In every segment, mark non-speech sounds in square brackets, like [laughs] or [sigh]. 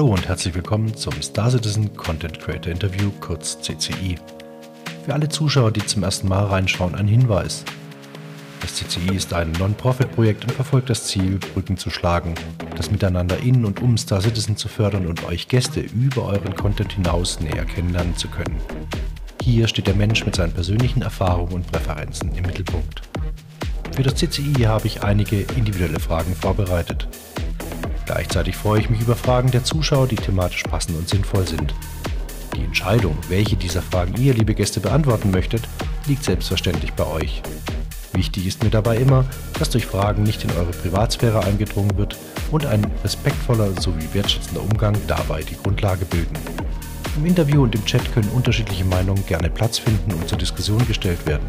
Hallo und herzlich willkommen zum Star Citizen Content Creator Interview, kurz CCI. Für alle Zuschauer, die zum ersten Mal reinschauen, ein Hinweis. Das CCI ist ein Non-Profit-Projekt und verfolgt das Ziel, Brücken zu schlagen, das Miteinander in und um Star Citizen zu fördern und euch Gäste über euren Content hinaus näher kennenlernen zu können. Hier steht der Mensch mit seinen persönlichen Erfahrungen und Präferenzen im Mittelpunkt. Für das CCI habe ich einige individuelle Fragen vorbereitet. Gleichzeitig freue ich mich über Fragen der Zuschauer, die thematisch passend und sinnvoll sind. Die Entscheidung, welche dieser Fragen ihr, liebe Gäste, beantworten möchtet, liegt selbstverständlich bei euch. Wichtig ist mir dabei immer, dass durch Fragen nicht in eure Privatsphäre eingedrungen wird und ein respektvoller sowie wertschätzender Umgang dabei die Grundlage bilden. Im Interview und im Chat können unterschiedliche Meinungen gerne Platz finden und zur Diskussion gestellt werden.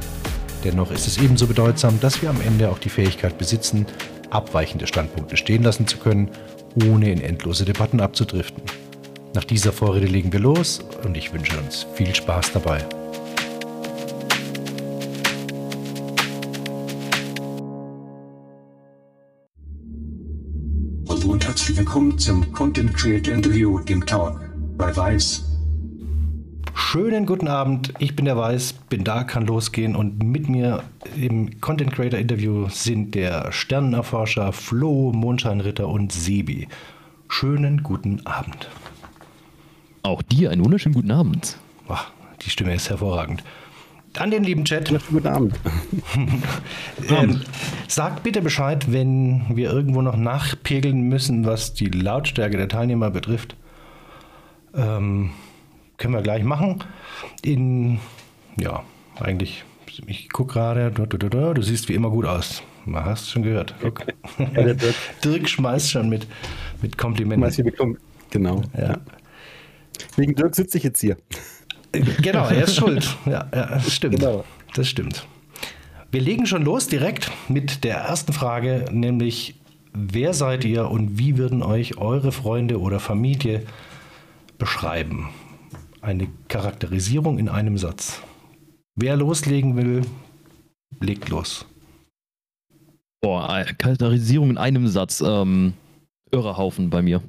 Dennoch ist es ebenso bedeutsam, dass wir am Ende auch die Fähigkeit besitzen, abweichende Standpunkte stehen lassen zu können, ohne in endlose Debatten abzudriften. Nach dieser Vorrede legen wir los und ich wünsche uns viel Spaß dabei. Hallo und herzlich willkommen zum Content Creator Interview, dem Talk bei Weiß. Schönen guten Abend, ich bin der Weiß, bin da, kann losgehen und mit mir im Content Creator Interview sind der Sternenerforscher Flo, Mondscheinritter und Sebi. Schönen guten Abend. Auch dir einen wunderschönen guten Abend. Boah, die Stimme ist hervorragend. An den lieben Chat. Guten Abend. [laughs] ähm, sagt bitte Bescheid, wenn wir irgendwo noch nachpegeln müssen, was die Lautstärke der Teilnehmer betrifft. Ähm, können wir gleich machen. In, ja, eigentlich, ich gucke gerade, du, du, du, du, siehst wie immer gut aus. Man hast schon gehört. Guck. Ja, [laughs] Dirk. Schmeißt schon mit, mit Komplimenten. Genau. Ja. Wegen Dirk sitze ich jetzt hier. Genau, er ist [laughs] schuld. Ja, ja stimmt. Genau. Das stimmt. Wir legen schon los direkt mit der ersten Frage, nämlich wer seid ihr und wie würden euch eure Freunde oder Familie beschreiben? Eine Charakterisierung in einem Satz. Wer loslegen will, legt los. Boah, Charakterisierung in einem Satz. Ähm, irrer Haufen bei mir.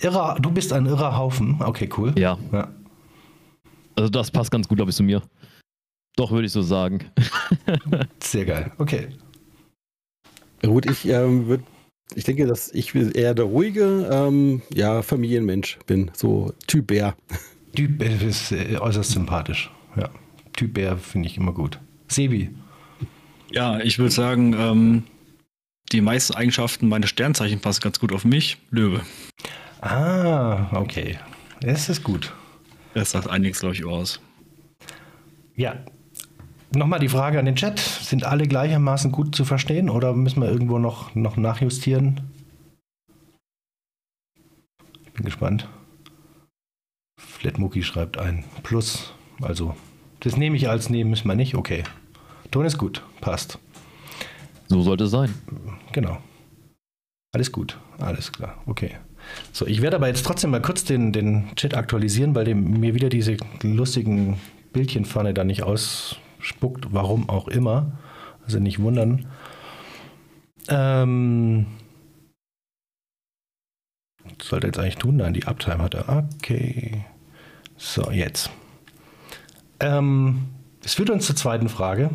Irrer, du bist ein irrer Haufen. Okay, cool. Ja. ja. Also das passt ganz gut, glaube ich, zu mir. Doch, würde ich so sagen. [laughs] Sehr geil. Okay. Gut, ich ähm, würde, ich denke, dass ich eher der ruhige, ähm, ja, Familienmensch bin. So Typ Bär. Typ Bär ist äh, äußerst sympathisch. Ja. Typ Bär finde ich immer gut. Sebi. Ja, ich würde sagen, ähm, die meisten Eigenschaften meines Sternzeichen passen ganz gut auf mich. Löwe. Ah, okay. Das ist gut. Das sagt einiges, glaube ich, aus. Ja. Nochmal die Frage an den Chat. Sind alle gleichermaßen gut zu verstehen oder müssen wir irgendwo noch, noch nachjustieren? Ich bin gespannt. Flatmuki schreibt ein Plus. Also, das nehme ich als nehmen, müssen wir nicht. Okay. Ton ist gut. Passt. So sollte es sein. Genau. Alles gut. Alles klar. Okay. So, ich werde aber jetzt trotzdem mal kurz den, den Chat aktualisieren, weil dem, mir wieder diese lustigen Bildchen vorne da nicht ausspuckt, warum auch immer. Also nicht wundern. Ähm, sollte jetzt eigentlich tun? Nein, die Uptime hat er. Okay. So, jetzt. Ähm, es führt uns zur zweiten Frage.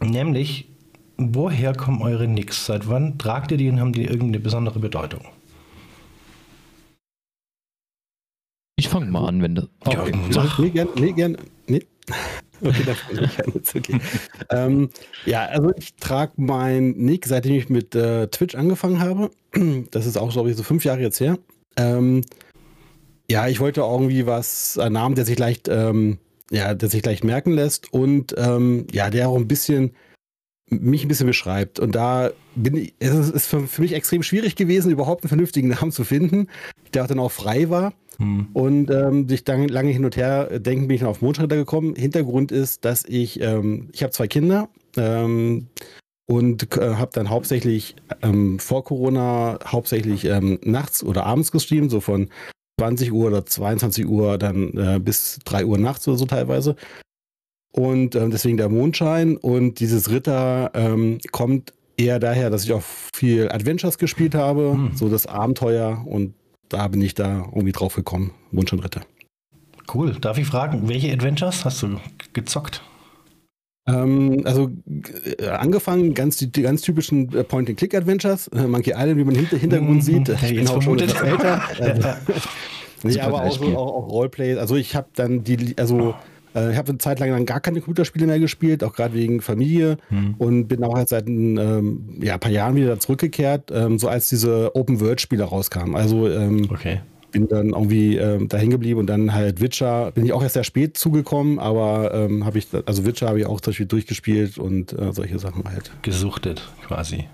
Nämlich, woher kommen eure Nicks? Seit wann tragt ihr die und haben die irgendeine besondere Bedeutung? Ich fange mal an, wenn das. Oh, okay. ja, nee, gern, nee, gern, nee. Okay, das fange ich an. Okay. ähm, ja, also ich trage mein Nick, seitdem ich mit äh, Twitch angefangen habe. Das ist auch, glaube ich, so fünf Jahre jetzt her. Ähm, ja, ich wollte irgendwie was, einen Namen, der sich leicht, ähm, ja, der sich leicht merken lässt und ähm, ja, der auch ein bisschen mich ein bisschen beschreibt. Und da bin ich, es ist für mich extrem schwierig gewesen, überhaupt einen vernünftigen Namen zu finden, der auch dann auch frei war. Hm. Und ähm, sich dann lange hin und her denken, bin ich dann auf Mondschritter gekommen. Hintergrund ist, dass ich, ähm, ich habe zwei Kinder ähm, und äh, habe dann hauptsächlich ähm, vor Corona hauptsächlich ähm, nachts oder abends gestreamt, so von 20 Uhr oder 22 Uhr dann äh, bis 3 Uhr nachts oder so teilweise. Und ähm, deswegen der Mondschein und dieses Ritter kommt eher daher, dass ich auch viel Adventures gespielt habe, hm. so das Abenteuer und da bin ich da irgendwie drauf gekommen. Wunsch und Ritter. Cool. Darf ich fragen, welche Adventures hast du gezockt? Ähm, also äh, angefangen ganz die, die ganz typischen äh, Point-and-Click-Adventures, äh, Monkey Island, wie man im Hintergrund Mhm. sieht. Ja, Ich bin auch schon etwas älter. [laughs] Also, [laughs] Super aber auch, so, auch, auch Roleplay. Also ich habe dann die, also äh, ich habe eine Zeit lang dann gar keine Computerspiele mehr gespielt, auch gerade wegen Familie Hm. und bin auch jetzt seit ein ähm, ja, paar Jahren wieder zurückgekehrt, ähm, so als diese Open-World-Spiele rauskamen. Also ähm, Okay. bin dann irgendwie ähm, da hängen geblieben und dann halt Witcher, bin ich auch erst sehr spät zugekommen, aber ähm, habe ich, also Witcher habe ich auch zum Beispiel durchgespielt und äh, solche Sachen halt. Gesuchtet quasi.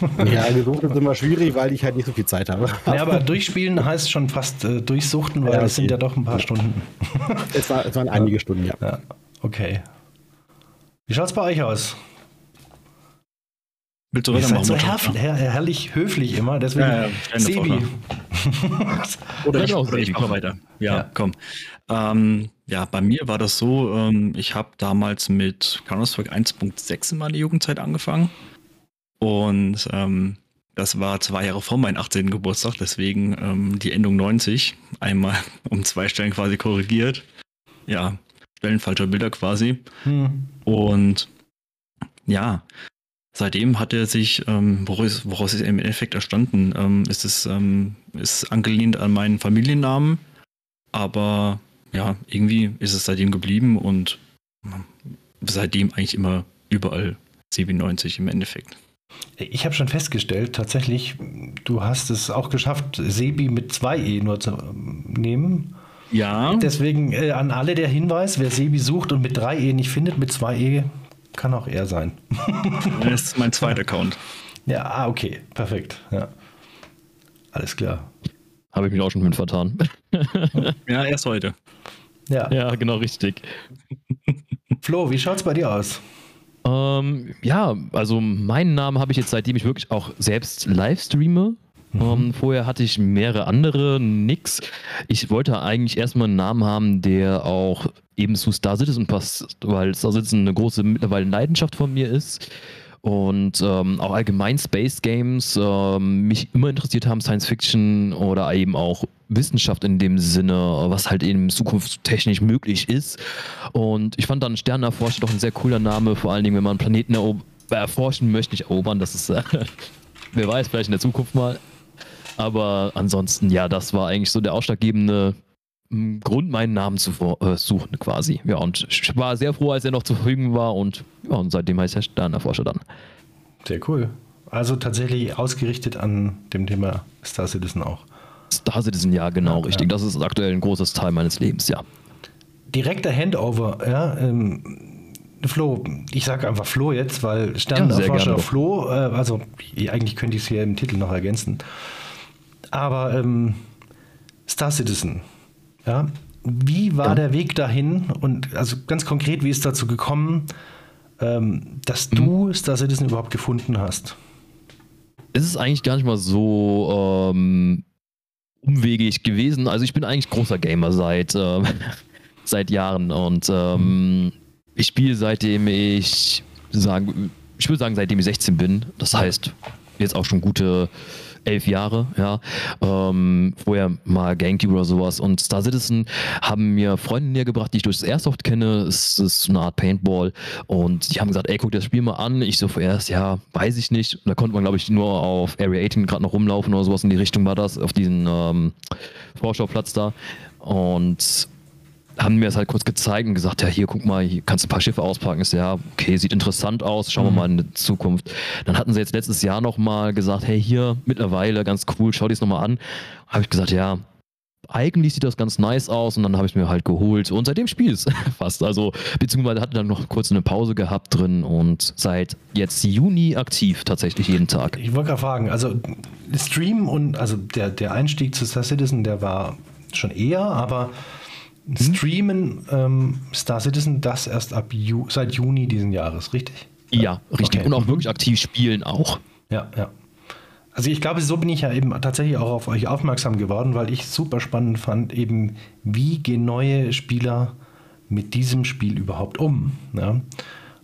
[laughs] Ja, gesucht ist immer schwierig, weil ich halt nicht so viel Zeit habe. Ja, aber durchspielen heißt schon fast äh, durchsuchten, weil Ja, es sind ja doch ein paar Stunden. Es, war, es waren einige Stunden, ja. Ja, okay. Wie schaut's bei euch aus? Willst du Ihr seid so herrlich, her herrlich höflich immer, deswegen Ja, ja, Sebi. [laughs] Oder ich, oder ich Sebi, mache komm. weiter. Ja, Ja. komm. Ähm, ja, bei mir war das so, ähm, ich habe damals mit Counter-Strike 1.6 in meiner Jugendzeit angefangen. Und ähm, das war zwei Jahre vor meinem 18. Geburtstag, deswegen ähm, die Endung 90. Einmal [laughs] um zwei Stellen quasi korrigiert. Ja, stellenfalscher Bilder quasi. Hm. Und ja, seitdem hat er sich, ähm, woraus, woraus ist er im Endeffekt erstanden? Ähm, ist es ähm, ist angelehnt an meinen Familiennamen, aber ja, irgendwie ist es seitdem geblieben und ähm, seitdem eigentlich immer überall CB90 im Endeffekt. Ich habe schon festgestellt, tatsächlich, du hast es auch geschafft, Sebi mit zwei E nur zu ähm, nehmen. Ja, Deswegen äh, an alle der Hinweis, wer Sebi sucht und mit drei E nicht findet, mit zwei E kann auch er sein. [laughs] das ist mein zweiter Account. Ja, ah, okay, perfekt. Ja. Alles klar. Habe ich mich auch schon mit vertan. [laughs] Ja, erst heute. Ja. ja, genau richtig. Flo, wie schaut's bei dir aus? Ähm, ja, also meinen Namen habe ich jetzt, seitdem ich wirklich auch selbst live streame. Ähm, vorher hatte ich mehrere andere, nix. Ich wollte eigentlich erstmal einen Namen haben, der auch eben zu Star Citizen passt, weil Star Citizen eine große mittlerweile Leidenschaft von mir ist. Und ähm, auch allgemein Space Games ähm, mich immer interessiert haben, Science Fiction oder eben auch Wissenschaft in dem Sinne, was halt eben zukunftstechnisch möglich ist. Und ich fand dann Sternenerforscher doch ein sehr cooler Name, vor allen Dingen, wenn man Planeten erob- erforschen möchte, nicht erobern, das ist, äh, [laughs] wer weiß, vielleicht in der Zukunft mal. Aber ansonsten, ja, das war eigentlich so der ausschlaggebende Grund, meinen Namen zu äh, suchen, quasi. Ja, und ich war sehr froh, als er noch zur Verfügung war und, ja, und seitdem heißt er Sternenerforscher dann. Sehr cool. Also tatsächlich ausgerichtet an dem Thema Star Citizen auch. Star Citizen, ja, genau, Ja, richtig. ja. Das ist aktuell ein großes Teil meines Lebens, ja. Direkter Handover, ja. Ähm, Flo, ich sage einfach Flo jetzt, weil Sternenerforscher gerne doch. Flo, äh, also eigentlich könnte ich es hier im Titel noch ergänzen. Aber ähm, Star Citizen, ja. Wie war Ja. der Weg dahin und also ganz konkret, wie ist dazu gekommen, ähm, dass du Star Citizen überhaupt gefunden hast? Es ist eigentlich gar nicht mal so ähm, umwegig gewesen. Also ich bin eigentlich großer Gamer seit, ähm, [laughs] seit Jahren und ähm, ich spiele seitdem ich sagen, ich würde sagen, seitdem ich 16 bin. Das heißt, jetzt auch schon gute elf Jahre, ja. Ähm, vorher mal Gamecube oder sowas. Und Star Citizen haben mir Freunde näher gebracht, die ich durch das Airsoft kenne. Es ist eine Art Paintball. Und die haben gesagt, ey, guck dir das Spiel mal an. Ich so vorerst, ja, weiß ich nicht. Und da konnte man, glaube ich, nur auf Area 18 gerade noch rumlaufen oder sowas in die Richtung war das, auf diesen ähm, Vorschauplatz da. Und haben mir das halt kurz gezeigt und gesagt, ja, hier, guck mal, hier kannst du ein paar Schiffe auspacken. Ist ja, okay, sieht interessant aus, schauen wir mal in die Zukunft. Dann hatten sie jetzt letztes Jahr nochmal gesagt, hey, hier, mittlerweile, ganz cool, schau dir das nochmal an. Habe ich gesagt, ja, eigentlich sieht das ganz nice aus und dann habe ich mir halt geholt und seitdem spiele ich es [laughs] fast. Also, beziehungsweise hatte dann noch kurz eine Pause gehabt drin und seit jetzt Juni aktiv tatsächlich jeden Tag. Ich wollte gerade fragen, also Stream und also der, der Einstieg zu Star Citizen, der war schon eher, aber Streamen ähm, Star Citizen das erst ab Ju seit Juni diesen Jahres, richtig? Ja, richtig. Okay. Und auch Mhm. wirklich aktiv spielen auch. Ja, ja. Also ich glaube, so bin ich ja eben tatsächlich auch auf euch aufmerksam geworden, weil ich super spannend fand, eben wie gehen neue Spieler mit diesem Spiel überhaupt um. Ja?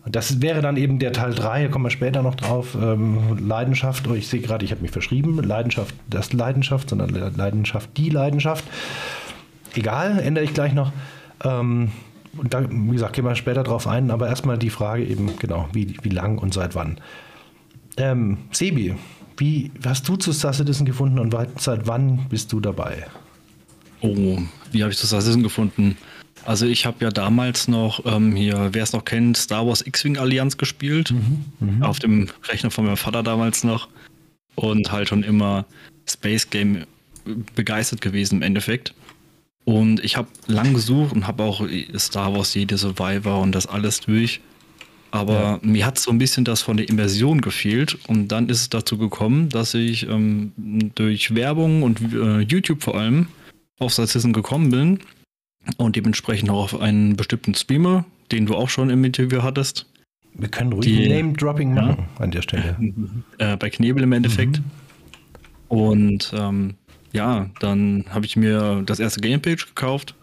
Das wäre dann eben der Teil 3, da kommen wir später noch drauf. Ähm, Leidenschaft, oh, ich sehe gerade, ich habe mich verschrieben. Leidenschaft, das Leidenschaft, sondern Leidenschaft, die Leidenschaft. Egal, ändere ich gleich noch. Ähm, und da, wie gesagt, gehen wir später drauf ein, aber erstmal die Frage eben, genau, wie, wie lang und seit wann. Ähm, Sebi, wie hast du zu Star Citizen gefunden und seit wann bist du dabei? Oh, wie habe ich zu Star Citizen gefunden? Also ich habe ja damals noch ähm, hier, wer es noch kennt, Star Wars X-Wing Allianz gespielt. Mhm, mh. Auf dem Rechner von meinem Vater damals noch. Und halt schon immer Space Game begeistert gewesen im Endeffekt. Und ich habe lang gesucht und habe auch Star Wars jede Survivor und das alles durch. Aber ja. mir hat so ein bisschen das von der Immersion gefehlt. Und dann ist es dazu gekommen, dass ich ähm, durch Werbung und äh, YouTube vor allem auf Citizen gekommen bin und dementsprechend auch auf einen bestimmten Streamer, den du auch schon im Interview hattest. Wir können ruhig Name-Dropping machen ja. an der Stelle. Äh, bei Knebel im Endeffekt. Mhm. Und ähm, ja, dann habe ich mir das erste Gamepage gekauft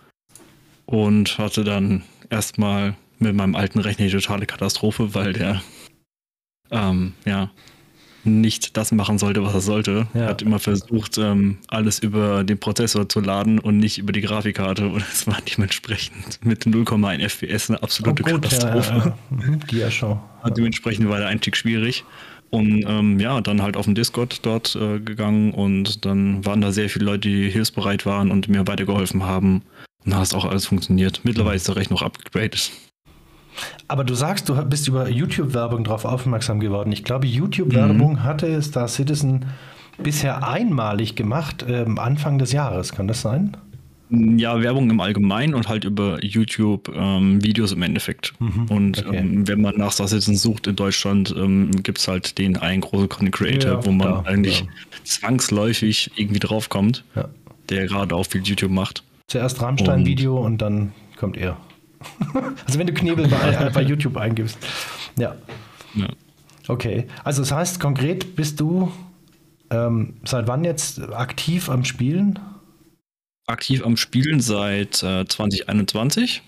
und hatte dann erstmal mit meinem alten Rechner die totale Katastrophe, weil der ähm, ja nicht das machen sollte, was er sollte. Ja. Hat immer versucht, ähm, alles über den Prozessor zu laden und nicht über die Grafikkarte. Und es war dementsprechend mit 0,1 FPS eine absolute oh, gut, Katastrophe. Ja, ja. Mhm, die ja schon. Dementsprechend war der Einstieg schwierig. Und ähm, ja, dann halt auf dem Discord dort äh, gegangen und dann waren da sehr viele Leute, die hilfsbereit waren und mir weitergeholfen haben. Und dann hat es auch alles funktioniert. Mittlerweile ist der Rechner noch upgraded. Aber du sagst, du bist über YouTube-Werbung darauf aufmerksam geworden. Ich glaube, YouTube-Werbung mhm. hatte Star Citizen bisher einmalig gemacht, ähm, Anfang des Jahres. Kann das sein? Ja, Werbung im Allgemeinen und halt über YouTube ähm, Videos im Endeffekt. Mhm, und okay. ähm, wenn man nach Star Citizen sucht in Deutschland, ähm, gibt es halt den einen großen Content Creator, ja, wo man klar, eigentlich ja. zwangsläufig irgendwie draufkommt, ja. der gerade auch viel YouTube macht. Zuerst Rammstein-Video und, und dann kommt er. [laughs] also wenn du Knebel bei, [laughs] bei YouTube eingibst. Ja. Okay. Also das heißt, konkret bist du ähm, seit wann jetzt aktiv am Spielen? Aktiv am Spielen seit äh, 2021.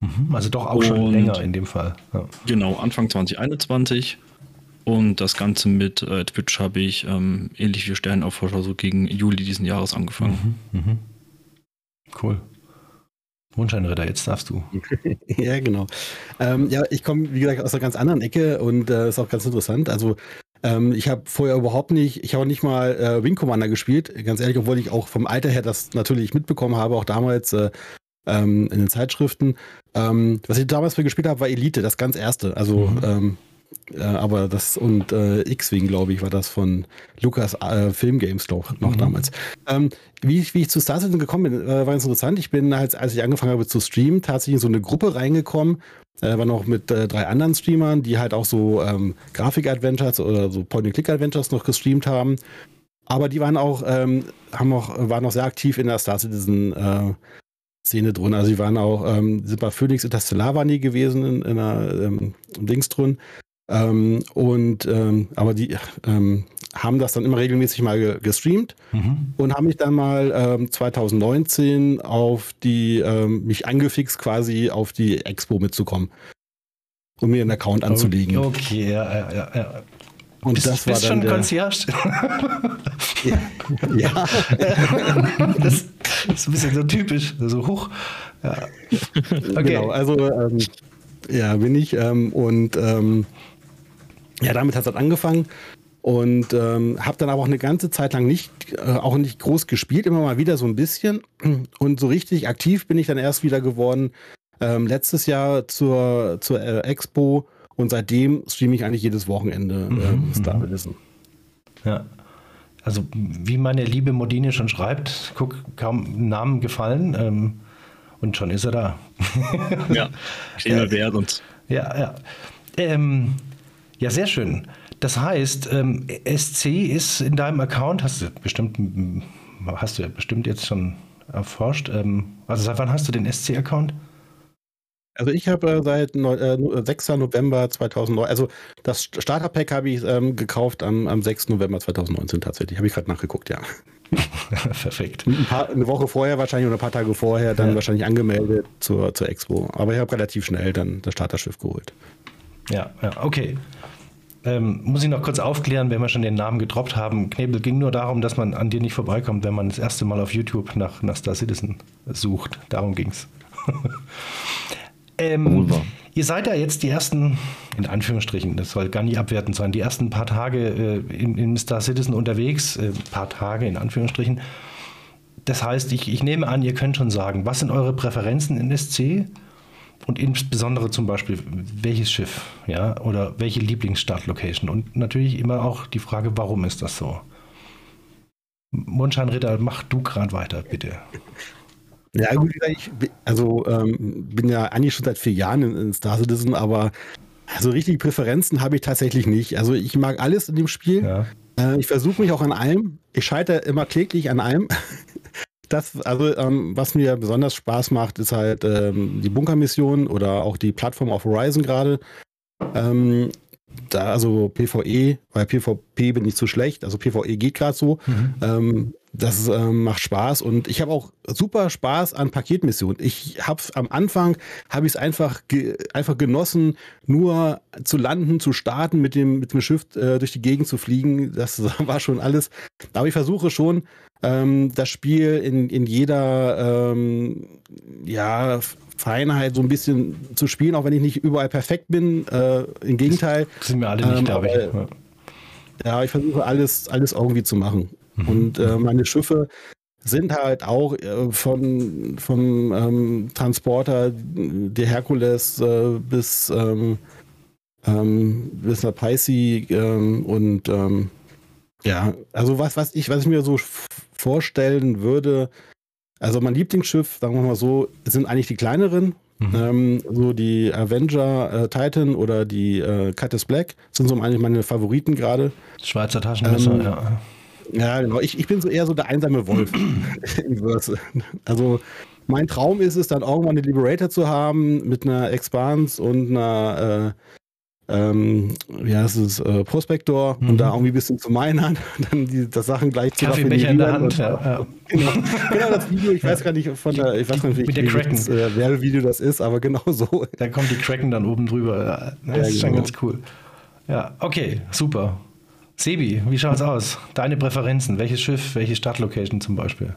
Mhm, also doch auch schon länger in dem Fall. Ja. Genau, Anfang 2021. Und das Ganze mit äh, Twitch habe ich ähm, ähnlich wie Sternenaufforscher so gegen Juli diesen Jahres angefangen. Mhm, mh. Cool. Mondscheinritter, jetzt darfst du. [laughs] ja, genau. Ähm, ja, ich komme, wie gesagt, aus einer ganz anderen Ecke und äh, ist auch ganz interessant. Also ähm, ich habe vorher überhaupt nicht, ich habe nicht mal äh, Wing Commander gespielt, ganz ehrlich, obwohl ich auch vom Alter her das natürlich mitbekommen habe, auch damals äh, ähm, in den Zeitschriften. Ähm, was ich damals für gespielt habe, war Elite, das ganz erste. Also mhm. Ähm, äh, aber das und äh, X-Wing, glaube ich, war das von Lucas äh, Film Games doch noch mhm. damals. Ähm, wie, ich, wie ich zu Star Citizen gekommen bin, äh, war ganz interessant. Ich bin halt, als ich angefangen habe zu streamen, tatsächlich in so eine Gruppe reingekommen, war noch mit äh, drei anderen Streamern, die halt auch so ähm, Grafik-Adventures oder so Point-and-Click-Adventures noch gestreamt haben. Aber die waren auch, ähm, haben auch, waren auch sehr aktiv in der Star Citizen äh, Szene drin. Also die waren auch, ähm, sind bei Phoenix Interstellar waren die gewesen in, in einer ähm, Dings drin. Ähm, und ähm, aber die ähm, haben das dann immer regelmäßig mal ge gestreamt mhm. und haben mich dann mal ähm, 2019 auf die ähm, mich angefixt quasi auf die Expo mitzukommen um mir einen Account anzulegen. Okay, ja, ja, ja. ja. Und bist, das war bist dann schon der, Concierge? [laughs] ja. das, ist ein bisschen so typisch, so hoch. Ja. Okay. Genau, also ähm, ja, bin ich ähm, und ähm, ja, damit hat es halt angefangen und ähm, habe dann aber auch eine ganze Zeit lang nicht, äh, auch nicht groß gespielt, immer mal wieder so ein bisschen und so richtig aktiv bin ich dann erst wieder geworden ähm, letztes Jahr zur, zur äh, Expo und seitdem streame ich eigentlich jedes Wochenende äh, mhm, Star Citizen. Ja. Also wie meine liebe Modine schon schreibt, guck, kaum Namen gefallen ähm, und schon ist er da. ja, stehen wir uns. Ja, ja. Ähm, ja, sehr schön. Das heißt, ähm, SC ist in deinem Account, hast du bestimmt, hast du bestimmt jetzt schon erforscht. Ähm, also seit wann hast du den SC-Account? Also ich habe äh, seit äh, 6. November 2009, also das Starter-Pack habe ich ähm, gekauft am, am 6. November 2019 tatsächlich. Habe ich gerade nachgeguckt, ja. [laughs] Perfekt. Ein paar, eine Woche vorher wahrscheinlich oder ein paar Tage vorher dann ja. wahrscheinlich angemeldet zur, zur Expo. Aber ich habe relativ schnell dann das Starterschiff geholt. Ja, ja, okay. Ähm, muss ich noch kurz aufklären, wenn wir schon den Namen gedroppt haben. Knebel ging nur darum, dass man an dir nicht vorbeikommt, wenn man das erste Mal auf YouTube nach, nach Star Citizen sucht. Darum ging's. [laughs] ähm, ihr seid ja jetzt die ersten, in Anführungsstrichen, das soll gar nicht abwertend sein, die ersten paar Tage äh, in, in Star Citizen unterwegs, äh, paar Tage in Anführungsstrichen. Das heißt, ich, ich nehme an, ihr könnt schon sagen, was sind eure Präferenzen in SC? Und insbesondere zum Beispiel, welches Schiff, ja, oder welche Lieblingsstartlocation. Und natürlich immer auch die Frage, warum ist das so? Mondschein Ritter, mach du gerade weiter, bitte. Ja, gut, ich also ähm, bin ja eigentlich schon seit vier Jahren in, in Star Citizen, aber so richtig Präferenzen habe ich tatsächlich nicht. Also ich mag alles in dem Spiel. Ja. Äh, ich versuche mich auch an allem. Ich scheitere immer kläglich an allem. Das, also ähm, was mir besonders Spaß macht, ist halt ähm, die Bunkermission oder auch die Plattform auf Horizon gerade. Ähm, da also PvE, weil PvP bin ich zu schlecht, also PvE geht gerade so. Mhm. Ähm, das ähm, macht Spaß und ich habe auch super Spaß an Paketmissionen. Ich habe am Anfang habe ich es einfach ge einfach genossen, nur zu landen, zu starten, mit dem mit dem Schiff äh, durch die Gegend zu fliegen. Das [laughs] war schon alles. Aber ich versuche schon ähm, das Spiel in in jeder ähm, ja Feinheit so ein bisschen zu spielen, auch wenn ich nicht überall perfekt bin. Äh, Im Gegenteil. Das sind wir alle nicht, ähm, glaube ich. Ja. ja, ich versuche alles, alles irgendwie zu machen. Mhm. Und äh, meine Schiffe sind halt auch äh, von, vom ähm, Transporter der Herkules äh, bis, ähm, ähm, bis nach Pisces ähm, und ähm, ja, also was, was ich, was ich mir so vorstellen würde, also mein Lieblingsschiff, sagen wir mal so, sind eigentlich die kleineren. Mhm. Ähm, so die Avenger äh, Titan oder die äh, Cutlass Black sind so eigentlich meine Favoriten gerade. Schweizer Taschenmesser, ähm, ja. Ja, genau. Ich, ich bin so eher so der einsame Wolf [clears throat] in Verse. Also mein Traum ist es dann irgendwann eine Liberator zu haben mit einer Expanse und einer äh, ähm, wie heißt es, äh, Prospektor mhm. und da irgendwie ein bisschen zu meinen, [laughs] dann die das Sachen gleich zu Kaffeebecher in der Hand. Und, ja, Genau, genau, das Video, ich weiß gar nicht von der, ich weiß nicht, wie, Kraken. das äh, Werbevideo das ist, aber genau so. Da kommt die Kraken dann oben drüber. Das ja, ist genau. schon ganz cool. Ja, okay, super. Sebi, wie schaut's aus? Deine Präferenzen? Welches Schiff, welche Startlocation zum Beispiel?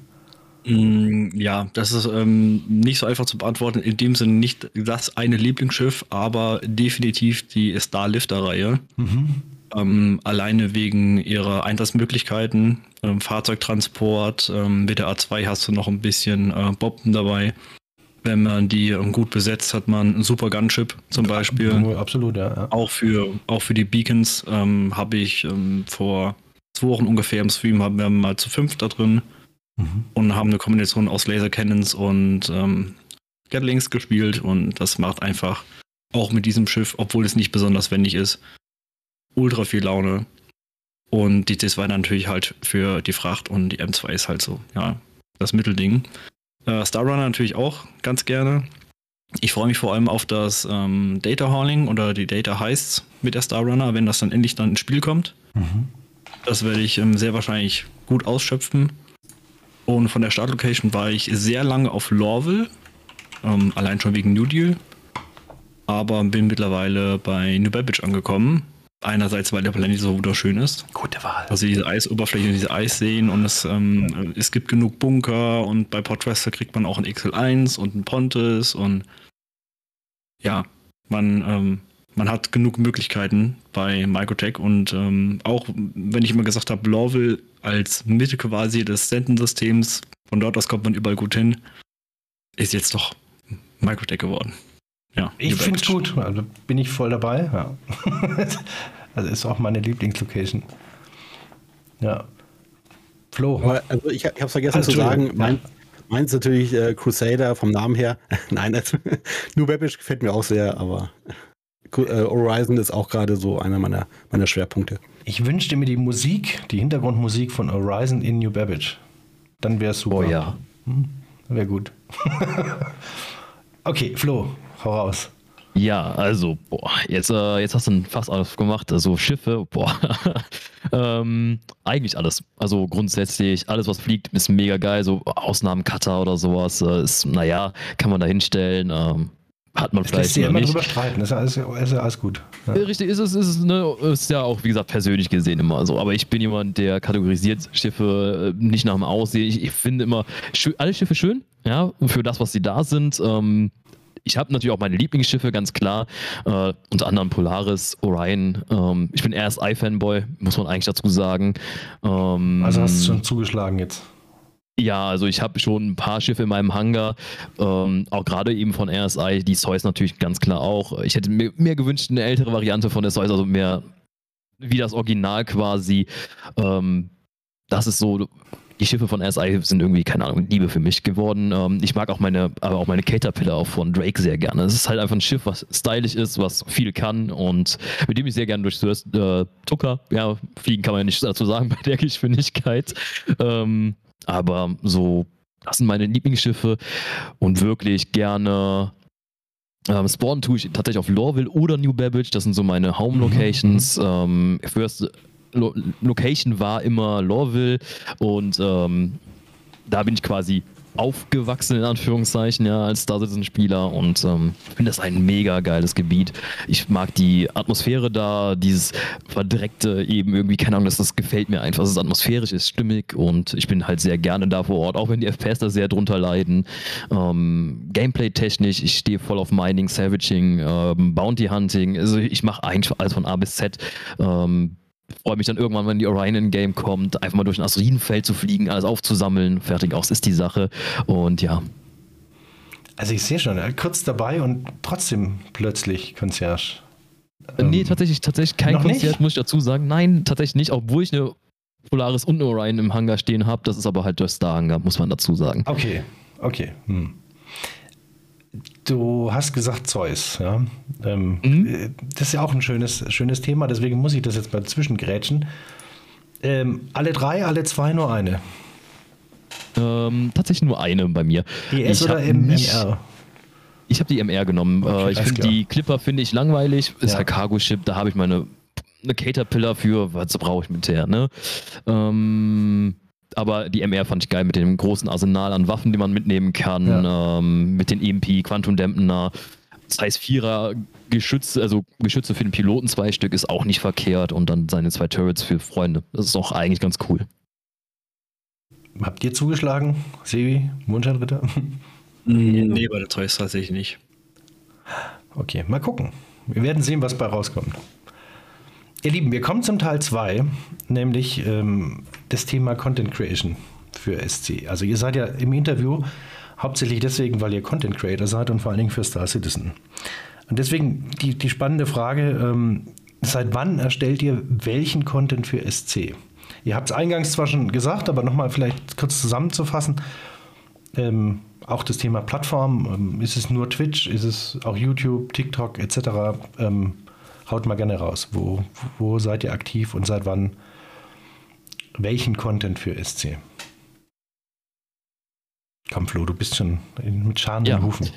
Mm, ja, das ist ähm, nicht so einfach zu beantworten. In dem Sinne nicht das eine Lieblingsschiff, aber definitiv die Starlifter-Reihe. Mhm. Ähm, alleine wegen ihrer Einsatzmöglichkeiten, ähm, Fahrzeugtransport, ähm, mit der A2 hast du noch ein bisschen äh, Bomben dabei. Wenn man die ähm, gut besetzt, hat man ein super Gunship zum Beispiel. Absolut, ja. ja. Auch, für, auch für die Beacons ähm, habe ich vor zwei Wochen ungefähr im Stream haben wir mal zu fünf da drin mhm. und haben eine Kombination aus Laser Cannons und ähm, Gatlings gespielt und das macht einfach auch mit diesem Schiff, obwohl es nicht besonders wendig ist, ultra viel Laune. Und die C2 natürlich halt für die Fracht und die M2 ist halt so, ja, das Mittelding. Äh, Starrunner natürlich auch ganz gerne. Ich freue mich vor allem auf das ähm, Data Hauling oder die Data Heists mit der Starrunner, wenn das dann endlich dann ins Spiel kommt. Mhm. Das werde ich ähm, sehr wahrscheinlich gut ausschöpfen. Und von der Startlocation war ich sehr lange auf Lorville, ähm, allein schon wegen New Deal. Aber bin mittlerweile bei New Babbage angekommen. Einerseits, weil der Planet so wunderschön ist. Gute Wahl. Also diese Eisoberfläche und diese Eisseen und es, ähm, es gibt genug Bunker und bei Port Wester kriegt man auch ein XL1 und ein Pontes und ja, man ähm, man hat genug Möglichkeiten bei Microtech und ähm, auch wenn ich immer gesagt habe, Lawville als Mitte quasi des Sentensystems, von dort aus kommt man überall gut hin, ist jetzt doch Microtech geworden. Ja, ich finde es gut, also bin ich voll dabei. Ja. [laughs] also ist auch meine Lieblingslocation. Ja. Flo. Aber also ich, ich habe es vergessen also, zu sagen, mein, meins natürlich äh, Crusader vom Namen her. [laughs] Nein, also, [laughs] New Babish gefällt mir auch sehr, aber Horizon ist auch gerade so einer meiner, meiner Schwerpunkte. Ich wünschte mir die Musik, die Hintergrundmusik von Horizon in New Babbage. Dann wäre es super. Oh ja. Hm, wäre gut. [laughs] okay, Flo, hau raus. Ja, also, boah, jetzt, äh, jetzt hast du ein Fass aufgemacht. Also Schiffe, boah. [laughs] ähm, eigentlich alles. Also grundsätzlich, alles, was fliegt, ist mega geil. So Ausnahmen Cutter oder sowas, äh, ist, naja, kann man da hinstellen. Ähm, hat man Das vielleicht lässt sich immer nicht. drüber streiten. Ist ja alles, ist alles gut. Ja. Richtig, ist es, ist es, ne, ist ja auch, wie gesagt, persönlich gesehen immer so. Aber ich bin jemand, der kategorisiert Schiffe äh, nicht nach dem Aussehen. Ich, ich finde immer alle Schiffe schön, ja, für das, was sie da sind. Ähm, ich habe natürlich auch meine Lieblingsschiffe, ganz klar. Äh, unter anderem Polaris, Orion. Ähm, ich bin RSI-Fanboy, muss man eigentlich dazu sagen. Ähm, Also hast du schon zugeschlagen jetzt. Ja, also ich habe schon ein paar Schiffe in meinem Hangar, ähm, auch gerade eben von RSI, die Zeus natürlich ganz klar auch. Ich hätte mir mehr gewünscht, eine ältere Variante von der Zeus, also mehr wie das Original quasi. Ähm, das ist so, die Schiffe von RSI sind irgendwie, keine Ahnung, Liebe für mich geworden. Ähm, ich mag auch meine, aber auch meine Caterpillar auch von Drake sehr gerne. Es ist halt einfach ein Schiff, was stylisch ist, was viel kann und mit dem ich sehr gerne durch äh, Tucker, ja, fliegen kann man ja nicht dazu sagen [laughs] bei der Geschwindigkeit. Ähm, aber so, das sind meine Lieblingsschiffe und wirklich gerne. Ähm, Spawn tue ich tatsächlich auf Lorville oder New Babbage, das sind so meine Home-Locations. Ähm, First Lo Location war immer Lorville und ähm, da bin ich quasi aufgewachsen, in Anführungszeichen, ja, als Star Citizen-Spieler und ähm, finde das ein mega geiles Gebiet. Ich mag die Atmosphäre da, dieses verdreckte eben irgendwie, keine Ahnung, das, das gefällt mir einfach. Es ist atmosphärisch, ist stimmig und ich bin halt sehr gerne da vor Ort, auch wenn die FPS da sehr drunter leiden. Ähm, Gameplay-technisch, ich stehe voll auf Mining, Savaging, ähm, Bounty Hunting, also ich mache eigentlich alles von A bis Z. Ähm, freue mich dann irgendwann, wenn die Orion in Game kommt, einfach mal durch ein Asteroidenfeld zu fliegen, alles aufzusammeln, fertig aus ist die Sache. Und ja, Also ich sehe schon, kurz dabei und trotzdem plötzlich Concierge. Äh, nee, tatsächlich, tatsächlich kein Konzert, nicht? muss ich dazu sagen. Nein, tatsächlich nicht, obwohl ich eine Polaris und eine Orion im Hangar stehen habe. Das ist aber halt der Star-Hangar, muss man dazu sagen. Okay, okay. Hm. Du hast gesagt Zeus, ja. Ähm, Mhm. Das ist ja auch ein schönes, schönes Thema, deswegen muss ich das jetzt mal zwischengrätschen. Ähm, alle drei, alle zwei, nur eine. Ähm, tatsächlich nur eine bei mir. ES Ich oder MR? Ich habe die MR genommen. Okay, äh, ich finde die Clipper finde ich langweilig. Ist Ja. halt Cargo-Ship, da habe ich meine eine Caterpillar für, was brauche ich mit der, ne? Ähm, aber die MR fand ich geil mit dem großen Arsenal an Waffen, die man mitnehmen kann, ähm, mit den EMP, Quantum Dampener. Das heißt, Vierer Geschütze, also Geschütze für den Piloten, zwei Stück, ist auch nicht verkehrt und dann seine zwei Turrets für Freunde. Das ist auch eigentlich ganz cool. Habt ihr zugeschlagen? Sebi, Mondscheinritter? Nee, bei der Zeus tatsächlich nicht. Okay, mal gucken. Wir werden sehen, was bei rauskommt. Ihr Lieben, wir kommen zum Teil 2, nämlich ähm, das Thema Content Creation für SC. Also ihr seid ja im Interview hauptsächlich deswegen, weil ihr Content Creator seid und vor allen Dingen für Star Citizen. Und deswegen die, die spannende Frage, ähm, seit wann erstellt ihr welchen Content für SC? Ihr habt es eingangs zwar schon gesagt, aber nochmal vielleicht kurz zusammenzufassen. Ähm, auch das Thema Plattform, ähm, ist es nur Twitch, ist es auch YouTube, TikTok etc. Ähm, haut mal gerne raus. Wo, wo seid ihr aktiv und seit wann welchen Content für SC? Komm Flo, du bist schon in, mit scharenden Ja. Hufen.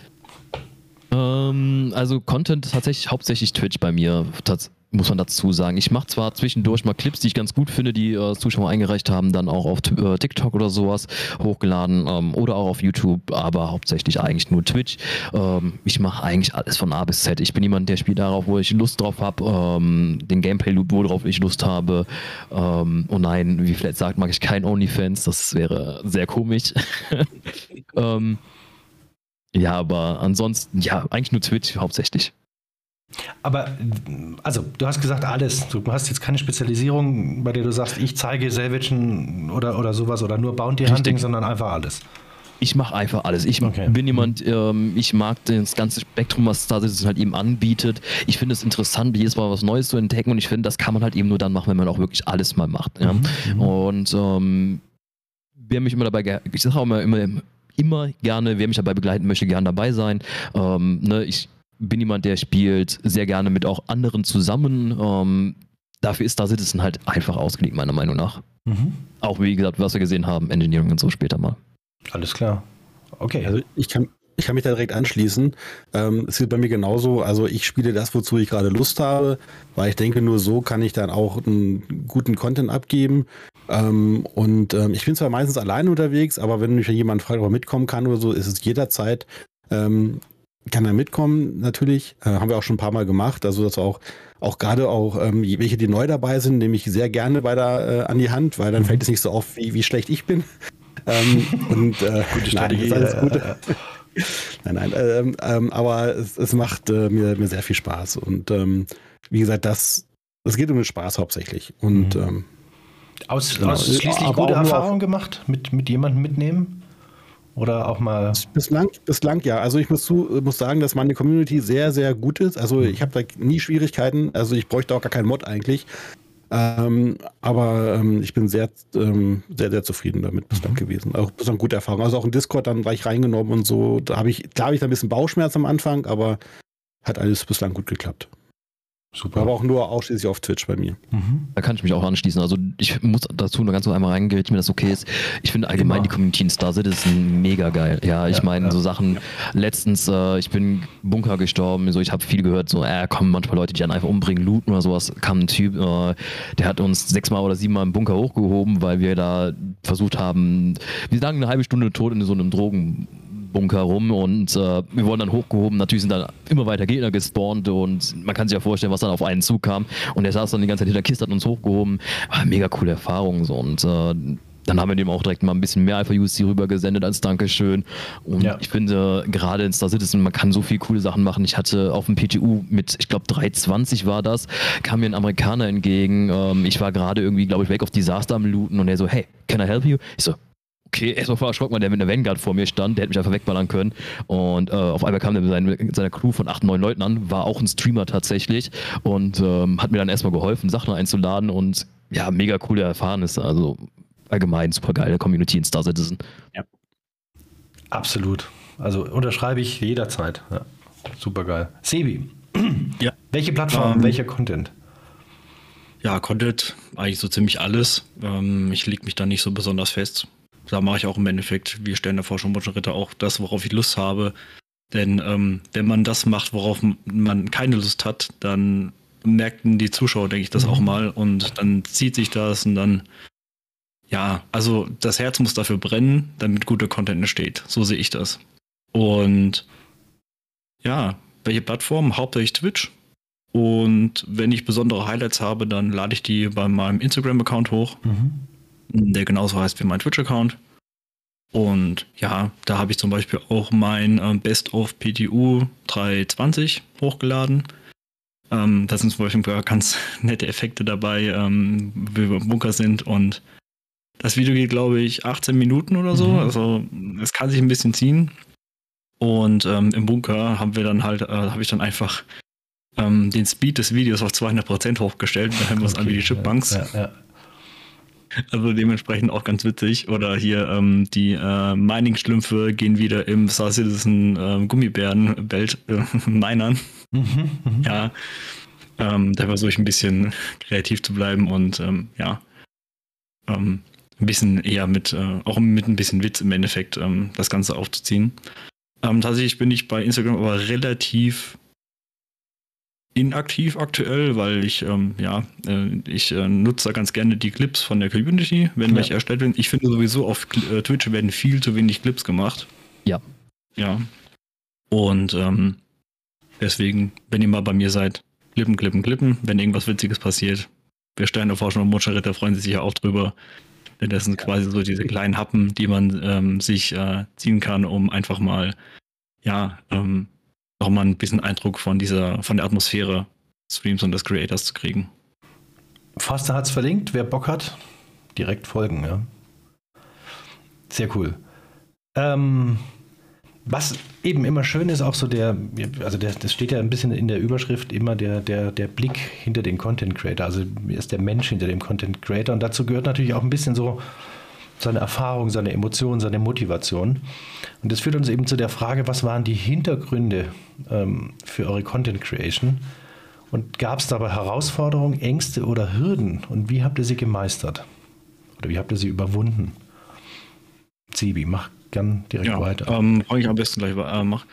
Ähm, also Content tatsächlich hauptsächlich Twitch bei mir, tats- muss man dazu sagen. Ich mache zwar zwischendurch mal Clips, die ich ganz gut finde, die äh, Zuschauer eingereicht haben, dann auch auf äh, TikTok oder sowas hochgeladen ähm, oder auch auf YouTube, aber hauptsächlich eigentlich nur Twitch. Ähm, ich mache eigentlich alles von A bis Z. Ich bin jemand, der spielt darauf, wo ich Lust drauf habe, ähm, den Gameplay-Loop, worauf ich Lust habe. Ähm, oh nein, wie vielleicht sagt, mag ich kein OnlyFans, das wäre sehr komisch. [laughs] ähm, ja, aber ansonsten, ja, eigentlich nur Twitch hauptsächlich. Aber, also, du hast gesagt alles. Du hast jetzt keine Spezialisierung, bei der du sagst, ich zeige Salvagen oder, oder sowas oder nur Bounty Richtig. Hunting, sondern einfach alles. Ich mache einfach alles. Ich Okay. bin jemand, ähm, ich mag das ganze Spektrum, was Star Citizen halt eben anbietet. Ich finde es interessant, jedes Mal was Neues zu entdecken und ich finde, das kann man halt eben nur dann machen, wenn man auch wirklich alles mal macht. Ja? Mhm. Und ähm, wer mich immer dabei, ich sage auch immer, immer, immer gerne, wer mich dabei begleiten möchte, gerne dabei sein. Ähm, ne, ich bin jemand, der spielt sehr gerne mit auch anderen zusammen. Ähm, dafür ist Star Citizen halt einfach ausgelegt, meiner Meinung nach. Mhm. Auch wie gesagt, was wir gesehen haben, Engineering und so später mal. Alles klar. Okay. Also ich kann, ich kann mich da direkt anschließen. Ähm, es ist bei mir genauso. Also ich spiele das, wozu ich gerade Lust habe, weil ich denke, nur so kann ich dann auch einen guten Content abgeben. Ähm, und ähm, ich bin zwar meistens alleine unterwegs, aber wenn mich jemand fragt, ob er mitkommen kann oder so, ist es jederzeit. Kann er mitkommen, natürlich. Äh, haben wir auch schon ein paar Mal gemacht. Also das auch, auch gerade auch, ähm, welche, die neu dabei sind, nehme ich sehr gerne weiter äh, an die Hand, weil dann mhm. fällt es nicht so auf, wie, wie schlecht ich bin. ähm, und äh, [laughs] gute Strategie. Nein, alles gut. [laughs] nein, nein. Ähm, ähm, aber es, es macht äh, mir, mir sehr viel Spaß. Und ähm, wie gesagt, das, es geht um den Spaß hauptsächlich. Und mhm. ähm, Aus, genau. ausschließlich gute Erfahrungen gemacht mit, mit jemandem mitnehmen? Oder auch mal. Bislang, bislang ja. Also ich muss, zu, muss sagen, dass meine Community sehr, sehr gut ist. Also ich habe da nie Schwierigkeiten. Also ich bräuchte auch gar keinen Mod eigentlich. Ähm, aber ähm, ich bin sehr, ähm, sehr, sehr zufrieden damit bislang mhm. gewesen. Auch bislang gute Erfahrung. Also auch in Discord dann gleich reingenommen und so. Da habe ich, klar habe ich da ein bisschen Bauchschmerz am Anfang, aber hat alles bislang gut geklappt. Super. Aber auch nur ausschließlich auf Twitch bei mir. Mhm. Da kann ich mich auch anschließen. Also ich muss dazu nur ganz kurz einmal reingehen, wenn das okay ist. Ich finde allgemein Immer. die Community in Star Citizen mega geil. Ja, ich ja, meine, ja. so Sachen, ja. letztens, äh, ich bin Bunker gestorben, so ich habe viel gehört, so, äh, kommen manchmal Leute, die dann einfach umbringen, looten oder sowas. Kam ein Typ, äh, der hat uns sechsmal oder siebenmal im Bunker hochgehoben, weil wir da versucht haben, wir sagen eine halbe Stunde tot in so einem Drogen Bunker rum und äh, wir wurden dann hochgehoben. Natürlich sind dann immer weiter Gegner gespawnt und man kann sich ja vorstellen, was dann auf einen zukam. Und er saß dann die ganze Zeit hinter der Kiste, hat uns hochgehoben. War mega coole Erfahrung so und äh, dann haben wir dem auch direkt mal ein bisschen mehr Alpha UC rüber gesendet als Dankeschön. Und ja. ich finde, gerade in Star Citizen, man kann so viele coole Sachen machen. Ich hatte auf dem PTU mit, ich glaube, 320 war das, kam mir ein Amerikaner entgegen. Ähm, ich war gerade irgendwie, glaube ich, weg auf Disaster am Looten und er so, hey, can I help you? Ich so, okay, erstmal voll erschrocken, weil der mit einer Vanguard vor mir stand, der hätte mich einfach wegballern können. Und äh, auf einmal kam der mit seiner, seiner Crew von acht, neun Leuten an, war auch ein Streamer tatsächlich und ähm, hat mir dann erstmal geholfen, Sachen einzuladen und ja, mega coole Erfahrnisse. Also allgemein super geile Community in Star Citizen. Ja. Absolut. Also unterschreibe ich jederzeit. Ja. Super geil. Sebi. [clears throat] Ja. Welche Plattform, um, ähm, welcher Content? Ja, Content, eigentlich so ziemlich alles. Ähm, ich lege mich da nicht so besonders fest da mache ich auch im Endeffekt, wie Sterne der Forschung Ritter, auch das, worauf ich Lust habe. Denn ähm, wenn man das macht, worauf man keine Lust hat, dann merken die Zuschauer, denke ich, das mhm. auch mal und dann zieht sich das und dann, ja, also das Herz muss dafür brennen, damit guter Content entsteht. So sehe ich das. Und ja, welche Plattform? Hauptsächlich Twitch. Und wenn ich besondere Highlights habe, dann lade ich die bei meinem Instagram-Account hoch. Mhm der genauso heißt wie mein Twitch-Account. Und ja, da habe ich zum Beispiel auch mein ähm, Best of PTU 320 hochgeladen. Ähm, da sind zum Beispiel ganz [laughs] nette Effekte dabei, ähm, wie wir im Bunker sind. Und das Video geht, glaube ich, 18 Minuten oder so. Mhm. Also es kann sich ein bisschen ziehen. Und ähm, im Bunker haben wir dann halt, äh, habe ich dann einfach ähm, den Speed des Videos auf 200% hochgestellt. Da haben wir es an wie die Chipmunks. Ja, ja. Also dementsprechend auch ganz witzig. Oder hier ähm, die äh, Mining-Schlümpfe gehen wieder im Star Citizen äh, Gummibären-Belt [laughs] äh, minern. Mhm, mhm, ja. Ähm, da versuche ich ein bisschen kreativ zu bleiben und ähm, ja, ähm, ein bisschen eher mit, äh, auch mit ein bisschen Witz im Endeffekt ähm, das Ganze aufzuziehen. Ähm, tatsächlich bin ich bei Instagram aber relativ inaktiv aktuell, weil ich, ähm, ja, äh, ich äh, nutze da ganz gerne die Clips von der Community, wenn ja. welche erstellt werden. Ich finde sowieso auf äh, Twitch werden viel zu wenig Clips gemacht. Ja. Ja. Und ähm, deswegen, wenn ihr mal bei mir seid, klippen, klippen, klippen, wenn irgendwas Witziges passiert. Wir Sterneforschung und Mutscheritter freuen sich ja auch drüber. Denn das sind quasi so diese kleinen Happen, die man ähm, sich äh, ziehen kann, um einfach mal, ja, ähm, nochmal ein bisschen Eindruck von dieser, von der Atmosphäre Streams und des Creators zu kriegen. Foster hat es verlinkt, wer Bock hat, direkt folgen, ja. Sehr cool. Ähm, was eben immer schön ist, auch so der, also der, das steht ja ein bisschen in der Überschrift immer der, der, der Blick hinter den Content Creator. Also ist der Mensch hinter dem Content Creator. Und dazu gehört natürlich auch ein bisschen so seine Erfahrung, seine Emotionen, seine Motivation. Und das führt uns eben zu der Frage, was waren die Hintergründe ähm, für eure Content Creation? Und gab es dabei Herausforderungen, Ängste oder Hürden? Und wie habt ihr sie gemeistert? Oder wie habt ihr sie überwunden? Zibi, mach gern direkt ja, weiter. Ähm, ich am besten gleich äh, mach.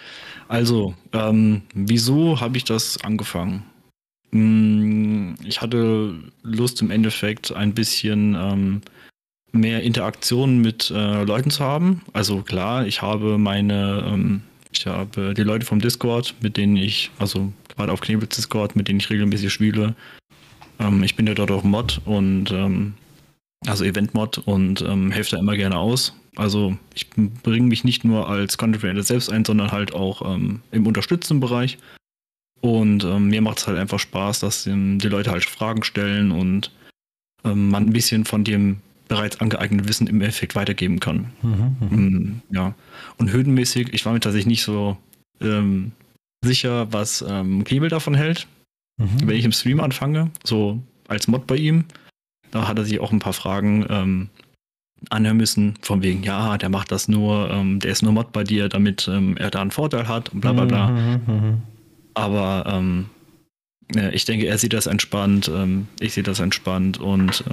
Also, ähm, wieso habe ich das angefangen? Hm, ich hatte Lust im Endeffekt ein bisschen ähm, mehr Interaktion mit äh, Leuten zu haben. Also klar, ich habe meine ähm, Ich habe die Leute vom Discord, mit denen ich, also gerade auf Knebels Discord, mit denen ich regelmäßig spiele. Ähm, ich bin ja dort auch Mod und ähm, also Event-Mod und ähm, helfe da immer gerne aus. Also ich bringe mich nicht nur als Content Creator selbst ein, sondern halt auch ähm, im unterstützenden Bereich. Und ähm, mir macht es halt einfach Spaß, dass die Leute halt Fragen stellen und man ein bisschen von dem bereits angeeigneten Wissen im Effekt weitergeben kann. Mhm, mhm. Mm, Ja. Und höhenmäßig, ich war mir tatsächlich nicht so ähm, sicher, was ähm, Knebel davon hält. Mhm. Wenn ich im Stream anfange, so als Mod bei ihm, da hat er sich auch ein paar Fragen ähm, anhören müssen, von wegen, ja, der macht das nur, ähm, der ist nur Mod bei dir, damit ähm, er da einen Vorteil hat und bla bla bla. Mhm, mhm, Aber ähm, ich denke, er sieht das entspannt, ähm, ich sehe das entspannt und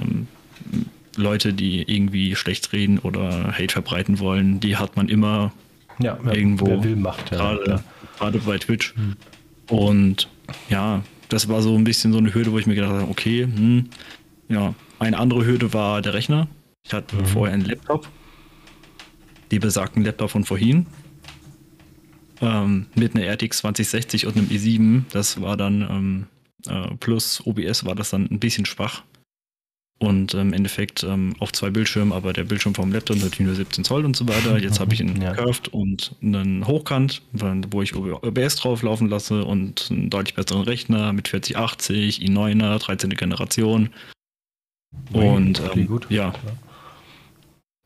Leute, die irgendwie schlecht reden oder Hate verbreiten wollen, die hat man immer Ja, wer, Irgendwo wer will, macht. Ja, gerade, gerade bei Twitch. Hm. Und ja, das war so ein bisschen so eine Hürde, wo ich mir gedacht habe, okay, hm, ja, eine andere Hürde war der Rechner. Ich hatte Mhm. vorher einen Laptop, die besagten Laptop von vorhin, ähm, mit einer RTX 2060 und einem i7. Das war dann ähm, äh, plus OBS war das dann ein bisschen schwach. Und ähm, im Endeffekt ähm, auf zwei Bildschirmen, aber der Bildschirm vom Laptop natürlich nur 17 Zoll und so weiter. Jetzt habe ich einen Ja. Curved und einen Hochkant, wo ich OBS drauf laufen lasse und einen deutlich besseren Rechner mit 4080, i9er, 13. Generation. Und ähm, gut. ja.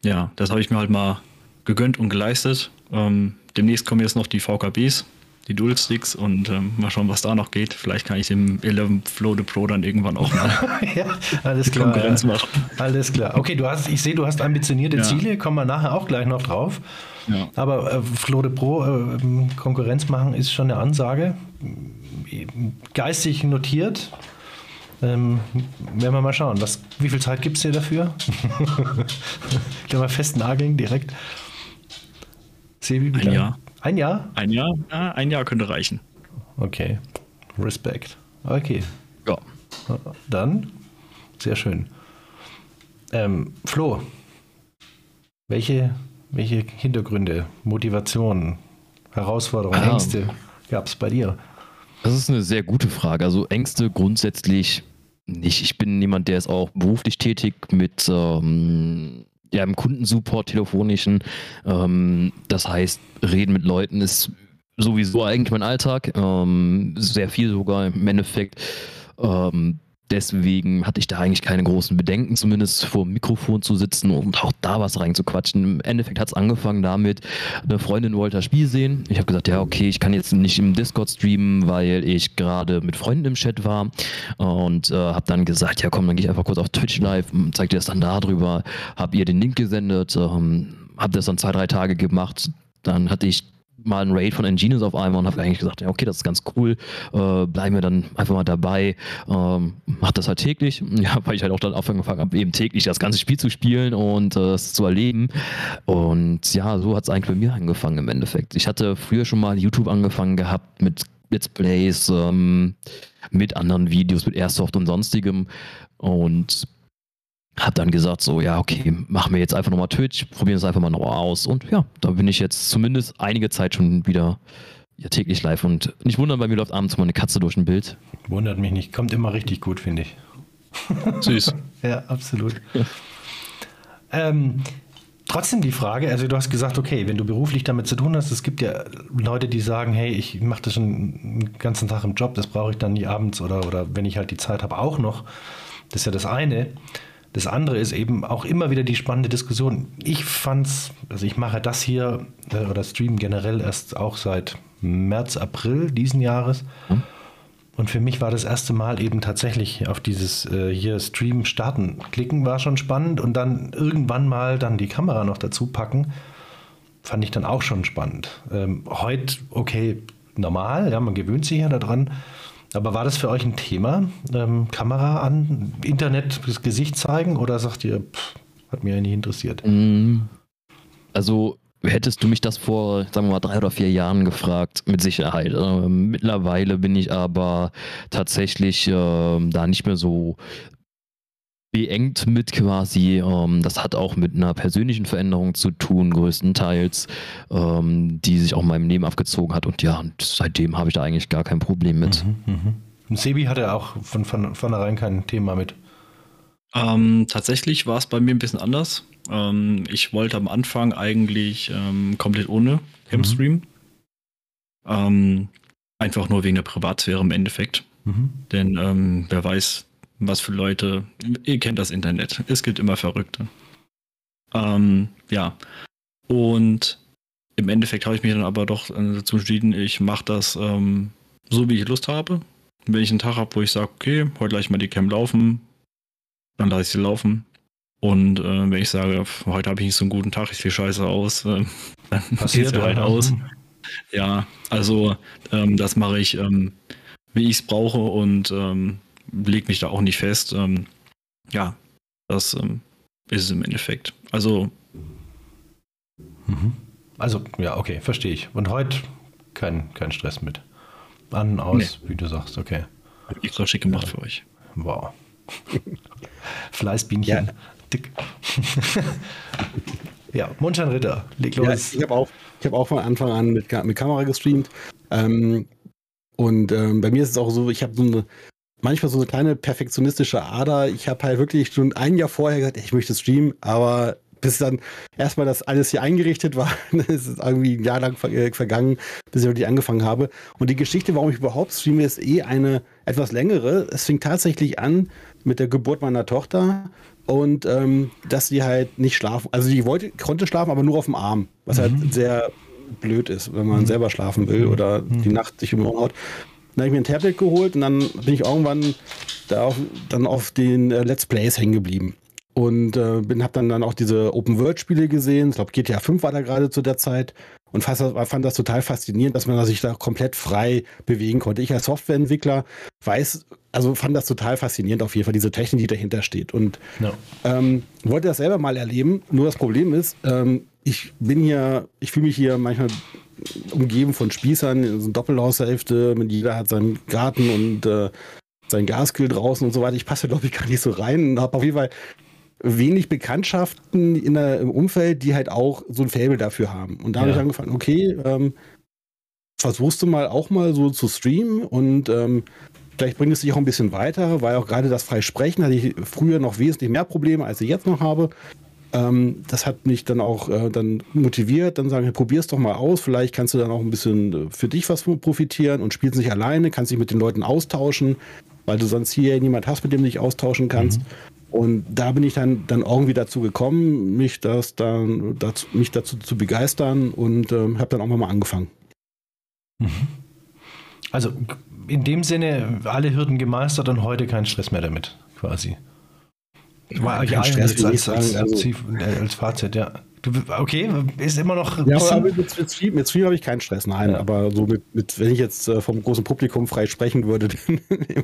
Ja, das habe ich mir halt mal gegönnt und geleistet. Ähm, demnächst kommen jetzt noch die VKBs, die Dual Sticks und ähm, mal schauen, was da noch geht. Vielleicht kann ich dem 11 Flow the Pro dann irgendwann auch mal [laughs] ja, alles klar. Konkurrenz machen. Alles klar. Okay, du hast, ich sehe, du hast ambitionierte Ja. Ziele, kommen wir nachher auch gleich noch drauf. Ja. Aber äh, Flode Pro äh, Konkurrenz machen ist schon eine Ansage. Geistig notiert. Ähm, werden wir mal schauen. Was, wie viel Zeit gibt es dir dafür? [laughs] Können wir festnageln direkt? Sebi, wie Ein? Jahr. Ein Jahr? Ein Jahr? Ja, ein Jahr könnte reichen. Okay. Respekt. Okay. Ja. Dann, sehr schön. Ähm, Flo, welche, welche Hintergründe, Motivationen, Herausforderungen, Ah. Ängste gab es bei dir? Das ist eine sehr gute Frage. Also Ängste grundsätzlich nicht. Ich bin jemand, der ist auch beruflich tätig mit ähm, ja, im Kundensupport, telefonischen. Ähm, das heißt, reden mit Leuten ist sowieso eigentlich mein Alltag. Ähm, sehr viel sogar im Endeffekt. Ähm, deswegen hatte ich da eigentlich keine großen Bedenken, zumindest vor dem Mikrofon zu sitzen und auch da was reinzuquatschen. Im Endeffekt hat es angefangen damit, eine Freundin wollte das Spiel sehen. Ich habe gesagt, ja, okay, ich kann jetzt nicht im Discord streamen, weil ich gerade mit Freunden im Chat war und äh, habe dann gesagt, ja komm, dann gehe ich einfach kurz auf Twitch live, zeig dir das dann da drüber, habe ihr den Link gesendet, ähm, habe das dann zwei, drei Tage gemacht. Dann hatte ich mal einen Raid von Engines auf einmal und habe eigentlich gesagt, ja, okay, das ist ganz cool, äh, bleiben wir dann einfach mal dabei, ähm, mach das halt täglich, [laughs] ja, weil ich halt auch dann angefangen habe, eben täglich das ganze Spiel zu spielen und äh, es zu erleben. Und ja, so hat es eigentlich bei mir angefangen im Endeffekt. Ich hatte früher schon mal YouTube angefangen gehabt mit Let's Plays, ähm, mit anderen Videos, mit Airsoft und sonstigem. Und hab dann gesagt, so, ja, okay, machen wir jetzt einfach nochmal Twitch, probieren es einfach mal noch aus. Und ja, da bin ich jetzt zumindest einige Zeit schon wieder ja, täglich live. Und nicht wundern, bei mir läuft abends mal eine Katze durch ein Bild. Wundert mich nicht, kommt immer richtig gut, finde ich. [laughs] Süß. [laughs] Ja, absolut. ähm, trotzdem die Frage, also du hast gesagt, okay, wenn du beruflich damit zu tun hast, es gibt ja Leute, die sagen, hey, ich mache das schon den ganzen Tag im Job, das brauche ich dann nie abends oder, oder wenn ich halt die Zeit habe, auch noch. Das ist ja das eine. Das andere ist eben auch immer wieder die spannende Diskussion. Ich fand's, also ich mache das hier äh, oder Stream generell erst auch seit März, April diesen Jahres. Und für mich war das erste Mal eben tatsächlich auf dieses äh, hier Stream starten klicken, war schon spannend. Und dann irgendwann mal dann die Kamera noch dazu packen, fand ich dann auch schon spannend. Ähm, heute, okay, normal, ja, man gewöhnt sich ja daran. Aber war das für euch ein Thema? Ähm, Kamera an, Internet, das Gesicht zeigen oder sagt ihr, pff, hat mich ja nicht interessiert? Mm, Also hättest du mich das vor, sagen wir mal, drei oder vier Jahren gefragt, mit Sicherheit. Ähm, mittlerweile bin ich aber tatsächlich ähm, da nicht mehr so beengt mit quasi. Ähm, das hat auch mit einer persönlichen Veränderung zu tun, größtenteils, ähm, die sich auch in meinem Leben abgezogen hat. Und ja, und seitdem habe ich da eigentlich gar kein Problem mit. Mhm, mhm. Und Sebi hatte auch von, von vornherein kein Thema mit. Ähm, tatsächlich war es bei mir ein bisschen anders. Ähm, ich wollte am Anfang eigentlich ähm, komplett ohne Hemstream. Mhm. einfach nur wegen der Privatsphäre im Endeffekt. Mhm. Denn ähm, wer weiß, was für Leute, ihr kennt das Internet, es gibt immer Verrückte. Ähm, ja. Und im Endeffekt habe ich mich dann aber doch äh, dazu entschieden, ich mache das ähm, so, wie ich Lust habe. Wenn ich einen Tag habe, wo ich sage, okay, heute gleich mal die Cam laufen, dann lasse ich sie laufen. Und äh, wenn ich sage, heute habe ich nicht so einen guten Tag, ich sehe scheiße aus, äh, [laughs] dann passiert sie halt aus. Ja, also ähm, das mache ich, ähm, wie ich es brauche und ähm, lege mich da auch nicht fest. Ähm, ja, das ähm, ist es im Endeffekt. Also. Mhm. Also, ja, okay, verstehe ich. Und heute kein, kein Stress mit. An, aus, nee. wie du sagst, okay. Hab extra schick gemacht ja. für euch. Wow. [laughs] Fleißbienchen. Ja. Dick. [laughs] ja, Mondschein Ritter, leg los. Ja, ich habe auch, hab auch von Anfang an mit, mit Kamera gestreamt. Ähm, und ähm, bei mir ist es auch so, ich habe so eine, manchmal so eine kleine perfektionistische Ader. Ich habe halt wirklich schon ein Jahr vorher gesagt, ich möchte streamen, aber bis dann erstmal das alles hier eingerichtet war, [laughs] es ist irgendwie ein Jahr lang äh, vergangen, bis ich wirklich angefangen habe. Und die Geschichte, warum ich überhaupt streame, ist eh eine etwas längere. Es fing tatsächlich an mit der Geburt meiner Tochter und ähm, dass sie halt nicht schlafen. Also die wollte, konnte schlafen, aber nur auf dem Arm, was halt mhm. halt sehr blöd ist, wenn man mhm. selber schlafen will oder mhm. die Nacht sich um die Ohren haut. Dann habe ich mir ein Tablet geholt und dann bin ich irgendwann da auf, dann auf den äh, Let's Plays hängen geblieben. Und äh, bin, habe dann, dann auch diese Open-World-Spiele gesehen. Ich glaube, GTA 5 war da gerade zu der Zeit. Und fand das, fand das total faszinierend, dass man sich da komplett frei bewegen konnte. Ich als Softwareentwickler weiß, also fand das total faszinierend auf jeden Fall, diese Technik, die dahinter steht. Und no. ähm, wollte das selber mal erleben. Nur das Problem ist, ähm, ich bin hier, ich fühle mich hier manchmal umgeben von Spießern, so eine Doppelhaushälfte, mit jeder hat seinen Garten und äh, sein Gaskill draußen und so weiter. Ich passe, glaube ich, gar nicht so rein und habe auf jeden Fall wenig Bekanntschaften in der, im Umfeld, die halt auch so ein Fable dafür haben. Und da ja. habe ich angefangen, okay, ähm, versuchst du mal auch mal so zu streamen und ähm, vielleicht bringt es dich auch ein bisschen weiter, weil auch gerade das Freisprechen hatte ich früher noch wesentlich mehr Probleme, als ich jetzt noch habe. Ähm, das hat mich dann auch äh, dann motiviert, dann sagen, probier es doch mal aus, vielleicht kannst du dann auch ein bisschen äh, für dich was profitieren und spielst nicht alleine, kannst dich mit den Leuten austauschen, weil du sonst hier niemand hast, mit dem du dich austauschen kannst. Mhm. Und da bin ich dann, dann irgendwie dazu gekommen, mich, das dann, dazu, mich dazu zu begeistern und ähm, habe dann auch mal angefangen. Mhm. Also in dem Sinne alle Hürden gemeistert und heute kein Stress mehr damit, quasi. War ja, Stress, als, als, als, als, Fazit, ja. Du, okay, ist immer noch. Ja, aber mit, mit, Stream, mit Stream habe ich keinen Stress, nein. Ja. Aber so mit, mit, wenn ich jetzt äh, vom großen Publikum frei sprechen würde, [laughs] dann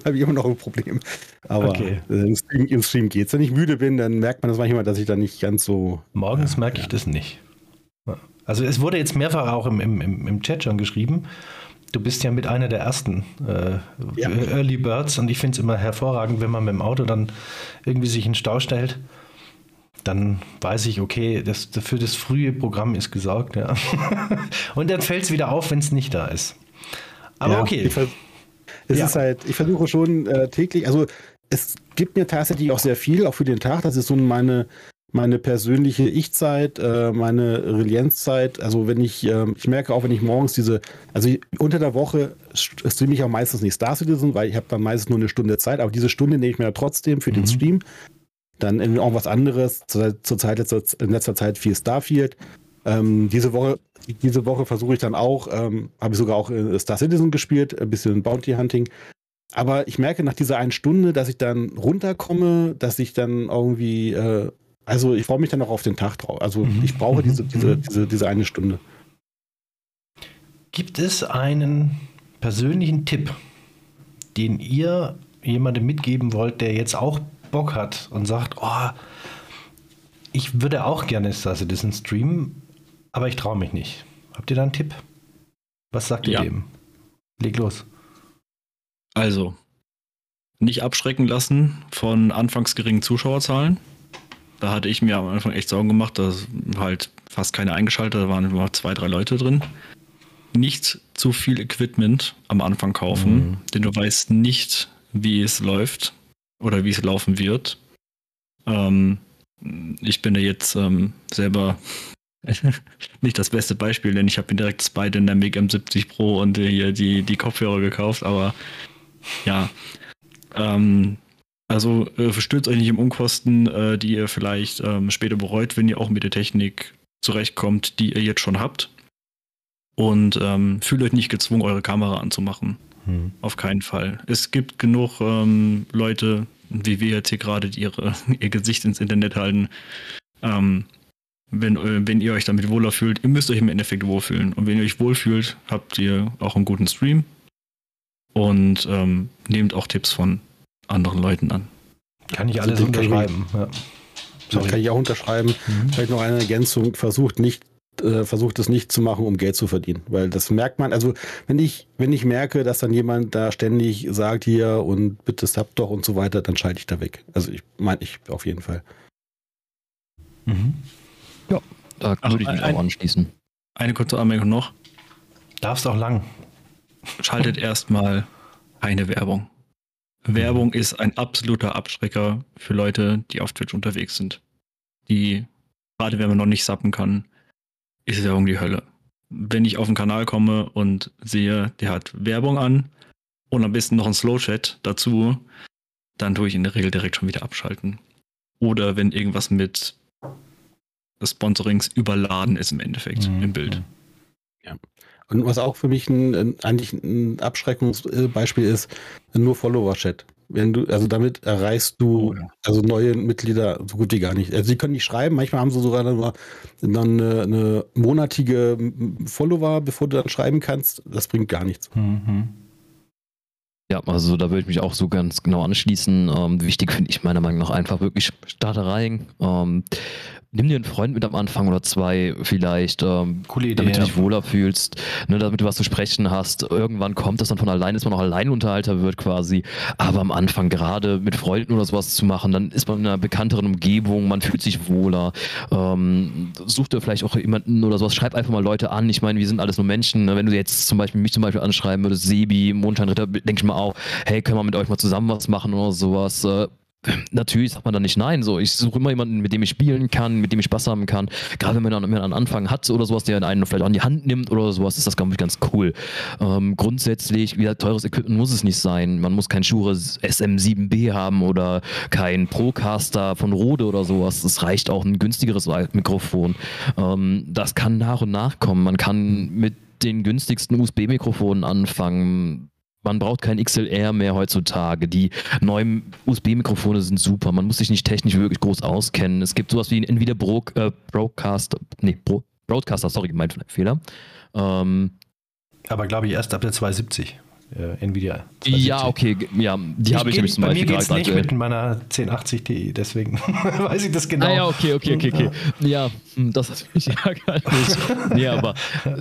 habe ich immer noch ein Problem. Aber okay. äh, im Stream, im Stream geht's. Wenn ich müde bin, dann merkt man das manchmal, dass ich da nicht ganz so. Morgens äh, merke ich ja. das nicht. Also es wurde jetzt mehrfach auch im, im, im Chat schon geschrieben. Du bist ja mit einer der ersten äh, ja. Early Birds und ich finde es immer hervorragend, wenn man mit dem Auto dann irgendwie sich in den Stau stellt. Dann weiß ich, okay, das, für das frühe Programm ist gesorgt. Ja. [laughs] und dann fällt es wieder auf, wenn es nicht da ist. Aber ja, okay. es ist halt, ich versuche schon äh, täglich, also es gibt mir tatsächlich auch sehr viel, auch für den Tag. Das ist so meine, meine persönliche Ich-Zeit, äh, meine Relienzzeit. Also wenn ich, äh, ich merke auch, wenn ich morgens diese, also unter der Woche streame ich auch meistens nicht Star Citizen, weil ich habe dann meistens nur eine Stunde Zeit, aber diese Stunde nehme ich mir ja trotzdem für mhm. den Stream. Dann auch was anderes, zur, zur Zeit letzter, in letzter Zeit viel Starfield. Ähm, diese Woche, diese Woche versuche ich dann auch, ähm, habe ich sogar auch äh, Star Citizen gespielt, ein bisschen Bounty Hunting. Aber ich merke nach dieser einen Stunde, dass ich dann runterkomme, dass ich dann irgendwie äh, also ich freue mich dann auch auf den Tag drauf. Also mhm. ich brauche diese, diese, mhm. diese, diese eine Stunde. Gibt es einen persönlichen Tipp, den ihr jemandem mitgeben wollt, der jetzt auch Bock hat und sagt, oh, ich würde auch gerne Star Citizen streamen, aber ich traue mich nicht. Habt ihr da einen Tipp? Was sagt ihr ja. dem? Leg los. Also, nicht abschrecken lassen von anfangs geringen Zuschauerzahlen. Da hatte ich mir am Anfang echt Sorgen gemacht, dass halt fast keine eingeschaltet, da waren nur zwei, drei Leute drin. Nicht zu viel Equipment am Anfang kaufen, Mhm. denn du weißt nicht, wie es läuft oder wie es laufen wird. Ähm, ich bin ja jetzt ähm, selber [laughs] nicht das beste Beispiel, denn ich habe mir direkt das beide in der Meg M70 Pro und äh, hier die, die Kopfhörer gekauft, aber ja. Ähm, also äh, stürzt euch nicht im Unkosten, äh, die ihr vielleicht ähm, später bereut, wenn ihr auch mit der Technik zurechtkommt, die ihr jetzt schon habt. Und ähm, fühlt euch nicht gezwungen, eure Kamera anzumachen. Hm. Auf keinen Fall. Es gibt genug ähm, Leute, wie wir jetzt hier gerade, die ihre, [laughs] ihr Gesicht ins Internet halten. Ähm, wenn, äh, wenn ihr euch damit wohler fühlt, ihr müsst euch im Endeffekt wohlfühlen. Und wenn ihr euch wohlfühlt, habt ihr auch einen guten Stream. Und ähm, nehmt auch Tipps von anderen Leuten an. Kann ich Also alles den kann ich unterschreiben. Ja. Das kann ich auch unterschreiben. Mhm. Vielleicht noch eine Ergänzung, versucht nicht, äh, versucht es nicht zu machen, um Geld zu verdienen. Weil das merkt man, also wenn ich, wenn ich merke, dass dann jemand da ständig sagt hier und bitte sub doch und so weiter, dann schalte ich da weg. Also ich meine ich auf jeden Fall. Mhm. Da Ach, würde ich mich ein- auch anschließen. Eine kurze Anmerkung noch. Darfst auch lang. Schaltet [laughs] erstmal keine Werbung. Werbung ist ein absoluter Abschrecker für Leute, die auf Twitch unterwegs sind. Die, gerade wenn man noch nicht sappen kann, ist Werbung die Hölle. Wenn ich auf den Kanal komme und sehe, der hat Werbung an und am besten noch ein Slow-Chat dazu, dann tue ich in der Regel direkt schon wieder abschalten. Oder wenn irgendwas mit Sponsorings überladen ist im Endeffekt Mhm. im Bild. Und was auch für mich ein, eigentlich ein Abschreckungsbeispiel ist, nur Follower-Chat. Wenn du, also damit erreichst du Oh also neue Mitglieder so gut wie gar nicht. Also sie können nicht schreiben, manchmal haben sie sogar dann, nur dann eine, eine monatige Follower, bevor du dann schreiben kannst. Das bringt gar nichts. Mhm. Ja, also da würde ich mich auch so ganz genau anschließen. Ähm, wichtig finde ich meiner Meinung nach einfach wirklich Startereien. Ähm, nimm dir einen Freund mit am Anfang oder zwei vielleicht, ähm, Idee. damit du ja. dich wohler fühlst, ne, damit du was zu sprechen hast. Irgendwann kommt das dann von allein, dass man auch Alleinunterhalter wird quasi. Aber am Anfang gerade mit Freunden oder sowas zu machen, dann ist man in einer bekannteren Umgebung, man fühlt sich wohler. Ähm, such dir vielleicht auch jemanden oder sowas, schreib einfach mal Leute an. Ich meine, wir sind alles nur Menschen. Ne? Wenn du jetzt zum Beispiel mich zum Beispiel anschreiben würdest, Sebi, Mondscheinritter, denke ich mal auch, hey, können wir mit euch mal zusammen was machen oder sowas. Äh, Natürlich sagt man dann nicht nein. So, ich suche immer jemanden, mit dem ich spielen kann, mit dem ich Spaß haben kann. Gerade wenn man dann einen Anfang hat oder sowas, der einen vielleicht an die Hand nimmt oder sowas, ist das, glaube ich, ganz cool. Ähm, grundsätzlich, wieder teures Equipment muss es nicht sein. Man muss kein Shure SM7B haben oder kein Procaster von Rode oder sowas. Es reicht auch ein günstigeres Mikrofon. Ähm, das kann nach und nach kommen. Man kann mit den günstigsten USB-Mikrofonen anfangen. Man braucht kein XLR mehr heutzutage. Die neuen USB-Mikrofone sind super. Man muss sich nicht technisch wirklich groß auskennen. Es gibt sowas wie entweder Bro äh, Broadcaster, nee, Bro Broadcaster, sorry, mein Fehler. Ähm, Aber glaube ich erst ab der 270. Äh, Nvidia. 270. ja, okay, ja, die habe ich nämlich zum Bei mir Beispiel geht es gerade nicht aktuell. mit meiner 1080 Ti, deswegen [laughs] weiß ich das genau. Ah ja, okay, okay, okay, okay. Ja, hm, das ist natürlich [laughs] ärgerlich. nee, aber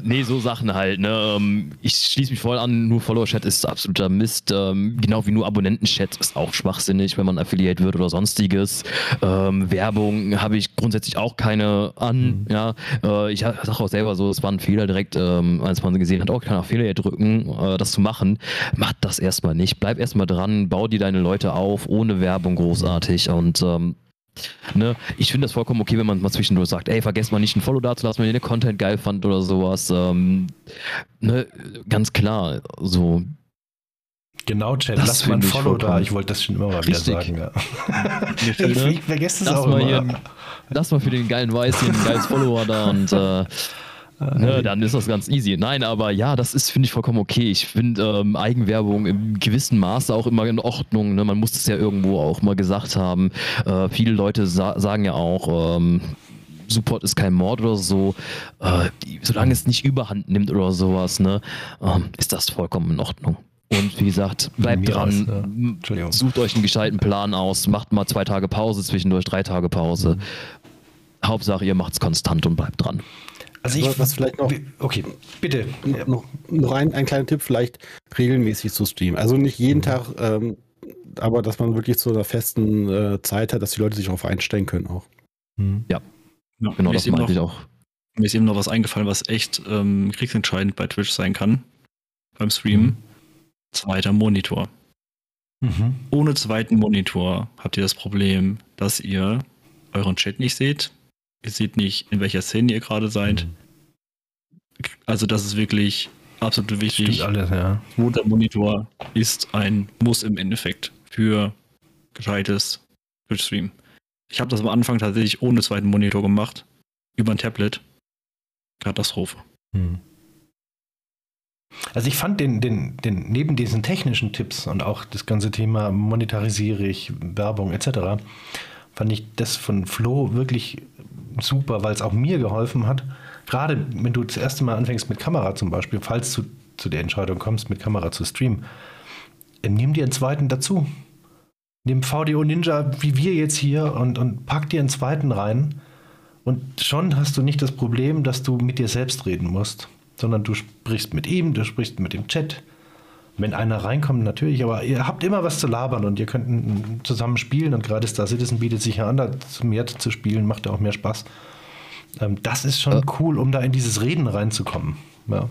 nee, so Sachen halt, ne. Ähm, Ich schließe mich voll an, nur Follower-Chat ist absoluter Mist. Ähm, Genau wie nur Abonnenten-Chat ist auch schwachsinnig, wenn man Affiliate wird oder sonstiges. Ähm, Werbung habe ich grundsätzlich auch keine an, ja. Äh, Ich sage auch selber so, es war ein Fehler direkt, ähm, als man gesehen hat, oh, ich kann Affiliate drücken, äh, das zu machen. Mach das erstmal nicht. Bleib erstmal dran, bau dir deine Leute auf, ohne Werbung großartig und ähm, Ne, ich finde das vollkommen okay, wenn man mal zwischendurch sagt, ey, vergesst mal nicht ein Follow da zu lassen, wenn ihr den Content geil fand oder sowas. Ähm, ne, ganz klar, so. Genau, Chat, Das lasst mal ein Follow da. Ich wollte das schon immer mal wieder richtig. sagen. Ja. [laughs] ich, Ne? ich vergesse es Lass auch mal immer. hier, lass mal für den geilen Weiß hier ein geiles Follower da und äh, ne, dann ist das ganz easy. Nein, aber ja, das ist, finde ich, vollkommen okay. Ich finde ähm, Eigenwerbung im gewissen Maße auch immer in Ordnung. Ne? Man muss es ja irgendwo auch mal gesagt haben. Äh, viele Leute sa sagen ja auch, ähm, Support ist kein Mord oder so. Äh, die, solange es nicht überhand nimmt oder sowas, ne, ähm, ist das vollkommen in Ordnung. Und wie gesagt, bleibt dran, aus. Entschuldigung. sucht euch einen gescheiten Plan aus, macht mal zwei Tage Pause, zwischendurch drei Tage Pause. Hauptsache, ihr macht's konstant und bleibt dran. Also ich, Was vielleicht noch- Okay, bitte. noch, noch ein, ein kleiner Tipp, vielleicht regelmäßig zu streamen. Also nicht jeden Tag ähm, aber dass man wirklich zu einer festen äh, Zeit hat, dass die Leute sich darauf einstellen können auch. Hm. Ja, Genau, mir das ist eben meinte ich noch, auch. Mir ist eben noch was eingefallen, was echt ähm, kriegsentscheidend bei Twitch sein kann. Beim Streamen. Mhm. Zweiter Monitor. Mhm. Ohne zweiten Monitor habt ihr das Problem, dass ihr euren Chat nicht seht. Ihr seht nicht, in welcher Szene ihr gerade seid. Also das ist wirklich absolut wichtig. Stimmt alles, ja. Zweiter Monitor ist ein Muss im Endeffekt für gescheites Twitch-Stream. Ich habe das am Anfang tatsächlich ohne zweiten Monitor gemacht. Über ein Tablet. Katastrophe. Hm. Also ich fand den, den, den, neben diesen technischen Tipps und auch das ganze Thema monetarisiere ich Werbung etc., fand ich das von Flo wirklich super, weil es auch mir geholfen hat. Gerade wenn du das erste Mal anfängst mit Kamera zum Beispiel, falls du zu der Entscheidung kommst, mit Kamera zu streamen, äh, nimm dir einen zweiten dazu. Nimm VDO Ninja wie wir jetzt hier und, und pack dir einen zweiten rein. Und schon hast du nicht das Problem, dass du mit dir selbst reden musst, sondern du sprichst mit ihm, du sprichst mit dem Chat. Wenn einer reinkommt, natürlich, aber ihr habt immer was zu labern und ihr könnt mm, zusammen spielen und gerade Star Citizen bietet sich ja an, da mehr zu spielen, macht ja auch mehr Spaß. Ähm, das ist schon Äh. cool, um da in dieses Reden reinzukommen. Ja.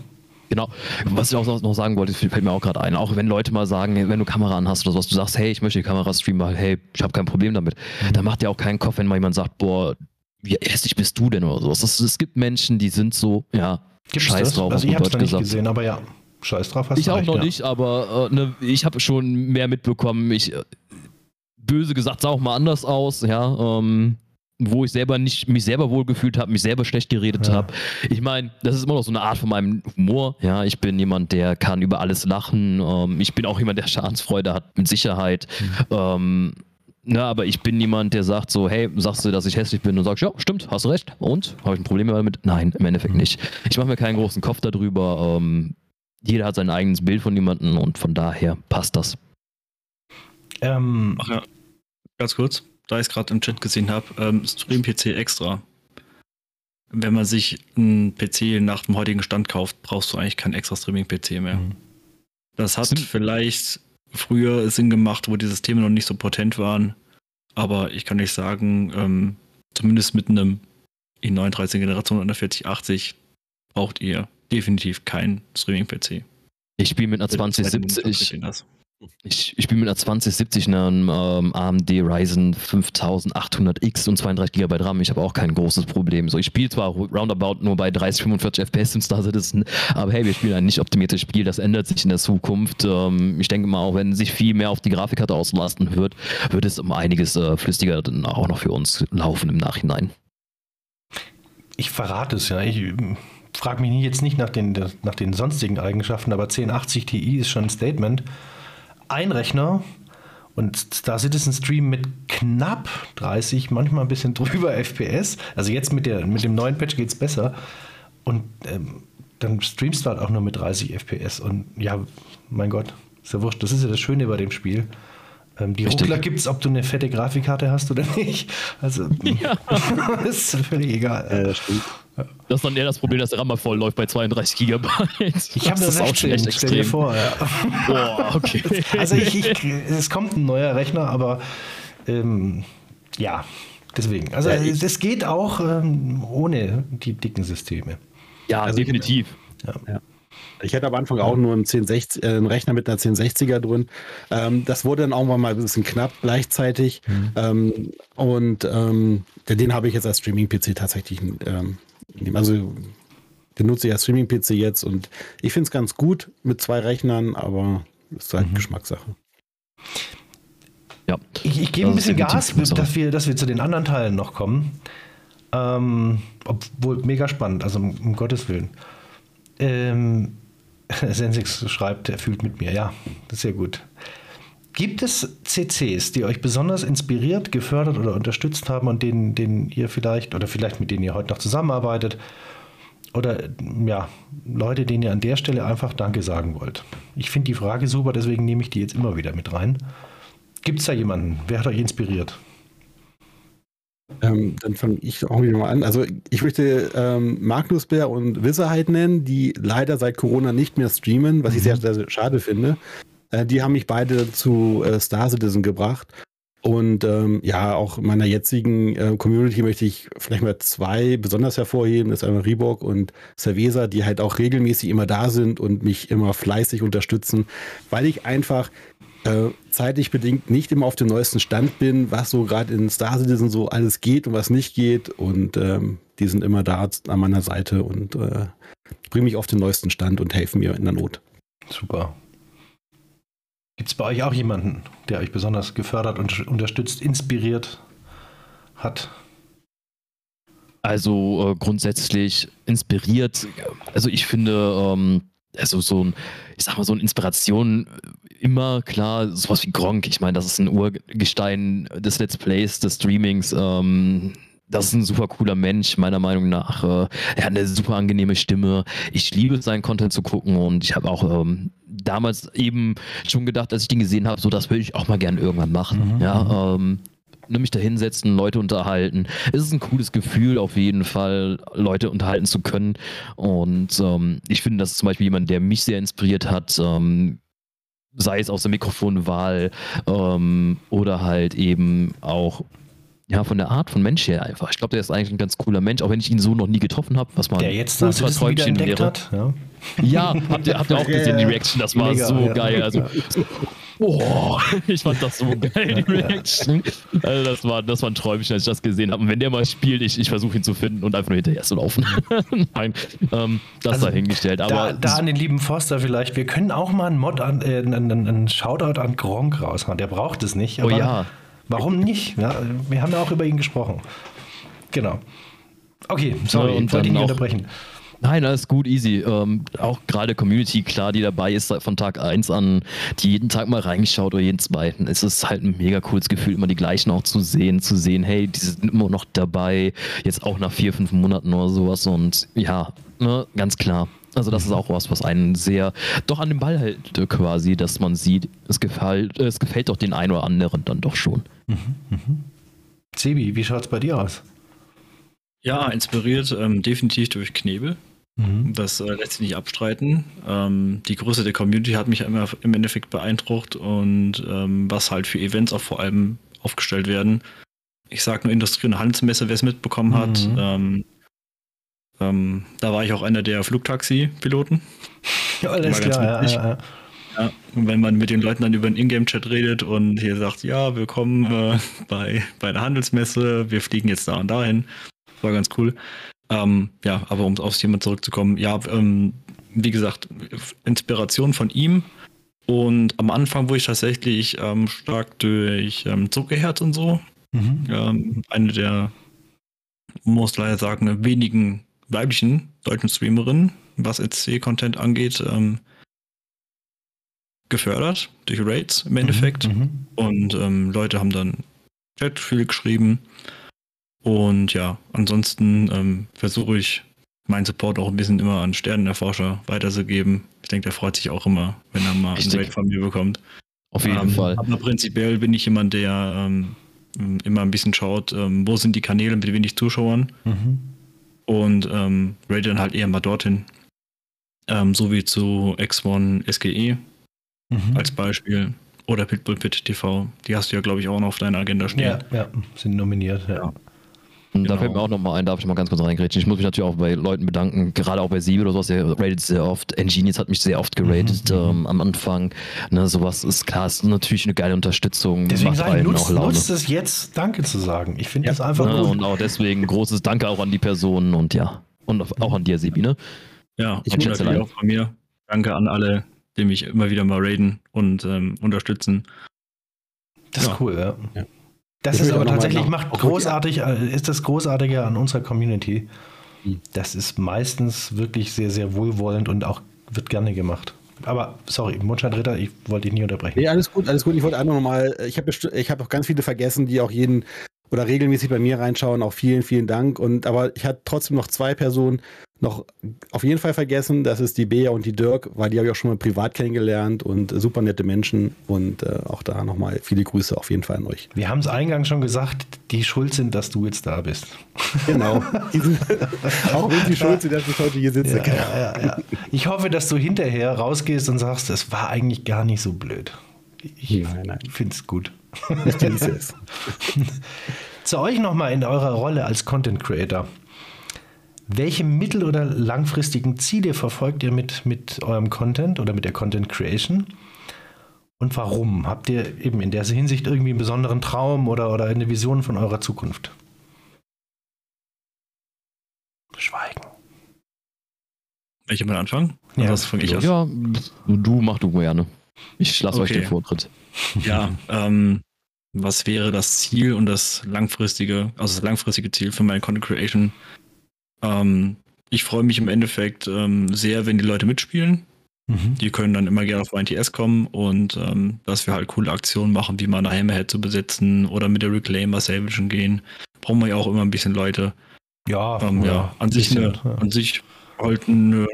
Genau. Was ich auch noch sagen wollte, fällt mir auch gerade ein. Auch wenn Leute mal sagen, wenn du Kamera an hast oder sowas, du sagst, hey, ich möchte die Kamera streamen, weil, hey, ich habe kein Problem damit. Dann macht dir auch keinen Kopf, wenn mal jemand sagt, boah, wie hässlich bist du denn oder sowas. Es gibt Menschen, die sind so, ja, Gibt's scheiß das? drauf, Also ich hab's nicht gesagt. gesehen, aber ja, scheiß drauf hast Ich du auch recht, noch ja. nicht, aber äh, ne, ich habe schon mehr mitbekommen. Ich, äh, böse gesagt, sah auch mal anders aus, ja. Ähm, wo ich selber nicht mich selber wohlgefühlt habe, mich selber schlecht geredet Ja. habe. Ich meine, das ist immer noch so eine Art von meinem Humor. Ja, ich bin jemand, der kann über alles lachen. Ähm, ich bin auch jemand, der Schadensfreude hat, mit Sicherheit. Ähm, na, aber ich bin jemand, der sagt so, hey, sagst du, dass ich hässlich bin und sagst, ja, stimmt, hast du recht. Und? Habe ich ein Problem damit? Nein, im Endeffekt Mhm. nicht. Ich mache mir keinen großen Kopf darüber. Ähm, jeder hat sein eigenes Bild von jemandem und von daher passt das. Ähm, Ach ja, ganz kurz, da ich es gerade im Chat gesehen habe, ähm, Stream-PC extra. Wenn man sich einen PC nach dem heutigen Stand kauft, brauchst du eigentlich keinen extra Streaming-PC mehr. Mhm. Das hat Sind- vielleicht früher Sinn gemacht, wo die Systeme noch nicht so potent waren. Aber ich kann euch sagen, ähm, zumindest mit einem i9 13 Generation oder 4080 braucht ihr definitiv keinen Streaming-PC. Ich spiele mit einer Mit dem zweiten Monitor 2070. kriegt ihr das. Ich, ich spiele mit einer 2070 einem ähm, AMD Ryzen 5800X und 32 GB RAM. Ich habe auch kein großes Problem. So, ich spiele zwar roundabout nur bei 30, 45 FPS im Star Citizen, aber hey, wir spielen ein nicht optimiertes Spiel. Das ändert sich in der Zukunft. Ähm, ich denke mal, auch wenn sich viel mehr auf die Grafikkarte auslasten wird, wird es um einiges äh, flüssiger dann auch noch für uns laufen im Nachhinein. ich verrate es ja. Ich frage mich jetzt nicht nach den, nach den sonstigen Eigenschaften, aber 1080 Ti ist schon ein Statement. Ein Rechner und Star Citizen Stream mit knapp 30, manchmal ein bisschen [laughs] drüber FPS. Also jetzt mit, der, mit dem neuen Patch geht es besser. Und ähm, dann streamst du halt auch nur mit 30 FPS. Und ja, mein Gott, ist ja wurscht. Das ist ja das Schöne bei dem Spiel. Ähm, die Richtig. Ruckler gibt es, ob du eine fette Grafikkarte hast oder [laughs] nicht. Also, [laughs] ist völlig egal. Ja, das stimmt. Das ist dann eher das Problem, dass der RAM mal voll läuft bei 32 GB. Ich habe nur 16, stell dir vor. Ja. Boah, okay. Also ich, ich, es kommt ein neuer Rechner, aber ähm, ja, deswegen. Also Ja, ich- das geht auch ähm, ohne die dicken Systeme. Ja, Also ich- definitiv. Ich hatte am Anfang auch nur einen, 1060, äh, einen Rechner mit einer 1060er drin. Ähm, das wurde dann irgendwann mal ein bisschen knapp gleichzeitig. Ähm, und ähm, den habe ich jetzt als Streaming-PC tatsächlich. Nehmen. also benutze ich als Streaming-PC jetzt und ich finde es ganz gut mit zwei Rechnern, aber ist halt Mhm. Geschmackssache. Ja. Ich, ich gebe ein bisschen Gas, dass wir, dass wir zu den anderen Teilen noch kommen. Ähm, obwohl mega spannend, also um, um Gottes Willen. Ähm, [laughs] Sensix schreibt, er fühlt mit mir. Ja, das ist sehr gut. Gibt es CCs, die euch besonders inspiriert, gefördert oder unterstützt haben und denen, denen ihr vielleicht, oder vielleicht mit denen ihr heute noch zusammenarbeitet, oder ja, Leute, denen ihr an der Stelle einfach Danke sagen wollt? Ich finde die Frage super, deswegen nehme ich die jetzt immer wieder mit rein. Gibt es da jemanden? Wer hat euch inspiriert? Ähm, dann fange ich auch wieder mal an. Also ich möchte ähm, Magnusbär und Wisserheit nennen, die leider seit Corona nicht mehr streamen, was ich Mhm. sehr, sehr, sehr schade finde. Äh, die haben mich beide zu äh, Star Citizen gebracht. Und ähm, ja, auch in meiner jetzigen äh, Community möchte ich vielleicht mal zwei besonders hervorheben. Das ist einmal Reebok und Cerveza, die halt auch regelmäßig immer da sind und mich immer fleißig unterstützen, weil ich einfach äh, zeitlich bedingt nicht immer auf dem neuesten Stand bin, was so gerade in Star Citizen so alles geht und was nicht geht. Und ähm, die sind immer da an meiner Seite und äh, bringen mich auf den neuesten Stand und helfen mir in der Not. Super. Gibt es bei euch auch jemanden, der euch besonders gefördert und unterstützt, inspiriert hat? Also äh, grundsätzlich inspiriert. Also ich finde, ähm, also so ein, ich sag mal, so eine Inspiration äh, immer klar, sowas wie Gronk. Ich meine, das ist ein Urgestein des Let's Plays, des Streamings. Ähm, das ist ein super cooler Mensch, meiner Meinung nach. Äh, er hat eine super angenehme Stimme. Ich liebe seinen Content zu gucken und ich habe auch ähm, damals eben schon gedacht, als ich den gesehen habe, so das würde ich auch mal gerne irgendwann machen. Mhm. Ja, ähm, mich da hinsetzen, Leute unterhalten. Es ist ein cooles Gefühl, auf jeden Fall Leute unterhalten zu können. Und ähm, ich finde, das ist zum Beispiel jemand, der mich sehr inspiriert hat. Ähm, sei es aus der Mikrofonwahl ähm, oder halt eben auch ja, von der Art von Mensch her einfach. Ich glaube, der ist eigentlich ein ganz cooler Mensch, auch wenn ich ihn so noch nie getroffen habe, was man der jetzt das wieder entdeckt hat. Ja, ja habt, ihr, habt ihr auch gesehen, die Reaction, das war Mega, so ja. geil. Also, [laughs] oh, ich fand das so geil, die [laughs] Reaction. Also das war, das war ein Träumchen, als ich das gesehen habe. Und wenn der mal spielt, ich, ich versuche ihn zu finden und einfach nur hinterher zu laufen. [laughs] Nein, ähm, das also, dahingestellt. Aber da, da an den lieben Forster vielleicht, wir können auch mal einen Mod an, äh, einen, einen Shoutout an Gronk raushauen. Der braucht es nicht. oh ja. Warum [laughs] nicht? Ja, wir haben ja auch über ihn gesprochen. Genau. Okay, sorry, ja, ich wollte ihn nicht unterbrechen. Nein, alles gut, easy. Ähm, auch gerade Community, klar, die dabei ist von Tag 1 an, die jeden Tag mal reingeschaut oder jeden zweiten. Es ist halt ein mega cooles Gefühl, immer die gleichen auch zu sehen, zu sehen, hey, die sind immer noch dabei, jetzt auch nach vier, fünf Monaten oder sowas. Und ja, ne, ganz klar. Also das ist auch was, was einen sehr doch an den Ball hält quasi, dass man sieht, es gefällt, es gefällt doch den einen oder anderen dann doch schon. Mhm, mhm. Sebi, wie schaut es bei dir aus? Ja, inspiriert ähm, definitiv durch Knebel. Mhm. Das äh, lässt sich nicht abstreiten. Ähm, die Größe der Community hat mich immer im Endeffekt beeindruckt und ähm, was halt für Events auch vor allem aufgestellt werden. Ich sage nur Industrie- und Handelsmesse, wer es mitbekommen hat. Mhm. Ähm, ähm, da war ich auch einer der Flugtaxi-Piloten. Ja, [laughs] alles klar, ja, ja, ja. Und wenn man mit den Leuten dann über den Ingame-Chat redet und hier sagt, ja, willkommen äh, bei, bei der Handelsmesse, wir fliegen jetzt da und dahin. War ganz cool. Ähm, ja, aber um aufs Thema zurückzukommen, ja, ähm, wie gesagt, Inspiration von ihm. Und am Anfang wurde ich tatsächlich ähm, stark durch ähm, Zuckerherz und so. Mhm. Ähm, eine der, muss leider sagen, wenigen weiblichen deutschen Streamerinnen, was EC-Content angeht, ähm, gefördert durch Raids im Endeffekt. Mhm, mhm, und ähm, Leute haben dann Chat viel geschrieben. Und ja, ansonsten ähm, versuche ich meinen Support auch ein bisschen immer an Sternenerforscher weiterzugeben. Ich denke, der freut sich auch immer, wenn er mal einen Raid von mir bekommt. Auf jeden ähm, Fall. Aber prinzipiell bin ich jemand, der ähm, immer ein bisschen schaut, ähm, wo sind die Kanäle mit wenig Zuschauern. Mhm und ähm, rate dann halt eher mal dorthin. Ähm, so wie zu X1 SGE mhm. als Beispiel. Oder Pitbull Pit TV. Die hast du ja, glaube ich, auch noch auf deiner Agenda stehen. Ja, ja sind nominiert. Ja. ja. Genau. Da fällt mir auch nochmal ein, darf ich mal ganz kurz reingrätschen. Ich muss mich natürlich auch bei Leuten bedanken, gerade auch bei Siebel oder sowas, der rated sehr oft. Engenius hat mich sehr oft geratet mhm. ähm, am Anfang. Ne, sowas ist klar, ist natürlich eine geile Unterstützung. Deswegen sage ich, nutzt, nutzt es jetzt, Danke zu sagen. Ich finde ja. das einfach ja, gut. Und auch deswegen großes Danke auch an die Personen und ja, und auch an dir, Sebi, ne? Ja, ich natürlich auch von mir. Danke an alle, die mich immer wieder mal raiden und ähm, unterstützen. Das ist cool, ja. ja. Das ist aber tatsächlich macht großartig, äh, ist das Großartige an unserer Community. Hm. Das ist meistens wirklich sehr, sehr wohlwollend und auch wird gerne gemacht. Aber sorry, Mundschein Ritter, ich wollte dich nie unterbrechen. Nee, alles gut, alles gut. Ich wollte einfach nochmal, ich habe ich hab auch ganz viele vergessen, die auch jeden oder regelmäßig bei mir reinschauen. Auch vielen, vielen Dank. Und aber ich hatte trotzdem noch zwei Personen, noch auf jeden Fall vergessen, das ist die Bea und die Dirk, weil die habe ich auch schon mal privat kennengelernt und super nette Menschen und äh, auch da nochmal viele Grüße auf jeden Fall an euch. Wir haben es eingangs schon gesagt, die schuld sind, dass du jetzt da bist. Genau. [laughs] Auch wenn sie schuld sind, dass ich heute hier sitze. Ja, ja, ja, ja. Ich hoffe, dass du hinterher rausgehst und sagst, es war eigentlich gar nicht so blöd. Ich finde es gut. Ich genieße es. [laughs] Zu euch nochmal in eurer Rolle als Content Creator. Welche mittel- oder langfristigen Ziele verfolgt ihr mit, mit eurem Content oder mit der Content Creation? Und warum? Habt ihr eben in der Hinsicht irgendwie einen besonderen Traum oder, oder eine Vision von eurer Zukunft? Schweigen. Ich mal anfangen? Ja, was fange ich an? Ja, du mach du gerne. Ich lasse okay. euch den Vortritt. Ja, ähm, was wäre das Ziel und das langfristige, also das langfristige Ziel für meine Content Creation? Ähm, ich freue mich im Endeffekt ähm, sehr, wenn die Leute mitspielen. Mhm. Die können dann immer gerne auf YTS kommen und ähm, dass wir halt coole Aktionen machen, wie mal eine Hammerhead zu besetzen oder mit der Reclaimer Salvagen gehen. Brauchen wir ja auch immer ein bisschen Leute. Ja, ähm, ja, ja, an sich, eine, ja. an sich halt eine,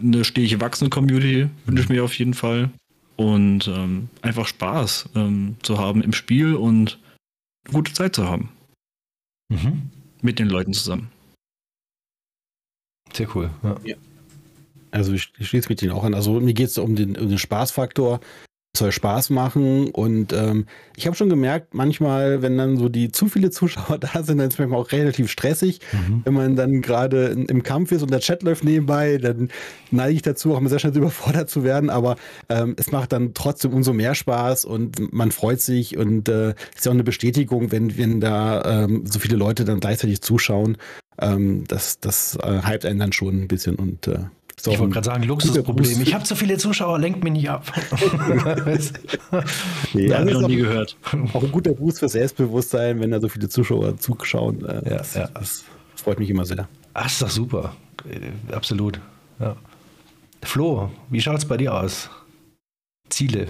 eine stetig wachsende Community, wünsche ich mir auf jeden Fall. Und ähm, einfach Spaß ähm, zu haben im Spiel und eine gute Zeit zu haben. Mhm. Mit den Leuten zusammen. Sehr cool. Ja. ja. Also ich, ich schließe mich den auch an. Also mir geht es um den, um den Spaßfaktor. Soll Spaß machen und ähm, ich habe schon gemerkt, manchmal, wenn dann so die zu viele Zuschauer [laughs] da sind, dann ist es manchmal auch relativ stressig. Mhm. Wenn man dann gerade im Kampf ist und der Chat läuft nebenbei, dann neige ich dazu, auch mal sehr schnell [laughs] überfordert zu werden, aber ähm, es macht dann trotzdem umso mehr Spaß und man freut sich und äh, ist ja auch eine Bestätigung, wenn, wenn da ähm, so viele Leute dann gleichzeitig zuschauen. Ähm, das das äh, hypt einen dann schon ein bisschen und äh, so ich wollte gerade sagen, Luxusproblem. Ich habe zu viele Zuschauer, lenkt mich nicht ab. [laughs] nee, ja, habe ich noch nie gehört. Auch ein guter Boost für Selbstbewusstsein, wenn da so viele Zuschauer zuschauen. Äh, ja, das, ja. das, freut mich immer sehr. Ach, ist doch super. Äh, absolut. Ja. Flo, wie schaut es bei dir aus? Ziele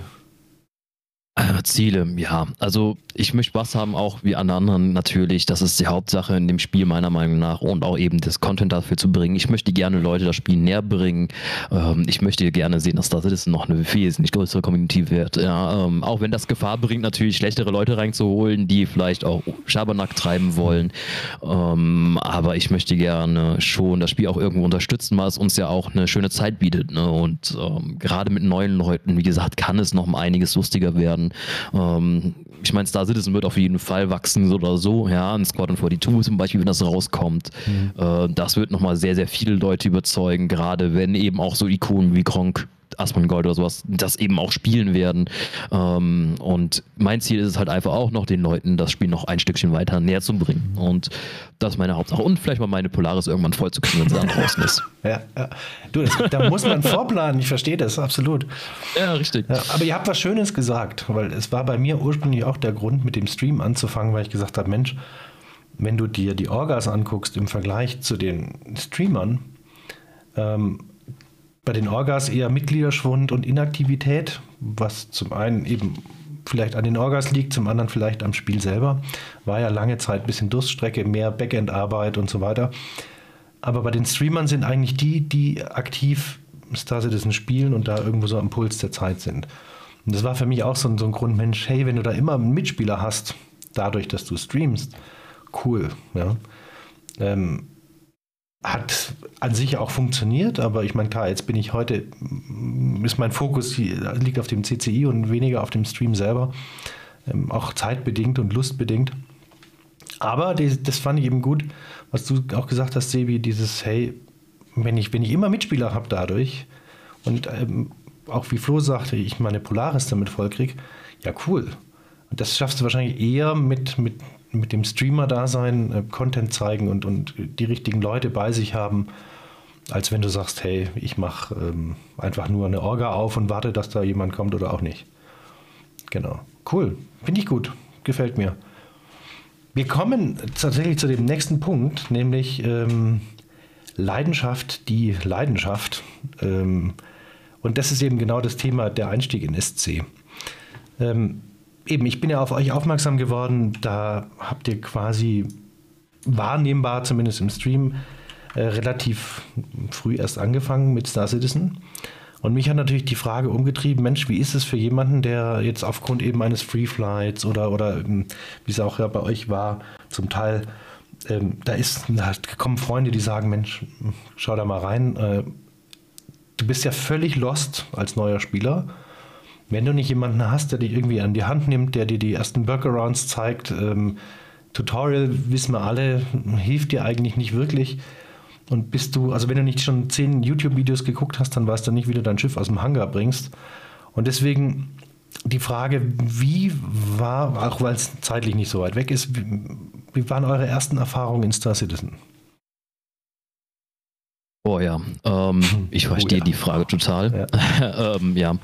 äh, Ziele, ja. Also ich möchte Spaß haben, auch wie alle anderen natürlich. Das ist die Hauptsache in dem Spiel meiner Meinung nach und auch eben das Content dafür zu bringen. Ich möchte gerne Leute das Spiel näher bringen. Ähm, ich möchte gerne sehen, dass das noch eine wesentlich größere Community wird. Ja, ähm, auch wenn das Gefahr bringt, natürlich schlechtere Leute reinzuholen, die vielleicht auch Schabernack treiben wollen. Ähm, aber ich möchte gerne schon das Spiel auch irgendwo unterstützen, weil es uns ja auch eine schöne Zeit bietet. Ne? Und ähm, gerade mit neuen Leuten, wie gesagt, kann es noch einiges lustiger werden. Ähm, ich meine, Star Citizen wird auf jeden Fall wachsen oder so, ja, ein Squadron 42 zum Beispiel, wenn das rauskommt. Mhm. Äh, das wird nochmal sehr, sehr viele Leute überzeugen, gerade wenn eben auch so Ikonen wie Gronk Asmongold oder sowas, das eben auch spielen werden. Ähm, und mein Ziel ist es halt einfach auch noch, den Leuten das Spiel noch ein Stückchen weiter näher zu bringen. Und das ist meine Hauptsache. Und vielleicht mal meine Polaris irgendwann voll zu kriegen, wenn sie dann draußen ist. [laughs] Ja, ja. Du, das, da muss man vorplanen, ich verstehe das, absolut. Ja, richtig. Ja, aber ihr habt was Schönes gesagt, weil es war bei mir ursprünglich auch der Grund, mit dem Stream anzufangen, weil ich gesagt habe, Mensch, wenn du dir die Orgas anguckst im Vergleich zu den Streamern, ähm, bei den Orgas eher Mitgliederschwund und Inaktivität, was zum einen eben vielleicht an den Orgas liegt, zum anderen vielleicht am Spiel selber. War ja lange Zeit ein bisschen Durststrecke, mehr Backend-Arbeit und so weiter. Aber bei den Streamern sind eigentlich die, die aktiv Star Citizen spielen und da irgendwo so am Puls der Zeit sind. Und das war für mich auch so, so ein Grund, Mensch, hey, wenn du da immer einen Mitspieler hast, dadurch, dass du streamst, cool. Ja. Ähm, hat an sich auch funktioniert, aber ich meine, klar, jetzt bin ich heute, ist mein Fokus liegt auf dem CCI und weniger auf dem Stream selber, ähm, auch zeitbedingt und lustbedingt. Aber das, das fand ich eben gut, was du auch gesagt hast, Sebi, dieses, hey, wenn ich, wenn ich immer Mitspieler habe dadurch und ähm, auch wie Flo sagte, ich meine Polaris damit vollkriege, ja cool. Und das schaffst du wahrscheinlich eher mit, mit mit dem Streamer-Dasein äh, Content zeigen und, und die richtigen Leute bei sich haben, als wenn du sagst, hey, ich mache ähm, einfach nur eine Orga auf und warte, dass da jemand kommt oder auch nicht. Genau. Cool. Finde ich gut. Gefällt mir. Wir kommen tatsächlich zu dem nächsten Punkt, nämlich ähm, Leidenschaft, die Leidenschaft. Ähm, und das ist eben genau das Thema der Einstieg in SC. Ähm, eben, ich bin ja auf euch aufmerksam geworden, da habt ihr quasi wahrnehmbar, zumindest im Stream, äh, relativ früh erst angefangen mit Star Citizen. Und mich hat natürlich die Frage umgetrieben, Mensch, wie ist es für jemanden, der jetzt aufgrund eben eines Free Flights oder, oder ähm, wie es auch ja bei euch war, zum Teil, ähm, da ist, da kommen Freunde, die sagen, Mensch, schau da mal rein, äh, du bist ja völlig lost als neuer Spieler. Wenn du nicht jemanden hast, der dich irgendwie an die Hand nimmt, der dir die ersten Workarounds zeigt, ähm, Tutorial, wissen wir alle, hilft dir eigentlich nicht wirklich. Und bist du, also wenn du nicht schon zehn YouTube-Videos geguckt hast, dann weißt du nicht, wie du dein Schiff aus dem Hangar bringst. Und deswegen die Frage, wie war, auch weil es zeitlich nicht so weit weg ist, wie, wie waren eure ersten Erfahrungen in Star Citizen? Oh ja, ähm, [laughs] ich Oh verstehe ja. die Frage total. Ja. [laughs] ähm, ja,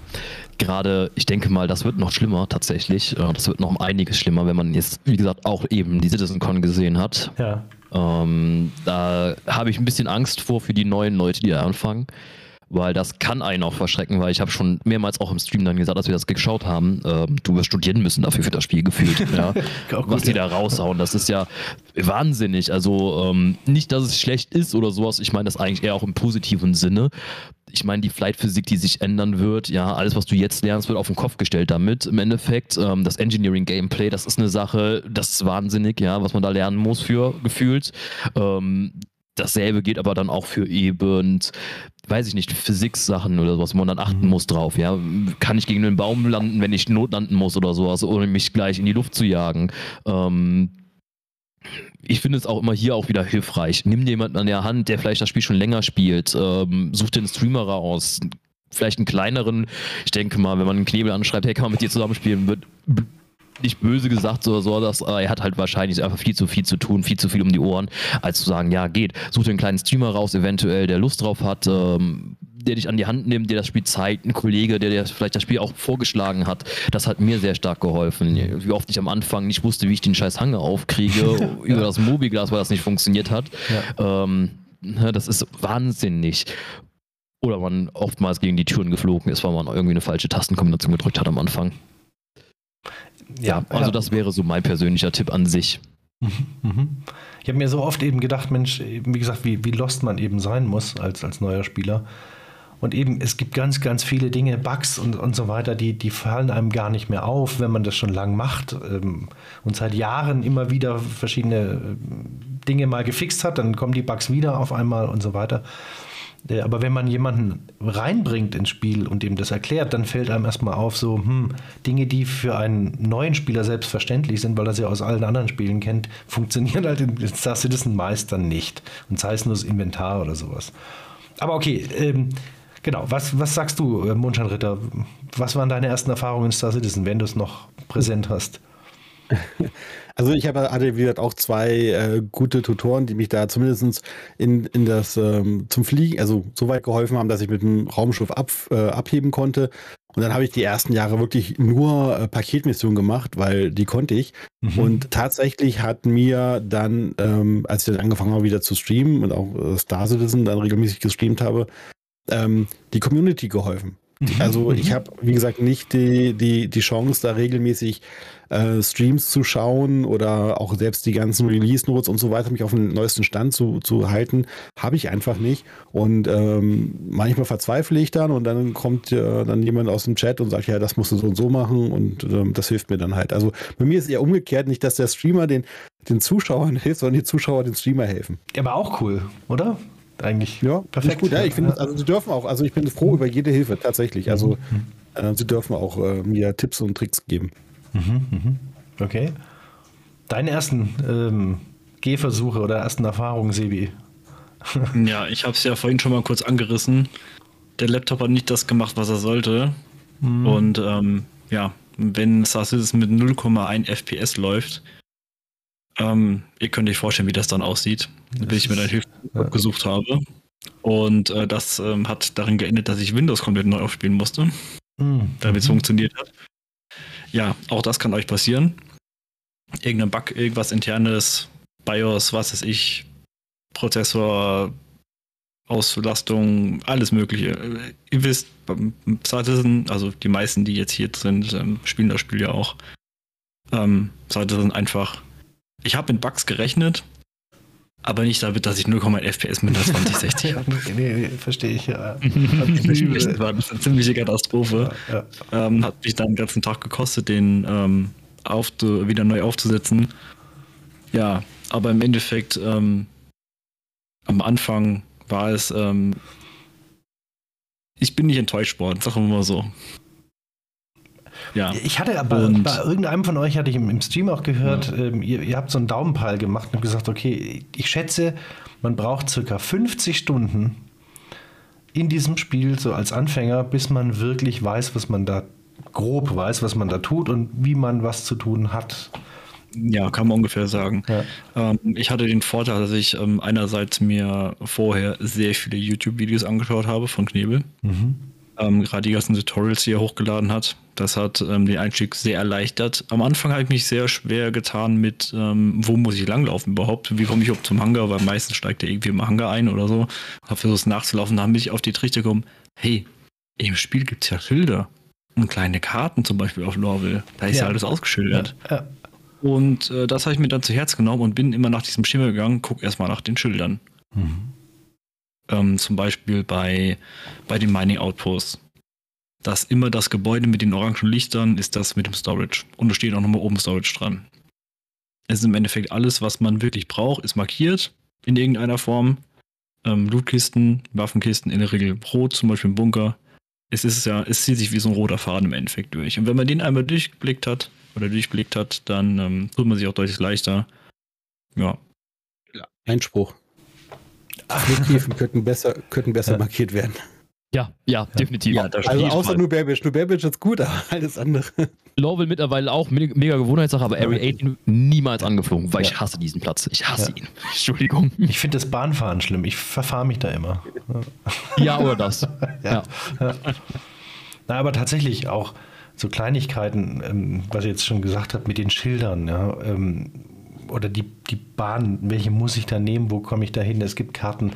gerade, ich denke mal, das wird noch schlimmer tatsächlich. Äh, Das wird noch um einiges schlimmer, wenn man jetzt, wie gesagt, auch eben die CitizenCon gesehen hat. Ja. Ähm, da habe ich ein bisschen Angst vor für die neuen Leute, die da anfangen. Weil das kann einen auch verschrecken, weil ich habe schon mehrmals auch im Stream dann gesagt, als wir das geschaut haben, ähm, du wirst studieren müssen dafür für das Spiel gefühlt. [laughs] ja. Gut, Was die ja. da raushauen, das ist ja wahnsinnig. Also ähm, nicht, dass es schlecht ist oder sowas, ich meine das eigentlich eher auch im positiven Sinne. Ich meine, die Flight-Physik, die sich ändern wird, ja, alles, was du jetzt lernst, wird auf den Kopf gestellt damit. Im Endeffekt, ähm, das Engineering-Gameplay, das ist eine Sache, das ist wahnsinnig, ja, was man da lernen muss für gefühlt. Ähm, dasselbe geht aber dann auch für eben, weiß ich nicht, Physik-Sachen oder sowas, wo man dann achten muss drauf, ja. Kann ich gegen einen Baum landen, wenn ich notlanden muss oder sowas, ohne mich gleich in die Luft zu jagen? Ähm, ich finde es auch immer hier auch wieder hilfreich. Nimm dir jemanden an der Hand, der vielleicht das Spiel schon länger spielt. Ähm, such einen Streamer raus. Vielleicht einen kleineren. Ich denke mal, wenn man einen Knebel anschreibt, hey, kann man mit dir zusammenspielen, wird nicht böse gesagt oder so, dass äh, er hat halt wahrscheinlich einfach viel zu viel zu tun, viel zu viel um die Ohren, als zu sagen, ja, geht. Such dir einen kleinen Streamer raus, eventuell, der Lust drauf hat, ähm, der dich an die Hand nimmt, dir das Spiel zeigt, ein Kollege, der dir vielleicht das Spiel auch vorgeschlagen hat. Das hat mir sehr stark geholfen. Wie oft ich am Anfang nicht wusste, wie ich den scheiß Hanger aufkriege [laughs] über das Mobiglas, weil das nicht funktioniert hat. Ähm, ne, das ist wahnsinnig. Oder man oftmals gegen die Türen geflogen ist, weil man irgendwie eine falsche Tastenkombination gedrückt hat am Anfang. Ja, also das wäre so mein persönlicher Tipp an sich. Mhm. Ich habe mir so oft eben gedacht, Mensch, wie gesagt, wie, wie lost man eben sein muss als, als neuer Spieler. Und eben, es gibt ganz, ganz viele Dinge, Bugs und, und so weiter, die, die fallen einem gar nicht mehr auf, wenn man das schon lang macht ähm, und seit Jahren immer wieder verschiedene ähm, Dinge mal gefixt hat, dann kommen die Bugs wieder auf einmal und so weiter. Äh, Aber wenn man jemanden reinbringt ins Spiel und ihm das erklärt, dann fällt einem erstmal auf, so hm, Dinge, die für einen neuen Spieler selbstverständlich sind, weil er sie aus allen anderen Spielen kennt, [laughs] funktionieren halt in Star Citizen meist dann nicht. Und sei es nur das Inventar oder sowas. Aber okay, ähm, genau. Was, was sagst du, äh, Mondschein Ritter? Was waren deine ersten Erfahrungen in Star Citizen, wenn du es noch präsent hast? [laughs] Also ich habe, hatte, wie gesagt, auch zwei äh, gute Tutoren, die mich da zumindest in, in das ähm, zum Fliegen, also so weit geholfen haben, dass ich mit dem Raumschiff ab, äh, abheben konnte. Und dann habe ich die ersten Jahre wirklich nur äh, Paketmissionen gemacht, weil die konnte ich. Mhm. Und tatsächlich hat mir dann, ähm, als ich dann angefangen habe, wieder zu streamen und auch äh, Star Citizen dann regelmäßig gestreamt habe, ähm, die Community geholfen. Mhm. Also ich habe, wie gesagt, nicht die, die, die Chance, da regelmäßig äh, Streams zu schauen oder auch selbst die ganzen Release-Notes und so weiter, mich auf den neuesten Stand zu, zu halten, habe ich einfach nicht. Und ähm, manchmal verzweifle ich dann und dann kommt äh, dann jemand aus dem Chat und sagt, ja, das musst du so und so machen und ähm, das hilft mir dann halt. Also bei mir ist eher umgekehrt, nicht, dass der Streamer den, den Zuschauern [laughs] hilft, sondern die Zuschauer den Streamer helfen. Aber auch cool, oder? Eigentlich Ja, perfekt. Gut, ja, ich finde, also sie dürfen auch, also ich bin froh über jede Hilfe, tatsächlich. Also äh, sie dürfen auch äh, mir Tipps und Tricks geben. Okay. Deine ersten ähm, Gehversuche oder ersten Erfahrungen, Sebi? [laughs] Ja, ich habe es ja vorhin schon mal kurz angerissen. Der Laptop hat nicht das gemacht, was er sollte. Und ähm, ja, wenn Citizen mit 0,1 FPS läuft, ähm, ihr könnt euch vorstellen, wie das dann aussieht, bis ich mir dann Hilfe ja. gesucht habe. Und äh, das ähm, hat darin geendet, dass ich Windows komplett neu aufspielen musste, Mhm. damit es funktioniert hat. Ja, auch das kann euch passieren. Irgendein Bug, irgendwas internes, BIOS, was weiß ich, Prozessor, Auslastung, alles Mögliche. Äh, Ihr wisst, Citizen, also die meisten, die jetzt hier sind, spielen das Spiel ja auch. Ähm, Citizen einfach. Ich habe mit Bugs gerechnet, Aber nicht damit, dass ich 0,1 FPS mit einer 2060 habe. nee, nee, verstehe ich, ja. [laughs] Das war eine ziemliche Katastrophe. Ja, ja. Ähm, hat mich dann den ganzen Tag gekostet, den ähm, wieder neu aufzusetzen. Ja, aber im Endeffekt ähm, am Anfang war es. Ähm, ich bin nicht enttäuscht worden, sagen wir mal so. Ja. Ich hatte aber Und- bei irgendeinem von euch hatte ich im, im Stream auch gehört, ähm, ihr, ihr habt so einen Daumenpeil gemacht und gesagt, okay, ich schätze, man braucht circa 50 Stunden in diesem Spiel so als Anfänger, bis man wirklich weiß, was man da grob weiß, was man da tut und wie man was zu tun hat. Ja, kann man ungefähr sagen. Ja. Ähm, ich hatte den Vorteil, dass ich ähm, einerseits mir vorher sehr viele YouTube-Videos angeschaut habe von Knebel. Ähm, Gerade die ganzen Tutorials, die er hochgeladen hat. Das hat ähm, den Einstieg sehr erleichtert. Am Anfang habe ich mich sehr schwer getan mit, ähm, wo muss ich langlaufen überhaupt? Wie komme ich überhaupt zum Hangar? Weil meistens steigt er irgendwie im Hangar ein oder so. Habe versucht nachzulaufen. Dann bin ich auf die Trichter gekommen, hey, im Spiel gibt es ja Schilder. Und kleine Karten zum Beispiel auf Lorville. Da ist ja, Ja. alles ausgeschildert. Ja. Und äh, das habe ich mir dann zu Herz genommen und bin immer nach diesem Schimmer gegangen, guck erstmal nach den Schildern. Ähm, zum Beispiel bei, bei den Mining Outposts. Das immer das Gebäude mit den orangen Lichtern ist das mit dem Storage. Und da steht auch nochmal oben Storage dran. Es ist im Endeffekt alles, was man wirklich braucht, ist markiert in irgendeiner Form. Ähm, Lootkisten, Waffenkisten in der Regel rot, zum Beispiel im Bunker. Es ist ja, es zieht sich wie so ein roter Faden im Endeffekt durch. Und wenn man den einmal durchgeblickt hat oder durchblickt hat, dann ähm, tut man sich auch deutlich leichter. Ja, Einspruch. Flughäfen könnten besser, könnten besser Ja. markiert werden. Ja, ja, definitiv. Ja, Also außer halt- nur Babish. Nur Babish ist gut, aber alles andere. Lowell mittlerweile auch me mega Gewohnheitssache, aber Area 18 niemals angeflogen, weil Ja. ich hasse diesen Platz. Ich hasse Ja. ihn. [laughs] Entschuldigung. Ich finde das Bahnfahren schlimm. Ich verfahre mich da immer. Ja, oder das. [laughs] Ja. Na, aber tatsächlich auch so Kleinigkeiten, ähm, was ihr jetzt schon gesagt habt mit den Schildern, ja, ähm, oder die, die Bahn, welche muss ich da nehmen, wo komme ich da hin? Es gibt Karten,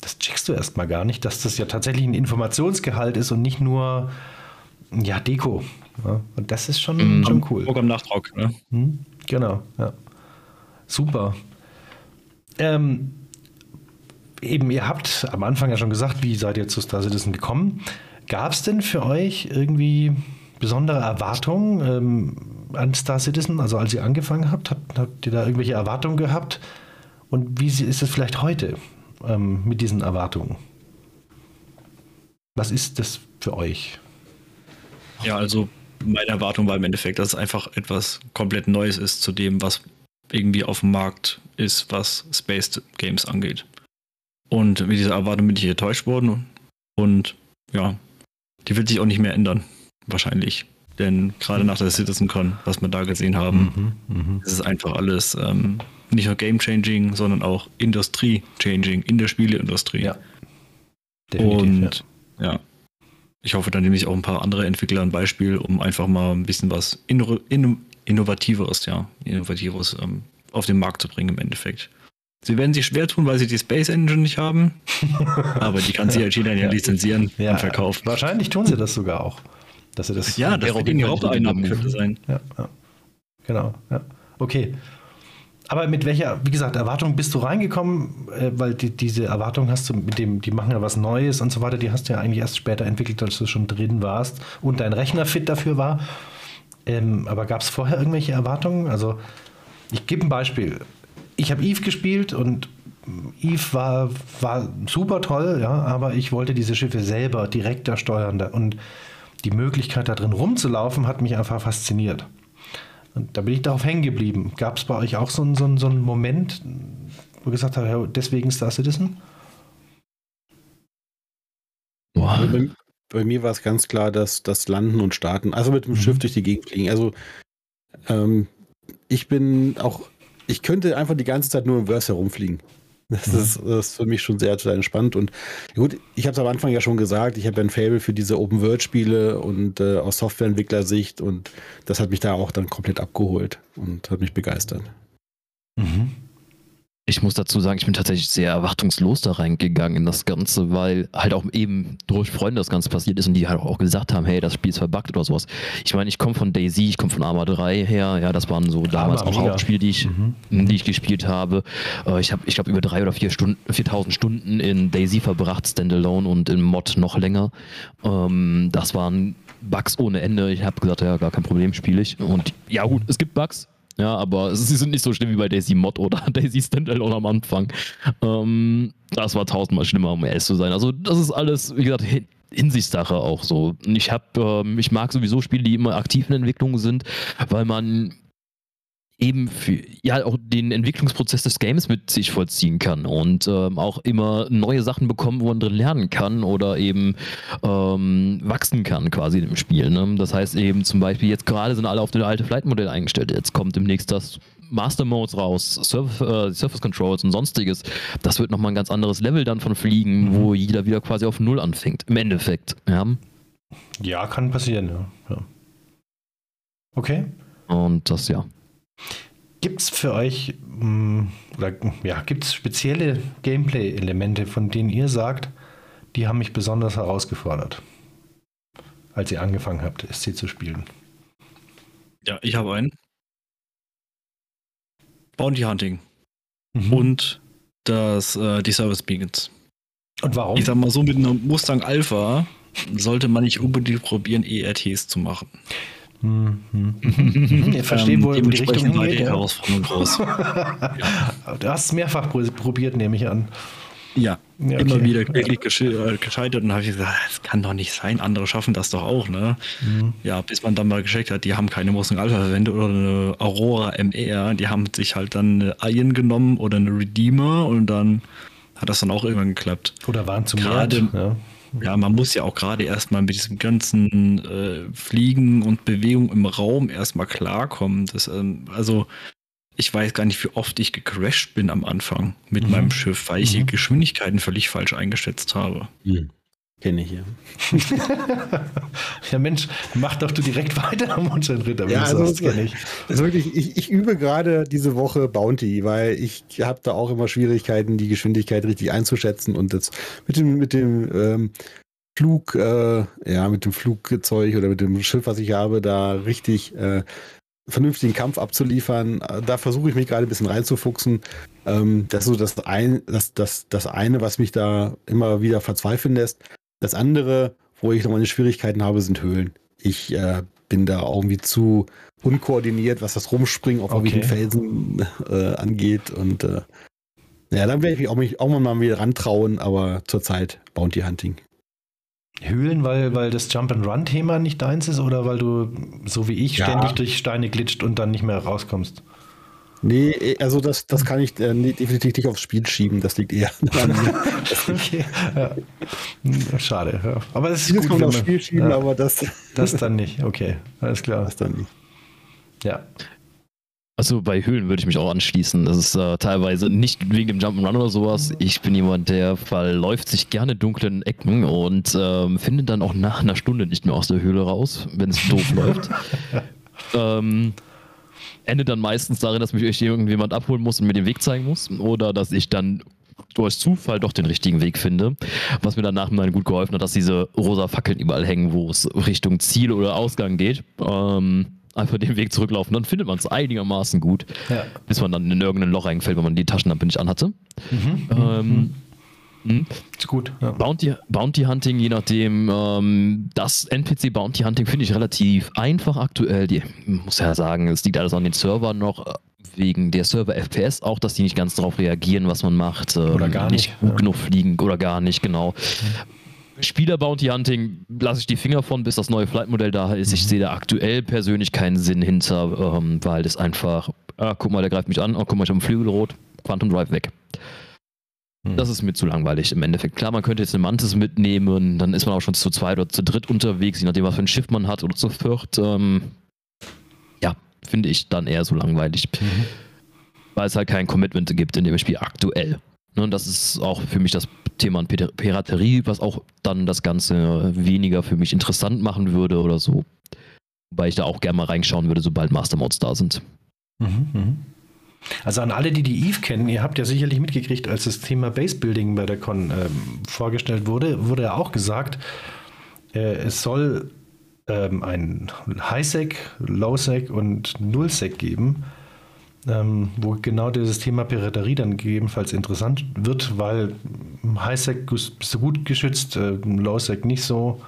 das checkst du erstmal gar nicht, dass das ja tatsächlich ein Informationsgehalt ist und nicht nur ja, Deko. Ja. Und das ist schon, Mhm. schon cool. Am Nachdruck. Ne? Hm, Genau, ja. Super. Ähm, eben, ihr habt am Anfang ja schon gesagt, wie seid ihr zu Star Citizen gekommen? Gab es denn für euch irgendwie besondere Erwartungen ähm, an Star Citizen? Also als ihr angefangen habt, habt, habt ihr da irgendwelche Erwartungen gehabt? Und wie ist es vielleicht heute ähm, mit diesen Erwartungen? Was ist das für euch? Ja, also meine Erwartung war im Endeffekt, dass es einfach etwas komplett Neues ist zu dem, was irgendwie auf dem Markt ist, was Space Games angeht. Und mit dieser Erwartung bin ich enttäuscht worden. Und ja, die wird sich auch nicht mehr ändern. Wahrscheinlich. Denn gerade nach der CitizenCon, was wir da gesehen haben, Mhm, mhm. ist es einfach alles ähm, nicht nur Game-Changing, sondern auch Industrie-Changing in der Spieleindustrie. Ja. Und ja. ich hoffe, dann nehme ich auch ein paar andere Entwickler ein Beispiel, um einfach mal ein bisschen was Inno Inno Innovativeres, ja, Innovativeres ähm, auf den Markt zu bringen im Endeffekt. Sie werden sich schwer tun, weil sie die Space Engine nicht haben, [laughs] aber die kann CIG dann ja, Ja. lizenzieren ja. und verkaufen. Wahrscheinlich tun sie das sogar auch. Dass sie das Ja, das wäre die Haupteinnahmen ein könnte sein. Ja, ja. Genau, ja. Okay. Aber mit welcher, wie gesagt, Erwartung bist du reingekommen? Äh, weil die, diese Erwartung hast du mit dem, die machen ja was Neues und so weiter, die hast du ja eigentlich erst später entwickelt, als du schon drin warst und dein Rechner fit dafür war. Ähm, aber gab es vorher irgendwelche Erwartungen? Also, ich gebe ein Beispiel. Ich habe Eve gespielt und Eve war, war super toll, ja, aber ich wollte diese Schiffe selber direkt da steuern. Und die Möglichkeit, da drin rumzulaufen, hat mich einfach fasziniert. Und da bin ich darauf hängen geblieben. Gab es bei euch auch so einen, so, einen, so einen Moment, wo ihr gesagt habt, deswegen Star Citizen? Boah. Also bei, bei mir war es ganz klar, dass das Landen und Starten, also mit dem Schiff durch die Gegend fliegen. Also ähm, ich bin auch, ich könnte einfach die ganze Zeit nur im Verse herumfliegen. Das, Mhm. ist, das ist für mich schon sehr, sehr entspannt. Und gut, ich habe es am Anfang ja schon gesagt, ich habe ein Fable für diese Open-World-Spiele und äh, aus Softwareentwicklersicht und das hat mich da auch dann komplett abgeholt und hat mich begeistert. Mhm. Ich muss dazu sagen, ich bin tatsächlich sehr erwartungslos da reingegangen in das Ganze, weil halt auch eben durch Freunde das Ganze passiert ist und die halt auch gesagt haben, hey, das Spiel ist verbuggt oder sowas. Ich meine, ich komme von Daisy, ich komme von Arma 3 her, ja, das waren so damals Arma auch. Hauptspiele, die ich, Mhm. die ich gespielt habe. Äh, Ich habe, ich glaube, über drei oder vier Stunden, 4000 Stunden in Daisy verbracht, Standalone und in Mod noch länger. Ähm, das waren Bugs ohne Ende. Ich habe gesagt, ja, gar kein Problem, spiele ich. Und ja, gut, es gibt Bugs. Ja, aber [laughs] sie sind nicht so schlimm wie bei Daisy Mod oder [laughs] Daisy Standalone am Anfang. Ähm, das war tausendmal schlimmer, um ehrlich zu sein. Also, das ist alles, wie gesagt, Hin- Hinsichtssache auch so. Ich habe, ähm, ich mag sowieso Spiele, die immer aktiv in Entwicklung sind, weil man eben für, ja auch den Entwicklungsprozess des Games mit sich vollziehen kann und ähm, auch immer neue Sachen bekommen, wo man drin lernen kann oder eben ähm, wachsen kann quasi in dem Spiel. Ne? Das heißt eben zum Beispiel jetzt gerade sind alle auf das alte Flight-Modell eingestellt. Jetzt kommt demnächst das Master Modes raus, Surf, äh, Surface Controls und sonstiges. Das wird nochmal ein ganz anderes Level dann von Fliegen, wo jeder wieder quasi auf Null anfängt. Im Endeffekt. Ja. Ja, kann passieren, ja. ja. Okay. Und das ja. Gibt es für euch, mh, oder ja, gibt es spezielle Gameplay-Elemente, von denen ihr sagt, die haben mich besonders herausgefordert, als ihr angefangen habt, SC zu spielen? Ja, ich habe einen. Bounty Hunting Mhm. und das, äh, die Service Beacons. Und warum? Ich sag mal so, mit einer Mustang Alpha sollte man nicht unbedingt probieren, ERTs zu machen. Mhm. Ich verstehe, Ähm, wo, wo die Richtung war die. Ja. Herausforderung groß. [laughs] Du hast es mehrfach pro- probiert, nehme ich an. Ja, Ja, immer okay. wieder kläglich gesche- äh, gescheitert und habe ich gesagt, das kann doch nicht sein, andere schaffen das doch auch, ne? Mhm. Ja, bis man dann mal gecheckt hat, die haben keine Mustang Alpha verwendet oder eine Aurora MR, die haben sich halt dann eine Iron genommen oder eine Redeemer und dann hat das dann auch irgendwann geklappt. Oder waren zu Gerade- ja. Ja, man muss ja auch gerade erstmal mit diesem ganzen äh, Fliegen und Bewegung im Raum erstmal klarkommen. Das, ähm, also, ich weiß gar nicht, wie oft ich gecrashed bin am Anfang mit Mhm. meinem Schiff, weil ich die Mhm. Geschwindigkeiten völlig falsch eingeschätzt habe. Hm. Kenne ich ja. [laughs] ja, Mensch, mach doch du direkt weiter [laughs] am Mondscheinritter, wenn Ja, du also sagst, es- kenn ich. Also wirklich, ich, ich übe gerade diese Woche Bounty, weil ich habe da auch immer Schwierigkeiten, die Geschwindigkeit richtig einzuschätzen und das mit dem, mit dem ähm, Flug, äh, ja, mit dem Flugzeug oder mit dem Schiff, was ich habe, da richtig äh, vernünftigen Kampf abzuliefern. Da versuche ich mich gerade ein bisschen reinzufuchsen. Ähm, das ist so das, ein, das, das, das eine, was mich da immer wieder verzweifeln lässt. Das andere, wo ich noch meine Schwierigkeiten habe, sind Höhlen. Ich äh, bin da irgendwie zu unkoordiniert, was das Rumspringen auf Okay. irgendwelchen Felsen äh, angeht. Und äh, ja, dann werde ich mich auch, mich auch mal wieder rantrauen, aber zurzeit Bounty Hunting. Höhlen, weil, weil das Jump-and-Run-Thema nicht deins ist oder weil du, so wie ich, Ja. ständig durch Steine glitscht und dann nicht mehr rauskommst? Nee, eh, also das, das kann ich äh, nee, definitiv nicht aufs Spiel schieben. Das liegt eher an mir. [laughs] okay. Ja. Hm, Schade. Ja. Aber das ist gut, kann man aufs Spiel schieben, ja, aber das, das dann nicht. Okay, alles klar. das dann nicht. Ja. Also bei Höhlen würde ich mich auch anschließen. Das ist äh, teilweise nicht wegen dem Jump'n'Run oder sowas. Ich bin jemand, der verläuft sich gerne dunklen Ecken und ähm, findet dann auch nach einer Stunde nicht mehr aus der Höhle raus, wenn es doof läuft. [laughs] Ähm, endet dann meistens darin, dass mich irgendjemand abholen muss und mir den Weg zeigen muss. Oder dass ich dann durch Zufall doch den richtigen Weg finde. Was mir dann nach Nachhinein gut geholfen hat, dass diese rosa Fackeln überall hängen, wo es Richtung Ziel oder Ausgang geht. Ähm, einfach den Weg zurücklaufen. Dann findet man es einigermaßen gut, ja. bis man dann in irgendein Loch reingefällt, wenn man die Taschenlampe nicht anhatte. Mhm. Ähm, mh. Ist gut. Ja. Bounty, Bounty Hunting, je nachdem, ähm, das NPC Bounty Hunting finde ich relativ einfach aktuell. Die muss ja sagen, es liegt alles an den Servern noch, äh, wegen der Server FPS auch, dass die nicht ganz darauf reagieren, was man macht. ähm, Oder gar nicht, gut ja. genug fliegen oder gar nicht, genau. Spieler Bounty Hunting lasse ich die Finger von, bis das neue Flight-Modell da ist. Mhm. Ich sehe da aktuell persönlich keinen Sinn hinter, ähm, weil das einfach, ah, guck mal, der greift mich an, oh, guck mal, ich habe einen Flügel rot, Quantum Drive weg. Hm. Das ist mir zu langweilig im Endeffekt. Klar, man könnte jetzt eine Mantis mitnehmen, dann ist man auch schon zu zweit oder zu dritt unterwegs, je nachdem, was für ein Schiff man hat oder zu viert. Ähm, ja, finde ich dann eher so langweilig. Mhm. Weil es halt kein Commitment gibt in dem Spiel aktuell. Ne, Und das ist auch für mich das Thema Piraterie, was auch dann das Ganze weniger für mich interessant machen würde oder so. Wobei ich da auch gerne mal reinschauen würde, sobald Master Modes da sind. Mhm. Mhm. Also an alle, die die Eve kennen, ihr habt ja sicherlich mitgekriegt, als das Thema Base Building bei der Con ähm, vorgestellt wurde, wurde ja auch gesagt, äh, es soll ähm, ein High-Sec, Low-Sec und Null-Sec geben, ähm, wo genau dieses Thema Piraterie dann gegebenenfalls interessant wird, weil High-Sec bist du gut geschützt, äh, Low-Sec nicht so,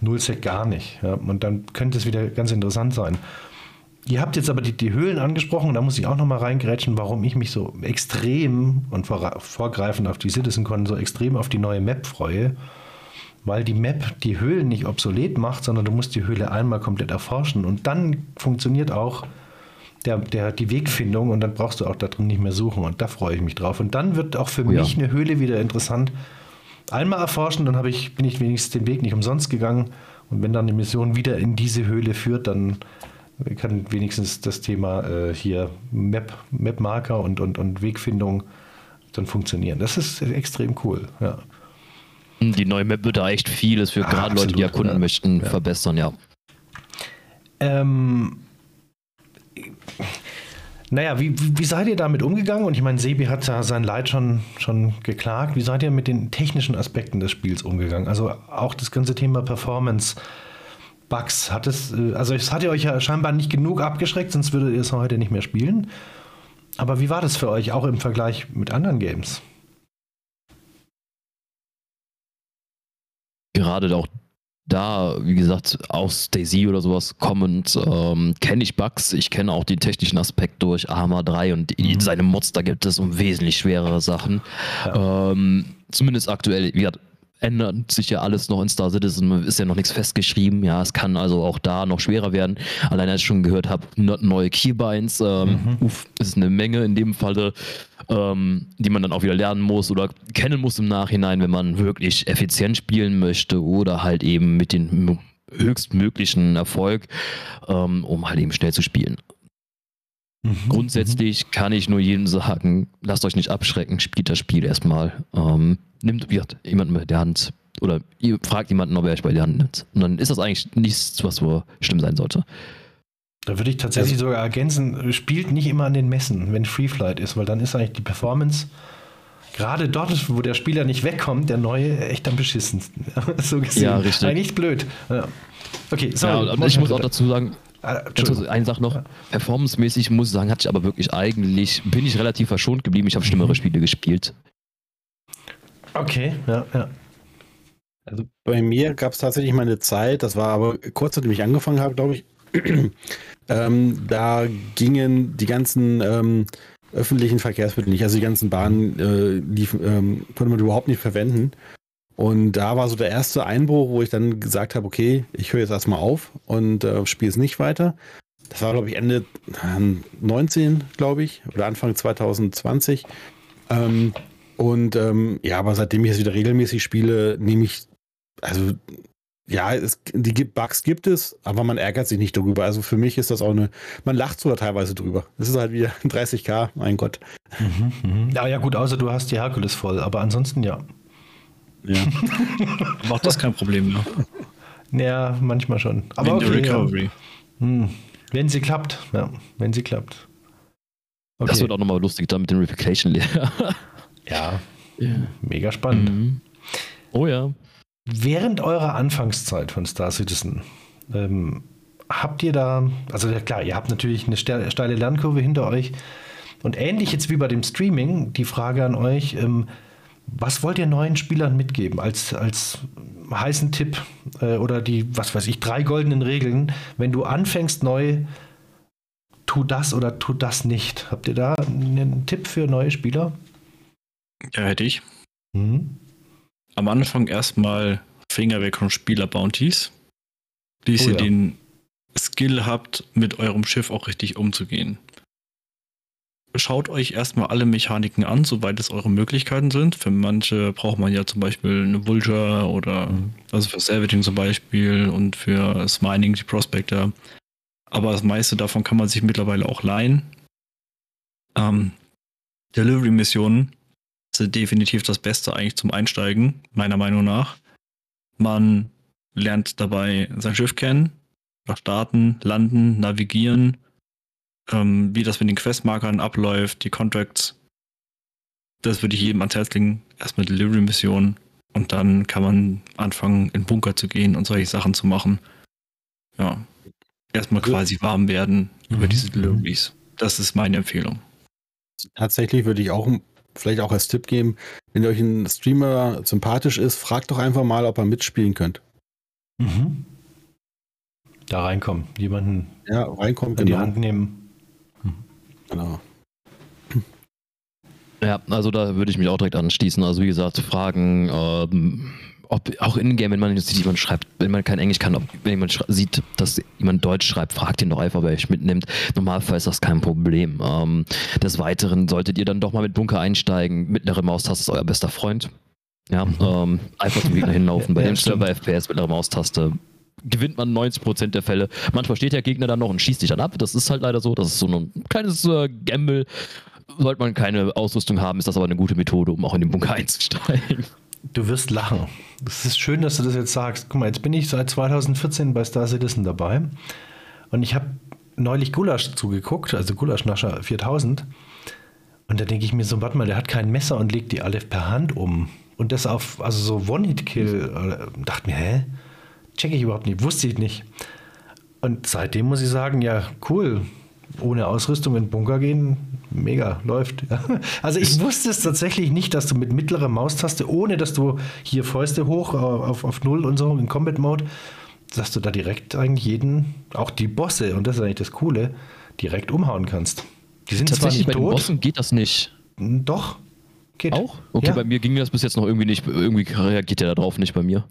Null-Sec gar nicht. Ja? Und dann könnte es wieder ganz interessant sein. Ihr habt jetzt aber die, die Höhlen angesprochen, da muss ich auch nochmal reingrätschen, warum ich mich so extrem und vor, vorgreifend auf die CitizenCon so extrem auf die neue Map freue. Weil die Map die Höhlen nicht obsolet macht, sondern du musst die Höhle einmal komplett erforschen und dann funktioniert auch der, der, die Wegfindung und dann brauchst du auch da drin nicht mehr suchen und da freue ich mich drauf. Und dann wird auch für oh ja. mich eine Höhle wieder interessant. Einmal erforschen, dann ich, bin ich wenigstens den Weg nicht umsonst gegangen und wenn dann die Mission wieder in diese Höhle führt, dann kann wenigstens das Thema äh, hier Map, Map-Marker und, und, und Wegfindung dann funktionieren. Das ist extrem cool, ja. Die neue Map wird da echt vieles für ah, gerade Leute, die erkunden ja. möchten, ja. verbessern, ja. Ähm, naja, wie, wie seid ihr damit umgegangen? Und ich meine, Sebi hat ja sein Leid schon, schon geklagt. Wie seid ihr mit den technischen Aspekten des Spiels umgegangen? Also auch das ganze Thema Performance. Bugs. Hat es, äh, also es hat ihr euch ja scheinbar nicht genug abgeschreckt, sonst würdet ihr es heute nicht mehr spielen. Aber wie war das für euch auch im Vergleich mit anderen Games? Gerade auch da, wie gesagt, aus Daisy oder sowas kommend, ähm, kenne ich Bugs. Ich kenne auch den technischen Aspekt durch Arma 3 und mhm. seine Mods, da gibt es um wesentlich schwerere Sachen. Ja. Ähm, zumindest aktuell, wie gesagt, ändert sich ja alles noch in Star Citizen, ist ja noch nichts festgeschrieben. Ja, es kann also auch da noch schwerer werden. Allein als ich schon gehört habe, neue Keybinds, ähm, mhm. uff, ist eine Menge in dem Falle, ähm, die man dann auch wieder lernen muss oder kennen muss im Nachhinein, wenn man wirklich effizient spielen möchte oder halt eben mit dem höchstmöglichen Erfolg, ähm, um halt eben schnell zu spielen. Mhm, Grundsätzlich mhm. kann ich nur jedem sagen, lasst euch nicht abschrecken, spielt das Spiel erstmal. Ähm, nimmt jemanden bei der Hand oder ihr fragt jemanden, ob er euch bei der Hand nimmt. Und dann ist das eigentlich nichts, was so schlimm sein sollte. Da würde ich tatsächlich also, sogar ergänzen, spielt nicht immer an den Messen, wenn Free Flight ist, weil dann ist eigentlich die Performance gerade dort, wo der Spieler nicht wegkommt, der neue echt am beschissensten. [laughs] so gesehen. Ja, richtig. Eigentlich blöd. Ja. Okay, sorry. Ja, ich muss auch dazu sagen, Ah, eine Sache noch, performancemäßig muss ich sagen, hatte ich aber wirklich eigentlich, bin ich relativ verschont geblieben. Ich habe schlimmere mhm. Spiele gespielt. Okay, ja, ja. Also bei mir gab es tatsächlich mal eine Zeit, das war aber kurz nachdem ich angefangen habe, glaube ich. [clears throat] ähm, da gingen die ganzen ähm, öffentlichen Verkehrsmittel nicht, also die ganzen Bahnen äh, liefen, ähm, konnte man überhaupt nicht verwenden. Und da war so der erste Einbruch, wo ich dann gesagt habe, okay, ich höre jetzt erstmal auf und äh, spiele es nicht weiter. Das war, glaube ich, Ende äh, 19, glaube ich, oder Anfang 2020. Ähm, und ähm, ja, aber seitdem ich es wieder regelmäßig spiele, nehme ich, also ja, es, die Bugs gibt es, aber man ärgert sich nicht darüber. Also für mich ist das auch eine, man lacht sogar teilweise drüber. Es ist halt wieder [laughs] 30k, mein Gott. Mhm, mh. Ja, ja, gut, außer du hast die Herkules voll, aber ansonsten ja. Ja. [laughs] Macht das kein Problem mehr. Ja, manchmal schon. Aber okay, Recovery. Ja. Hm. Wenn sie klappt, ja, wenn sie klappt. Okay. Das wird auch nochmal lustig dann mit dem Replication Layer. ja, yeah. mega spannend. Mhm. Oh ja. Während eurer Anfangszeit von Star Citizen, ähm, habt ihr da, also ja klar, ihr habt natürlich eine steile Lernkurve hinter euch und ähnlich jetzt wie bei dem Streaming, die Frage an euch, ähm, was wollt ihr neuen Spielern mitgeben als, als heißen Tipp äh, oder die, was weiß ich, drei goldenen Regeln, wenn du anfängst neu, tu das oder tu das nicht. Habt ihr da einen Tipp für neue Spieler? Ja, hätte ich. Mhm. Am Anfang erstmal Finger weg von Spieler-Bounties, bis oh, ihr ja. den Skill habt, mit eurem Schiff auch richtig umzugehen schaut euch erstmal alle Mechaniken an, soweit es eure Möglichkeiten sind. Für manche braucht man ja zum Beispiel eine Vulture oder mhm. also für Salvaging zum Beispiel und für das Mining die Prospector. Aber das meiste davon kann man sich mittlerweile auch leihen. Ähm, Delivery-Missionen sind definitiv das Beste eigentlich zum Einsteigen, meiner Meinung nach. Man lernt dabei sein Schiff kennen, starten, landen, navigieren, ähm, wie das mit den Questmarkern abläuft, die Contracts. Das würde ich jedem ans Herz legen. Erstmal Delivery-Mission und dann kann man anfangen, in den Bunker zu gehen und solche Sachen zu machen. Ja. Erstmal quasi warm werden über Mhm. diese Deliveries. Das ist meine Empfehlung. Tatsächlich würde ich auch vielleicht auch als Tipp geben, wenn euch ein Streamer sympathisch ist, fragt doch einfach mal, ob er mitspielen könnt. Mhm. Da reinkommen, jemanden Ja, reinkommt, an die genau. Hand nehmen. Genau. [clears throat] Ja, also da würde ich mich auch direkt anschließen. Also wie gesagt, Fragen, ähm, ob auch in-game, wenn man sieht, jemand schreibt, wenn man kein Englisch kann, ob, wenn jemand sieht, dass jemand Deutsch schreibt, fragt ihn doch einfach, wer euch mitnimmt. Normalfall ist das kein Problem. Ähm, des Weiteren solltet ihr dann doch mal mit Bunker einsteigen. Mittlere Maustaste ist euer bester Freund. Ja, ähm, einfach zum Gegner [laughs] hinlaufen. Bei Ja, dem stimmt. Server FPS mittlere Maustaste gewinnt man 90% der Fälle. Manchmal steht der Gegner dann noch und schießt dich dann ab. Das ist halt leider so. Das ist so ein kleines äh, Gamble. Sollte man keine Ausrüstung haben, ist das aber eine gute Methode, um auch in den Bunker [laughs] einzusteigen. Du wirst lachen. Es ist schön, dass du das jetzt sagst. Guck mal, jetzt bin ich seit 2014 bei Star Citizen dabei und ich habe neulich Gulasch zugeguckt, also Gulaschnascher 4000. Und da denke ich mir so, warte mal, der hat kein Messer und legt die alle per Hand um. Und das auf, also so One-Hit-Kill. äh, Dachte mir, hä? Check ich überhaupt nicht, wusste ich nicht. Und seitdem muss ich sagen, ja, cool. Ohne Ausrüstung in den Bunker gehen, mega, läuft. [laughs] Also ich wusste es tatsächlich nicht, dass du mit mittlerer Maustaste, ohne dass du hier Fäuste hoch auf, auf Null und so in Combat Mode, dass du da direkt eigentlich jeden, auch die Bosse, und das ist eigentlich das Coole, direkt umhauen kannst. Die sind zwar Tatsächlich nicht bei den tot, Bossen geht das nicht. doch. Geht. Auch? Okay, Ja. bei mir ging das bis jetzt noch irgendwie nicht. Irgendwie reagiert der da drauf nicht bei mir.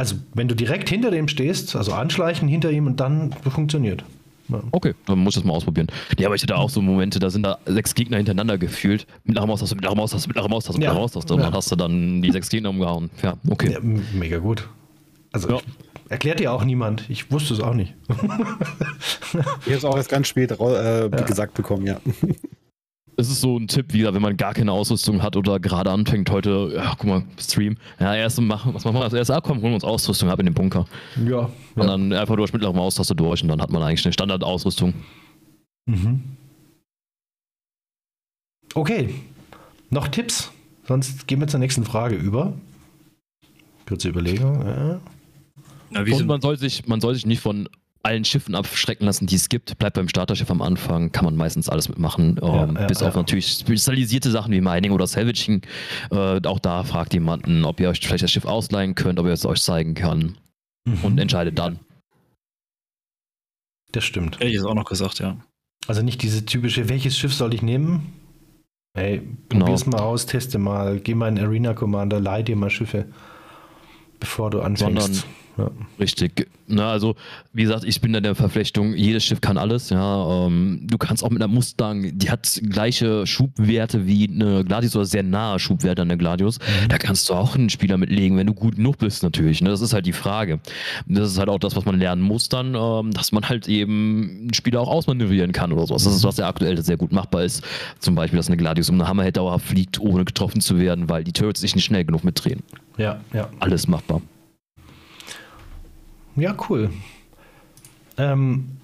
Also wenn du direkt hinter dem stehst, also anschleichen hinter ihm und dann funktioniert. Ja. Okay, dann muss ich das mal ausprobieren. Ja, aber ich hatte auch so Momente, da sind da sechs Gegner hintereinander gefühlt. Mittlere Maustaste, mittlere Maustaste, mittlere Maustaste, mittlere Ja. Maustaste. Und Ja. dann hast du dann die sechs Gegner umgehauen. Ja, okay. Ja, mega gut. Also Ja. erklärt dir auch niemand. Ich wusste es auch nicht. [laughs] Ich habe es auch erst ganz spät äh, Ja. gesagt bekommen, ja. Es ist so ein Tipp, wie gesagt, wenn man gar keine Ausrüstung hat oder gerade anfängt heute, ja, guck mal, Stream. Ja, erst machen, was machen wir als erstes? Ah, komm, holen wir uns Ausrüstung ab in den Bunker. Ja. Und dann einfach durch mittlere Maustaste durch und dann hat man eigentlich eine Standardausrüstung. Mhm. Okay. Noch Tipps? Sonst gehen wir zur nächsten Frage über. Kurze Überlegung. Ja. Na, wie Und man soll sich, man soll sich nicht von allen Schiffen abschrecken lassen, die es gibt. Bleibt beim Starterschiff am Anfang, kann man meistens alles mitmachen. ähm, ja, bis ja. auf natürlich spezialisierte Sachen wie Mining oder Salvaging. Äh, auch da fragt jemanden, ob ihr euch vielleicht das Schiff ausleihen könnt, ob er es euch zeigen kann. Und Mhm. entscheidet dann. Das stimmt. hätte ich jetzt auch noch gesagt, ja. Also nicht diese typische, welches Schiff soll ich nehmen? Hey, Genau. probier's mal aus, teste mal, geh mal in Arena Commander, leih dir mal Schiffe, bevor du anfängst. Ja. Richtig. Na, also, wie gesagt, ich bin da der Verflechtung, jedes Schiff kann alles, ja. Ähm, du kannst auch mit einer Mustang, die hat gleiche Schubwerte wie eine Gladius oder sehr nahe Schubwerte an der Gladius. Da kannst du auch einen Spieler mitlegen, wenn du gut genug bist, natürlich. Ne? Das ist halt die Frage. Das ist halt auch das, was man lernen muss dann, ähm, dass man halt eben einen Spieler auch ausmanövrieren kann oder sowas. Das ist, was ja aktuell sehr gut machbar ist. Zum Beispiel, dass eine Gladius um eine Hammerhead dauerhaft fliegt, ohne getroffen zu werden, weil die Turrets sich nicht schnell genug mitdrehen. ja, ja. Alles machbar. Ja, cool. Ähm,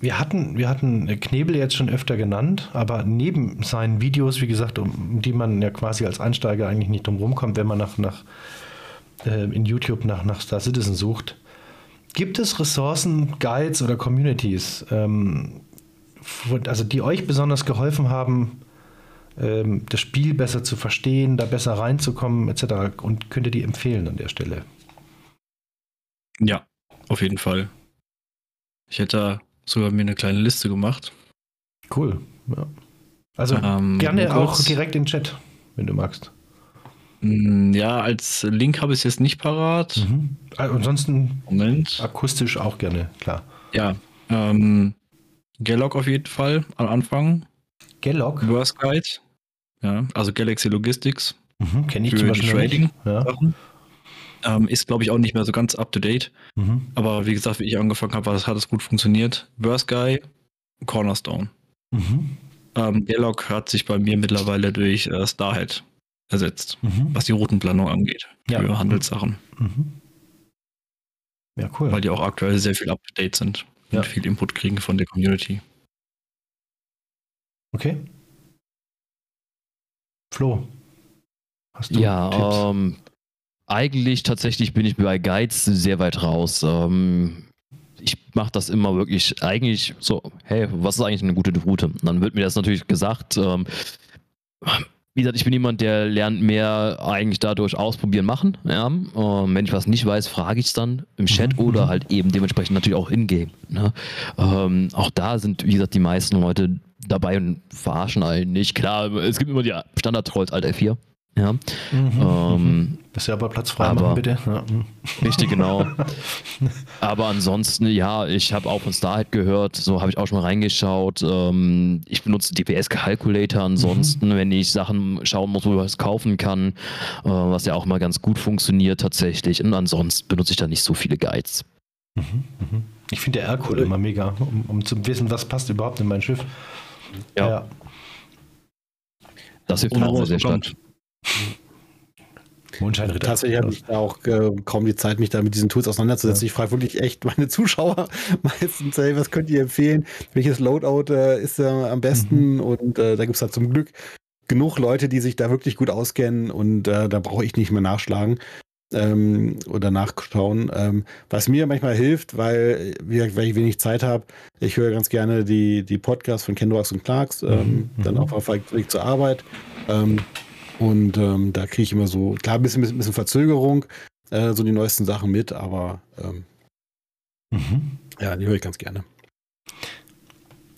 wir, hatten, wir hatten Knebel jetzt schon öfter genannt, aber neben seinen Videos, wie gesagt, um die man ja quasi als Einsteiger eigentlich nicht drum rumkommt, wenn man nach, nach, äh, in YouTube nach, nach Star Citizen sucht, gibt es Ressourcen, Guides oder Communities, ähm, also die euch besonders geholfen haben, ähm, das Spiel besser zu verstehen, da besser reinzukommen, etc. Und könnt ihr die empfehlen an der Stelle? Ja, auf jeden Fall. Ich hätte da sogar mir eine kleine Liste gemacht. Cool. Ja. Also Ähm, gerne auch direkt in den Chat, wenn du magst. Mm, Ja, als Link habe ich es jetzt nicht parat. Mhm. Ah, Ansonsten Moment. akustisch auch gerne, klar. Ja, ähm, Galog auf jeden Fall am Anfang. Gellog, Worst Guide. Ja, also Galaxy Logistics. mhm. kenne ich Für zum Beispiel Trading. Ja. Sachen. Ähm, ist, glaube ich, auch nicht mehr so ganz up to date. Mhm. Aber wie gesagt, wie ich angefangen habe, hat es gut funktioniert. Worst Guy, Cornerstone. Mhm. Ähm, Galog hat sich bei mir mittlerweile durch äh, Starhead ersetzt, Mhm. was die Routenplanung angeht. Ja. Für Handelssachen. Mhm. Ja, cool. Weil die auch aktuell sehr viel up to date sind. Ja. Und viel Input kriegen von der Community. Okay. Flo, hast du Ja, Tipps? ähm, eigentlich tatsächlich bin ich bei Guides sehr weit raus. Ähm, ich mache das immer wirklich eigentlich so, hey, was ist eigentlich eine gute Route? Und dann wird mir das natürlich gesagt. Ähm, wie gesagt, ich bin jemand, der lernt mehr eigentlich dadurch ausprobieren, machen. Ja? Ähm, wenn ich was nicht weiß, frage ich es dann im Chat Mhm, oder halt eben dementsprechend natürlich auch in-game. Ne? Ähm, auch da sind, wie gesagt, die meisten Leute dabei und verarschen einen nicht. Klar, es gibt immer die Standard-Trolls Alt F4. Ja, Mhm, ähm, Das aber Platz frei aber- machen, bitte. Ja, mhm. richtig genau. [laughs] Aber ansonsten, ja, ich habe auch von Starhead gehört, so habe ich auch schon mal reingeschaut. Ähm, ich benutze DPS Calculator ansonsten, wenn ich Sachen schauen muss, wo ich was kaufen kann, äh, was ja auch mal ganz gut funktioniert tatsächlich. Und ansonsten benutze ich da nicht so viele Guides. Mhm, mhm. Ich finde der R-Code immer mega, um, um zu wissen, was passt überhaupt in mein Schiff. Ja. Das hilft Ohne auch sehr, sehr stark. [laughs] Mondscheinritter. Tatsächlich habe ich da auch äh, kaum die Zeit, mich da mit diesen Tools auseinanderzusetzen. Ich frage wirklich echt meine [laughs] Zuschauer meistens, hey, was könnt ihr empfehlen? Welches Loadout äh, ist äh, am besten? Und äh, da gibt es halt zum Glück genug Leute, die sich da wirklich gut auskennen und äh, da brauche ich nicht mehr nachschlagen ähm, oder nachschauen. Ähm, was mir manchmal hilft, weil, gesagt, weil ich wenig Zeit habe, ich höre ganz gerne die, die Podcasts von Kendricks und Clarks, ähm, Mhm, dann mhm. auch auf dem Weg zur Arbeit. Ähm, und ähm, da kriege ich immer so, klar, ein bisschen, bisschen, bisschen Verzögerung, äh, so die neuesten Sachen mit, aber ähm, Mhm. ja, die höre ich ganz gerne.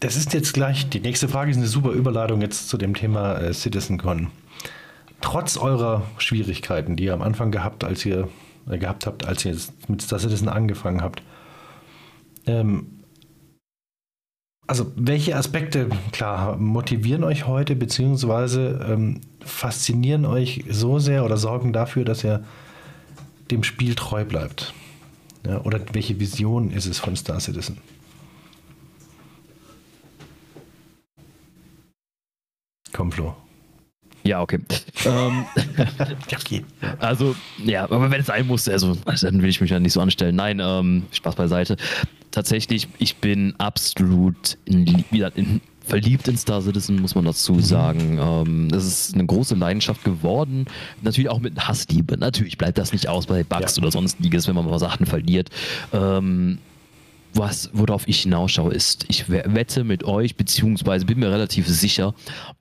Das ist jetzt gleich, die nächste Frage ist eine super Überleitung jetzt zu dem Thema äh, CitizenCon. Trotz eurer Schwierigkeiten, die ihr am Anfang gehabt, als ihr äh, gehabt habt, als ihr jetzt mit Star Citizen angefangen habt, ähm, also welche Aspekte, klar, motivieren euch heute, beziehungsweise ähm, faszinieren euch so sehr oder sorgen dafür, dass ihr dem Spiel treu bleibt? Ja, oder welche Vision ist es von Star Citizen? Komm, Flo. Ja, okay. ähm, [laughs] Ja, okay. Also, ja, aber wenn es sein muss, also, also dann will ich mich ja nicht so anstellen. Nein, ähm, Spaß beiseite. Tatsächlich, ich bin absolut in, in, verliebt in Star Citizen, muss man dazu sagen. Ähm, es ist eine große Leidenschaft geworden. Natürlich auch mit Hassliebe. Natürlich bleibt das nicht aus bei Bugs Ja. oder sonstiges, wenn man mal Sachen verliert. Ähm, was, worauf ich hinausschaue, ist, ich we- wette mit euch, beziehungsweise bin mir relativ sicher,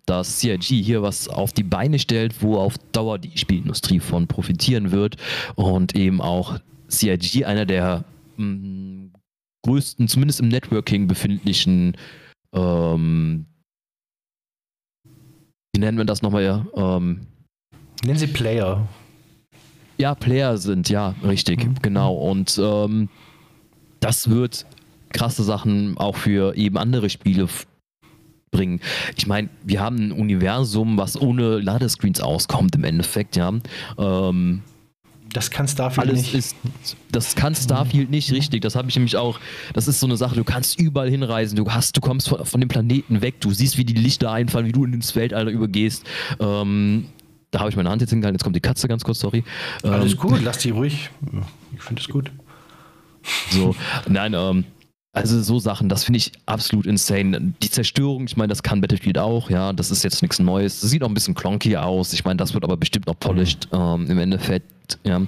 dass CIG hier was auf die Beine stellt, wo auf Dauer die Spielindustrie von profitieren wird und eben auch CIG einer der mh, größten, zumindest im Networking befindlichen, ähm, wie nennen wir das nochmal, ähm, Nennen Sie Player. ja, Player sind, ja, richtig, Mhm. genau. Und ähm, das wird krasse Sachen auch für eben andere Spiele bringen. Ich meine, wir haben ein Universum, was ohne Ladescreens auskommt im Endeffekt, ja. Ähm, Das kann Starfield alles nicht. ist, das kann Starfield nicht richtig. Das habe ich nämlich auch. Das ist so eine Sache. Du kannst überall hinreisen. Du hast, du kommst von, von dem Planeten weg. Du siehst, wie die Lichter einfallen, wie du ins Weltall übergehst. Ähm, da habe ich meine Hand jetzt hingehalten. Jetzt kommt die Katze ganz kurz. Sorry. Alles Ähm, gut, lass die ruhig. Ich finde es gut. So, nein, ähm, also so Sachen, das finde ich absolut insane. Die Zerstörung, ich meine, das kann Battlefield auch, ja, das ist jetzt nichts Neues. Das sieht auch ein bisschen clunky aus. Ich meine, das wird aber bestimmt noch polished ähm, im Endeffekt, ja.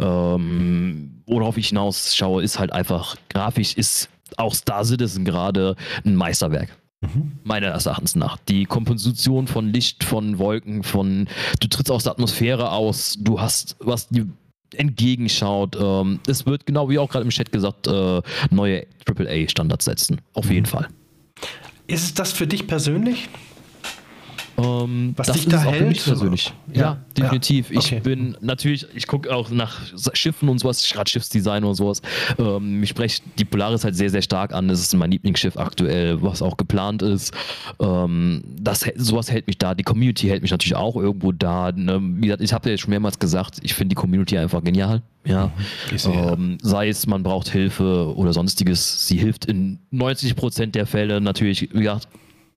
Ähm, worauf ich hinaus schaue, ist halt einfach, grafisch ist auch Star Citizen gerade ein Meisterwerk. Mhm. Meines Erachtens nach. Die Komposition von Licht, von Wolken, von du trittst aus der Atmosphäre aus, du hast was die entgegenschaut. Ähm, es wird, genau wie auch gerade im Chat gesagt, äh, neue AAA-Standards setzen. Auf jeden Fall. Ist es das für dich persönlich? Ähm, Was dich da auch für mich hält? persönlich. Ja, Ja, definitiv. ja, Ich okay. bin natürlich, ich gucke auch nach Schiffen und sowas, gerade Schiffsdesign und sowas. Ähm, mich spricht die Polaris halt sehr, sehr stark an. Das ist mein Lieblingsschiff aktuell, was auch geplant ist. Ähm, das, hält- sowas hält mich da. Die Community hält mich natürlich auch irgendwo da. Ne? Wie gesagt, ich habe ja jetzt schon mehrmals gesagt, ich finde die Community einfach genial. Ja. Ich sehe. Ähm, sei es, man braucht Hilfe oder sonstiges. Sie hilft in 90% der Fälle natürlich. Wie gesagt,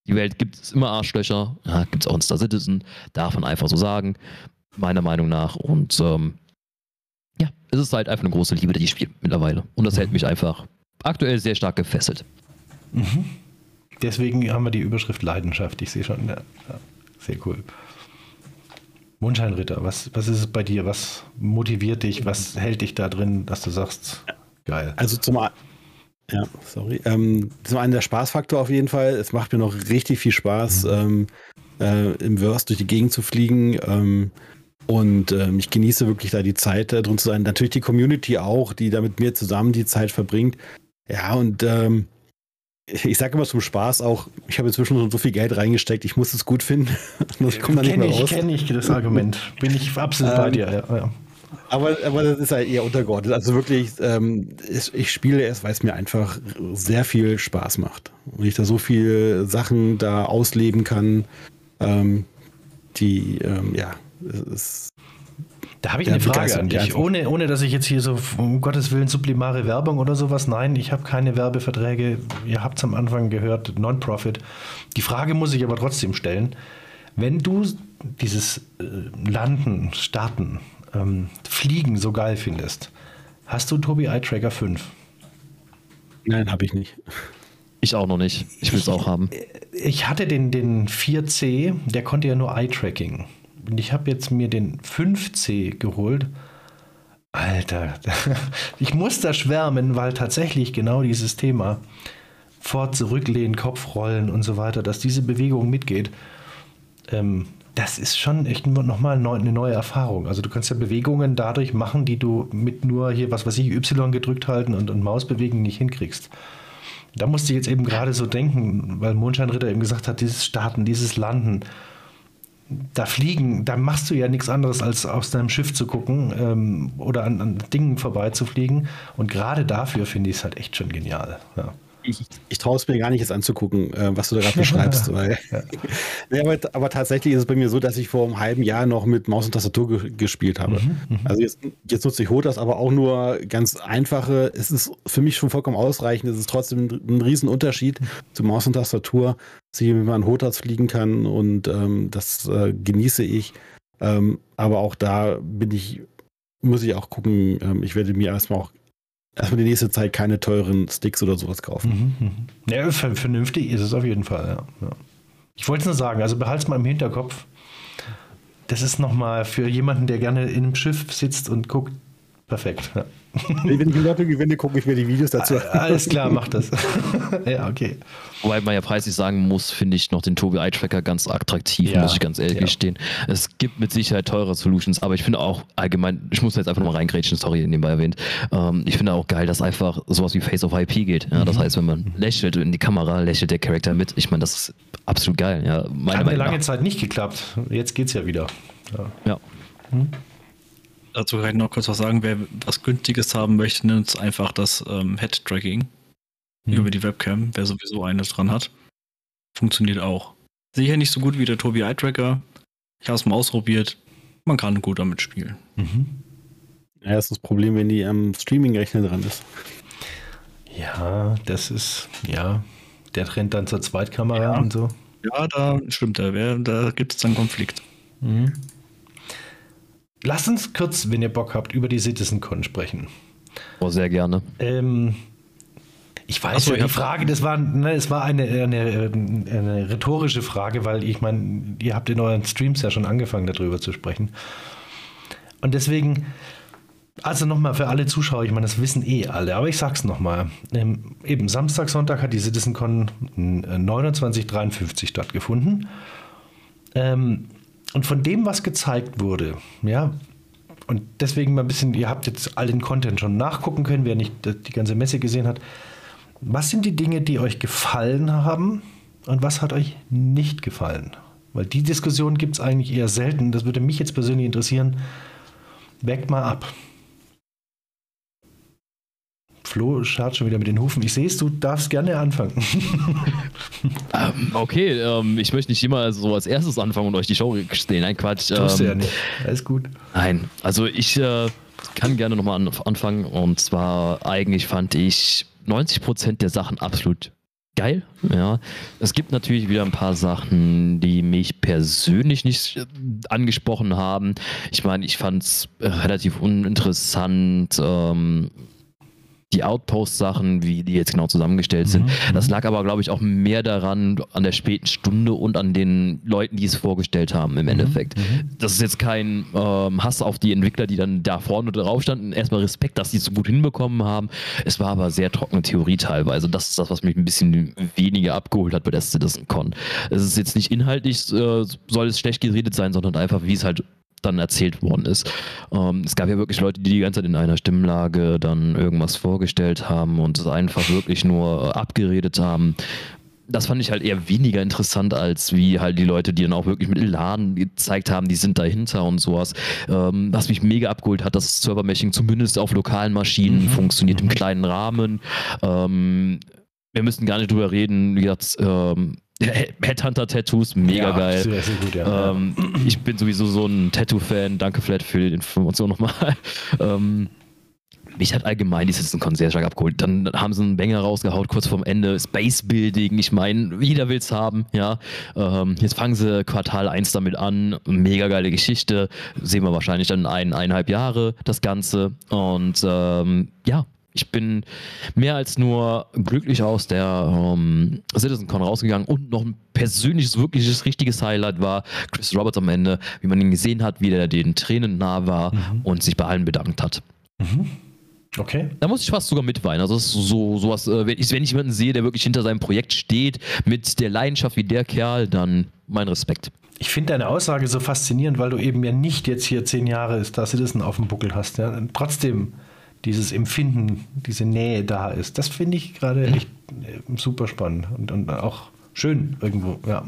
die Welt gibt es immer Arschlöcher. Ja, gibt es auch in Star Citizen. Darf man einfach so sagen. Meiner Meinung nach. Und ähm, ja, es ist halt einfach eine große Liebe, die ich spiele mittlerweile. Und das hält mich einfach aktuell sehr stark gefesselt. Mhm. Deswegen haben wir die Überschrift Leidenschaft. Ich sehe schon, ja, ja, sehr cool. Mondscheinritter, was, was ist es bei dir? Was motiviert dich? Was hält dich da drin, dass du sagst, geil? Also zum einen, ja, sorry. Ähm, zum einen der Spaßfaktor auf jeden Fall. Es macht mir noch richtig viel Spaß, ähm, äh, im Verse durch die Gegend zu fliegen. Ähm, und ähm, ich genieße wirklich da die Zeit äh, drin zu sein. Natürlich die Community auch, die da mit mir zusammen die Zeit verbringt. Ja, und ähm, ich sage immer zum Spaß auch, ich habe inzwischen schon so viel Geld reingesteckt, ich muss es gut finden. [laughs] ich komme da nicht mehr raus. Kenne ich das Argument. Bin ich absolut bei dir. Ja, ja. Aber, aber das ist halt eher untergeordnet. Also wirklich, ähm, ich, ich spiele es, weil es mir einfach sehr viel Spaß macht. Und ich da so viele Sachen da ausleben kann, ähm, die, ähm, ja, es ist da habe ich eine Frage an dich, ohne, ohne dass ich jetzt hier so, um Gottes Willen, sublimare Werbung oder sowas. Nein, ich habe keine Werbeverträge. Ihr habt es am Anfang gehört, Non-Profit. Die Frage muss ich aber trotzdem stellen. Wenn du dieses äh, Landen, Starten, ähm, Fliegen so geil findest, hast du Tobi Eye Tracker 5? Nein, habe ich nicht. Ich auch noch nicht. Ich will es auch haben. Ich hatte den, den 4C, der konnte ja nur Eye-Tracking. Und ich habe jetzt mir den 5C geholt. Alter, [laughs] ich muss da schwärmen, weil tatsächlich genau dieses Thema vor, zurücklehnen, Kopfrollen und so weiter, dass diese Bewegung mitgeht, ähm, das ist schon echt nochmal eine neue Erfahrung. Also du kannst ja Bewegungen dadurch machen, die du mit nur hier, was weiß ich, Y gedrückt halten und, und Maus bewegen nicht hinkriegst. Da musste ich jetzt eben gerade so denken, weil Mondscheinritter eben gesagt hat, dieses Starten, dieses Landen, da fliegen, da machst du ja nichts anderes, als aus deinem Schiff zu gucken ähm, oder an, an Dingen vorbeizufliegen. Und gerade dafür finde ich es halt echt schon genial. Ja ich, ich traue es mir gar nicht jetzt anzugucken, äh, was du da gerade beschreibst. [laughs] Weil, [laughs] nee, aber, aber, tatsächlich ist es bei mir so, dass ich vor einem halben Jahr noch mit Maus und Tastatur ge gespielt habe. Mhm, mhm. also jetzt, jetzt nutze ich Hotas, aber auch nur ganz einfache. Es ist für mich schon vollkommen ausreichend. Es ist trotzdem ein, ein Riesenunterschied zu Maus und Tastatur, dass ich mit meinen Hotas fliegen kann und ähm, das äh, genieße ich. Ähm, aber auch da bin ich, muss ich auch gucken, ähm, ich werde mir erstmal auch erstmal die nächste Zeit keine teuren Sticks oder sowas kaufen. Mhm, mhm. Ja, vernünftig ist es auf jeden Fall, ja. ja. Ich wollte es nur sagen, also behalte es mal im Hinterkopf. Das ist nochmal für jemanden, der gerne in einem Schiff sitzt und guckt, perfekt. Ja. Wenn ich Lotto gewinne, gucke ich mir die Videos dazu an. Alles klar, mach das. [laughs] ja, okay. Wobei man ja preislich sagen muss, finde ich noch den Tobi Eye Tracker ganz attraktiv, ja, muss ich ganz ehrlich ja. gestehen. Es gibt mit Sicherheit teure Solutions, aber ich finde auch allgemein, ich muss jetzt einfach nochmal reingrätschen, sorry, nebenbei erwähnt. Ähm, ich finde auch geil, dass einfach sowas wie Face of IP geht. Ja, das mhm. heißt, wenn man lächelt in die Kamera, lächelt der Charakter mit. Ich meine, das ist absolut geil. Ja, meine Hat mir lange nach. Zeit nicht geklappt. Jetzt geht es ja wieder. Ja. ja. Hm? Dazu kann ich noch kurz was sagen. Wer was Günstiges haben möchte, nimmt einfach das ähm, Head-Tracking hm. über die Webcam, wer sowieso eines dran hat. Funktioniert auch. Sicher nicht so gut wie der Tobi Eye Tracker. Ich habe es mal ausprobiert. Man kann gut damit spielen. Mhm. Ja, das ist das Problem, wenn die am Streaming-Rechner dran ist. Ja, das ist, ja, der Trend dann zur Zweitkamera ja. und so. Ja, da stimmt, da, da gibt es dann Konflikt. Mhm. Lass uns kurz, wenn ihr Bock habt, über die CitizenCon sprechen. Oh, sehr gerne. Ähm, ich weiß so, ja, die Frage, das war, ne, es war eine, eine, eine rhetorische Frage, weil ich meine, ihr habt in euren Streams ja schon angefangen, darüber zu sprechen. Und deswegen, also nochmal für alle Zuschauer, ich meine, das wissen eh alle, aber ich sag's nochmal. Ähm, eben Samstag, Sonntag hat die CitizenCon 2953 stattgefunden. Ähm, und von dem, was gezeigt wurde, ja, und deswegen mal ein bisschen, ihr habt jetzt all den Content schon nachgucken können, wer nicht die ganze Messe gesehen hat. Was sind die Dinge, die euch gefallen haben und was hat euch nicht gefallen? Weil die Diskussion gibt es eigentlich eher selten. Das würde mich jetzt persönlich interessieren. Weckt mal ab. Flo schaut schon wieder mit den Hufen. Ich sehe es, du darfst gerne anfangen. [laughs] ähm, okay, ähm, ich möchte nicht immer so als erstes anfangen und euch die Show stehen. Nein, Quatsch. Ähm, Tust du ja nicht. Alles gut. Nein, also ich äh, kann gerne nochmal an, anfangen. Und zwar eigentlich fand ich 90% der Sachen absolut geil. Ja, es gibt natürlich wieder ein paar Sachen, die mich persönlich nicht äh, angesprochen haben. Ich meine, ich fand es äh, relativ uninteressant. Ähm, die Outpost-Sachen, wie die jetzt genau zusammengestellt sind. Mhm, Das mhm. lag aber, glaube ich, auch mehr daran, an der späten Stunde und an den Leuten, die es vorgestellt haben im Endeffekt. mhm. Das ist jetzt kein ähm, Hass auf die Entwickler, die dann da vorne drauf standen. Erstmal Respekt, dass die es so gut hinbekommen haben. Es war aber sehr trockene Theorie teilweise. Das ist das, was mich ein bisschen weniger abgeholt hat bei der CitizenCon. Es ist jetzt nicht inhaltlich, äh, soll es schlecht geredet sein, sondern einfach, wie es halt dann erzählt worden ist. Ähm, es gab ja wirklich Leute, die die ganze Zeit in einer Stimmlage dann irgendwas vorgestellt haben und es einfach wirklich nur äh, abgeredet haben. Das fand ich halt eher weniger interessant, als wie halt die Leute, die dann auch wirklich mit Elan gezeigt haben, die sind dahinter und sowas. Ähm, was mich mega abgeholt hat, dass Server-Meshing zumindest auf lokalen Maschinen Mhm. funktioniert, im Mhm. kleinen Rahmen. Ähm, wir müssen gar nicht drüber reden, wie gesagt, ähm, Headhunter-Tattoos, mega ja, geil. Sehr, sehr gut, ja. Ähm, ich bin sowieso so ein Tattoo-Fan. Danke, Flat, für die Information nochmal. [laughs] Ähm, mich hat allgemein die CitizenCon sehr stark abgeholt. Dann haben sie einen Banger rausgehaut, kurz vorm Ende. Space Building, ich meine, jeder will es haben, ja. Ähm, jetzt fangen sie Quartal 1 damit an. Mega geile Geschichte. Sehen wir wahrscheinlich dann in ein, eineinhalb Jahre das Ganze. Und ähm, ja, ich bin mehr als nur glücklich aus der ähm, CitizenCon rausgegangen und noch ein persönliches, wirkliches, richtiges Highlight war Chris Roberts am Ende, wie man ihn gesehen hat, wie der den Tränen nah war Mhm. und sich bei allen bedankt hat. Mhm. Okay. Da muss ich fast sogar mitweinen. Also das ist so sowas, äh, wenn, ich, wenn ich jemanden sehe, der wirklich hinter seinem Projekt steht, mit der Leidenschaft wie der Kerl, dann mein Respekt. Ich finde deine Aussage so faszinierend, weil du eben ja nicht jetzt hier zehn Jahre Star Citizen auf dem Buckel hast. Ja? Trotzdem dieses Empfinden, diese Nähe da ist. Das finde ich gerade echt äh, super spannend und, und auch schön irgendwo. Ja.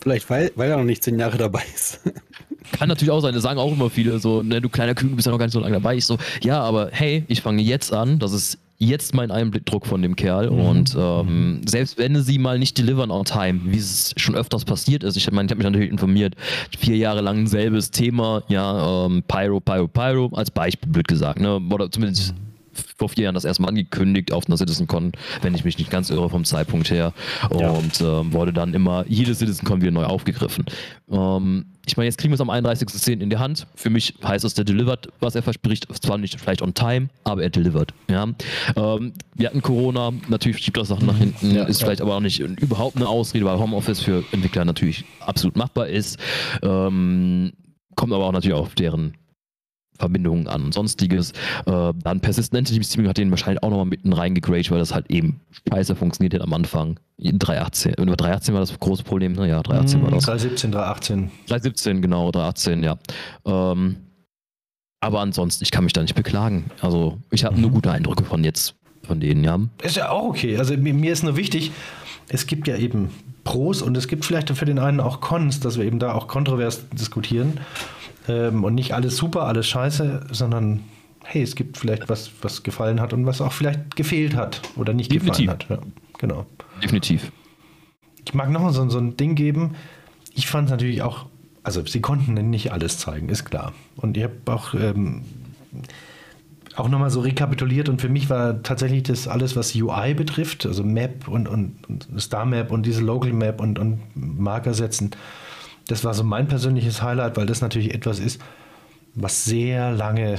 Vielleicht, weil, weil er noch nicht zehn Jahre dabei ist. [laughs] Kann natürlich auch sein, das sagen auch immer viele so, ne, du kleiner Küken, du bist ja noch gar nicht so lange dabei. Ich so, ja, aber hey, ich fange jetzt an, das ist jetzt mein Einblickdruck von dem Kerl und ähm, selbst wenn sie mal nicht delivern on time, wie es schon öfters passiert ist, ich meine, ich habe mich natürlich informiert, vier Jahre lang selbes Thema, ja, ähm, Pyro, Pyro, Pyro, als Beispiel blöd gesagt, ne, oder zumindest vor vier Jahren das erste Mal angekündigt auf einer CitizenCon, wenn ich mich nicht ganz irre vom Zeitpunkt her. Ja. Und ähm, wurde dann immer jede CitizenCon wieder neu aufgegriffen. Ähm, ich meine, jetzt kriegen wir es am 31.10. in die Hand. Für mich heißt es, der delivert, was er verspricht. Zwar nicht vielleicht on time, aber er delivert. Ja? Ähm, wir hatten Corona, natürlich schiebt das Sachen nach hinten, Ja, ist ja. vielleicht aber auch nicht überhaupt eine Ausrede, weil Homeoffice für Entwickler natürlich absolut machbar ist. Ähm, kommt aber auch natürlich auf deren Verbindungen an und sonstiges. Äh, dann Persistent Entity Streaming hat den wahrscheinlich auch nochmal mitten reingegradet, weil das halt eben scheiße funktioniert hat am Anfang. 3.18. Über 3.18 war das große Problem, ne? Ja, 3.18 war das. 317, 318. 3.17, genau, 3.18, ja. Ähm, aber ansonsten, ich kann mich da nicht beklagen. Also, ich habe nur Mhm. gute Eindrücke von jetzt, von denen, ja. Ist ja auch okay. Also mir, mir ist nur wichtig, es gibt ja eben Pros und es gibt vielleicht für den einen auch Cons, dass wir eben da auch kontrovers diskutieren. Ähm, und nicht alles super, alles scheiße, sondern hey, es gibt vielleicht was, was gefallen hat und was auch vielleicht gefehlt hat oder nicht Definitiv. gefallen hat. Ja, genau. Definitiv. Ich mag noch so, so ein Ding geben. Ich fand es natürlich auch, also sie konnten nicht alles zeigen, ist klar. Und ich habe auch, ähm, auch nochmal so rekapituliert und für mich war tatsächlich das alles, was UI betrifft, also Map und, und, und Star Map und diese Local Map und, und Marker setzen, das war so mein persönliches Highlight, weil das natürlich etwas ist, was sehr lange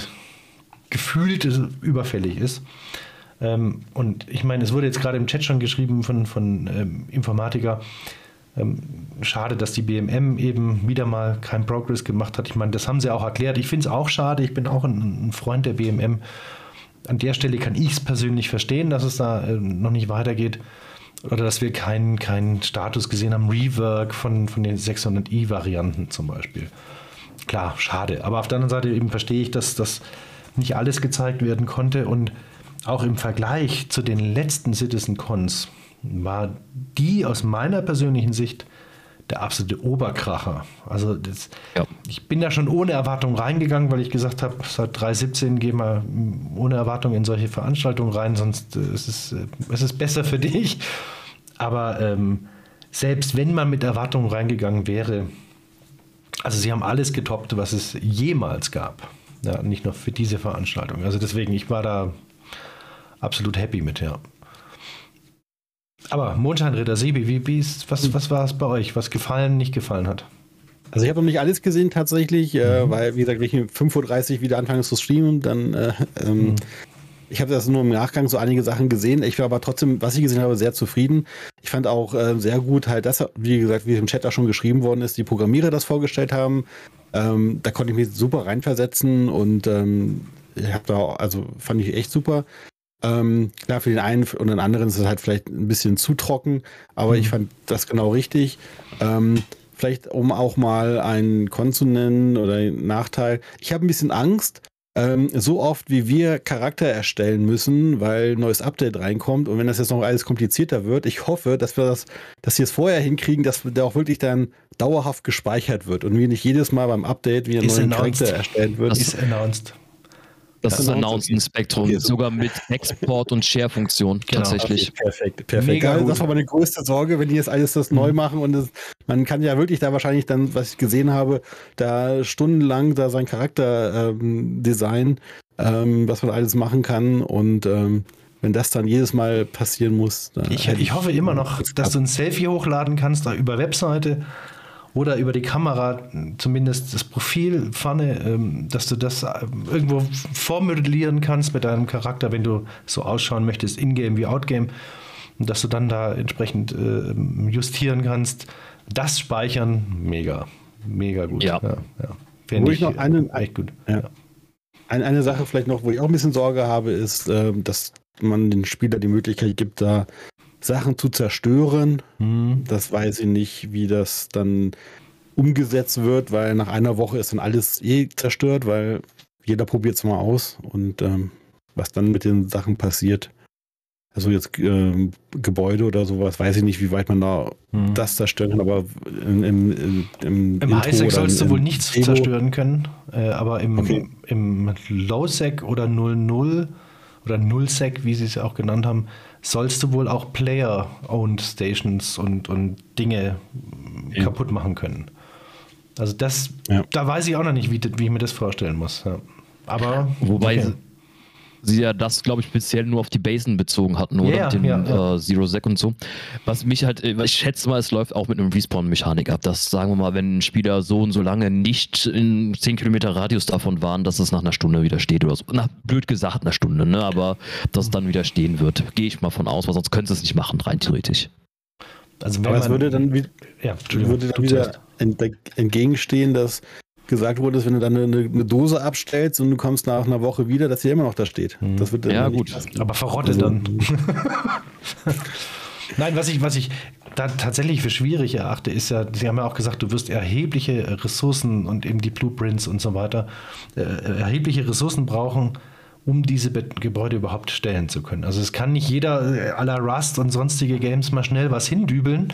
gefühlt überfällig ist. Ähm, und ich meine, es wurde jetzt gerade im Chat schon geschrieben von, von ähm, Informatiker, ähm, schade, dass die BMM eben wieder mal keinen Progress gemacht hat. Ich meine, das haben sie auch erklärt. Ich finde es auch schade. Ich bin auch ein, ein Freund der BMM. An der Stelle kann ich es persönlich verstehen, dass es da äh, noch nicht weitergeht. Oder dass wir keinen keinen Status gesehen haben, Rework von, von den 600i-Varianten zum Beispiel. Klar, schade. Aber auf der anderen Seite eben verstehe ich, dass das nicht alles gezeigt werden konnte. Und auch im Vergleich zu den letzten Citizen Cons war die aus meiner persönlichen Sicht der absolute Oberkracher. Also das, Ja. ich bin da schon ohne Erwartung reingegangen, weil ich gesagt habe, seit 3.17 gehen wir ohne Erwartung in solche Veranstaltungen rein, sonst äh, es ist äh, es ist besser für [laughs] dich. Aber ähm, selbst wenn man mit Erwartungen reingegangen wäre, also sie haben alles getoppt, was es jemals gab. Ja, nicht nur für diese Veranstaltung. Also deswegen, ich war da absolut happy mit, ja. Aber Mondscheinritter, Sebi, wie, wie ist, was, was war es bei euch, was gefallen, nicht gefallen hat? Also ich habe noch nicht alles gesehen tatsächlich, äh, weil, wie gesagt, wenn ich um 5.30 Uhr wieder anfange zu streamen, dann äh, ähm, ich habe das nur im Nachgang so einige Sachen gesehen. Ich war aber trotzdem, was ich gesehen habe, sehr zufrieden. Ich fand auch äh, sehr gut halt das, wie gesagt, wie im Chat auch schon geschrieben worden ist, die Programmierer das vorgestellt haben. Ähm, da konnte ich mich super reinversetzen und ähm, ich habe da, also fand ich echt super. Ähm, klar, für den einen und den anderen ist es halt vielleicht ein bisschen zu trocken, aber mhm. ich fand das genau richtig. Ähm, vielleicht um auch mal einen Kon zu nennen oder einen Nachteil. Ich habe ein bisschen Angst, ähm, so oft wie wir Charakter erstellen müssen, weil ein neues Update reinkommt und wenn das jetzt noch alles komplizierter wird, ich hoffe, dass wir das, dass wir es vorher hinkriegen, dass der auch wirklich dann dauerhaft gespeichert wird und wie nicht jedes Mal beim Update wie ein neuer Charakter erstellt wird. Ist announced. Das ist Spectrum, okay, sogar mit Export- und Share-Funktion genau. tatsächlich. Okay, perfekt, perfekt. Mega das war meine größte Sorge, wenn die jetzt alles das mhm. neu machen und das, man kann ja wirklich da wahrscheinlich dann, was ich gesehen habe, da stundenlang da sein Charakter ähm, designen, ähm, was man alles machen kann und ähm, wenn das dann jedes Mal passieren muss. Ich, ich, hoffe immer noch, dass du ein Selfie hochladen kannst, da über Webseite oder über die Kamera zumindest das Profil vorne, ähm, dass du das ähm, irgendwo vormodellieren kannst mit deinem Charakter, wenn du so ausschauen möchtest, in-game wie out-game, und dass du dann da entsprechend äh, justieren kannst. Das speichern, mega, mega gut. Ja. ja, ja. Wo ich, noch eine, echt gut. Ja. Eine, eine Sache vielleicht noch, wo ich auch ein bisschen Sorge habe, ist, äh, dass man den Spieler die Möglichkeit gibt, da Sachen zu zerstören. Mhm. Das weiß ich nicht, wie das dann umgesetzt wird, weil nach einer Woche ist dann alles eh zerstört, weil jeder probiert es mal aus und ähm, was dann mit den Sachen passiert. Also jetzt äh, Gebäude oder sowas, weiß ich nicht, wie weit man da mhm. das zerstören kann, aber im, im, im, im, Im Highsec sollst du wohl nichts Demo. zerstören können, äh, aber im, okay. im Lowsec oder 00 oder Nullsec, wie sie es auch genannt haben, sollst du wohl auch Player-owned Stations und, und Dinge ja. kaputt machen können. Also das, ja. da weiß ich auch noch nicht, wie, wie ich mir das vorstellen muss. Ja. Aber wobei okay. Sie ja das, glaube ich, speziell nur auf die Basen bezogen hatten, oder? Yeah, mit dem ja, äh, Zero Sec und so. Was mich halt, äh, ich schätze mal, es läuft auch mit einem Respawn-Mechanik ab. Dass, sagen wir mal, wenn ein Spieler so und so lange nicht in 10 Kilometer Radius davon waren, dass es nach einer Stunde wieder steht oder so. Na, blöd gesagt, eine Stunde, ne? Aber dass es dann wieder stehen wird, gehe ich mal von aus, weil sonst könntest du es nicht machen, rein theoretisch. Also wenn Aber es würde dann, ja, würde dann wieder entgegenstehen, dass gesagt wurde, dass wenn du dann eine, eine, Dose abstellst und du kommst nach einer Woche wieder, dass sie immer noch da steht. Mhm. Das wird ja gut, aber verrottet also, dann. [laughs] [laughs] Nein, was ich, was ich da tatsächlich für schwierig erachte, ist ja, Sie haben ja auch gesagt, du wirst erhebliche Ressourcen und eben die Blueprints und so weiter, äh, erhebliche Ressourcen brauchen, um diese Gebäude überhaupt stellen zu können. Also es kann nicht jeder äh, aller Rust und sonstige Games mal schnell was hindübeln,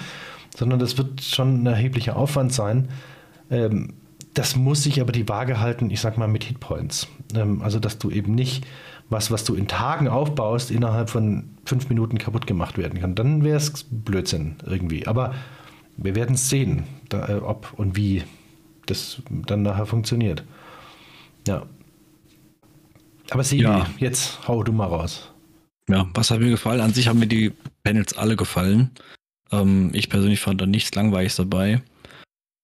sondern das wird schon ein erheblicher Aufwand sein. Ähm, das muss sich aber die Waage halten, ich sag mal, mit Hitpoints. Ähm, also, dass du eben nicht was, was du in Tagen aufbaust, innerhalb von fünf Minuten kaputt gemacht werden kann. Dann wäre es Blödsinn irgendwie. Aber wir werden es sehen, da, äh, ob und wie das dann nachher funktioniert. Ja. Aber Sebi, ja. jetzt hau du mal raus. Ja, was hat mir gefallen? An sich haben mir die Panels alle gefallen. Ähm, ich persönlich fand da nichts Langweiliges dabei.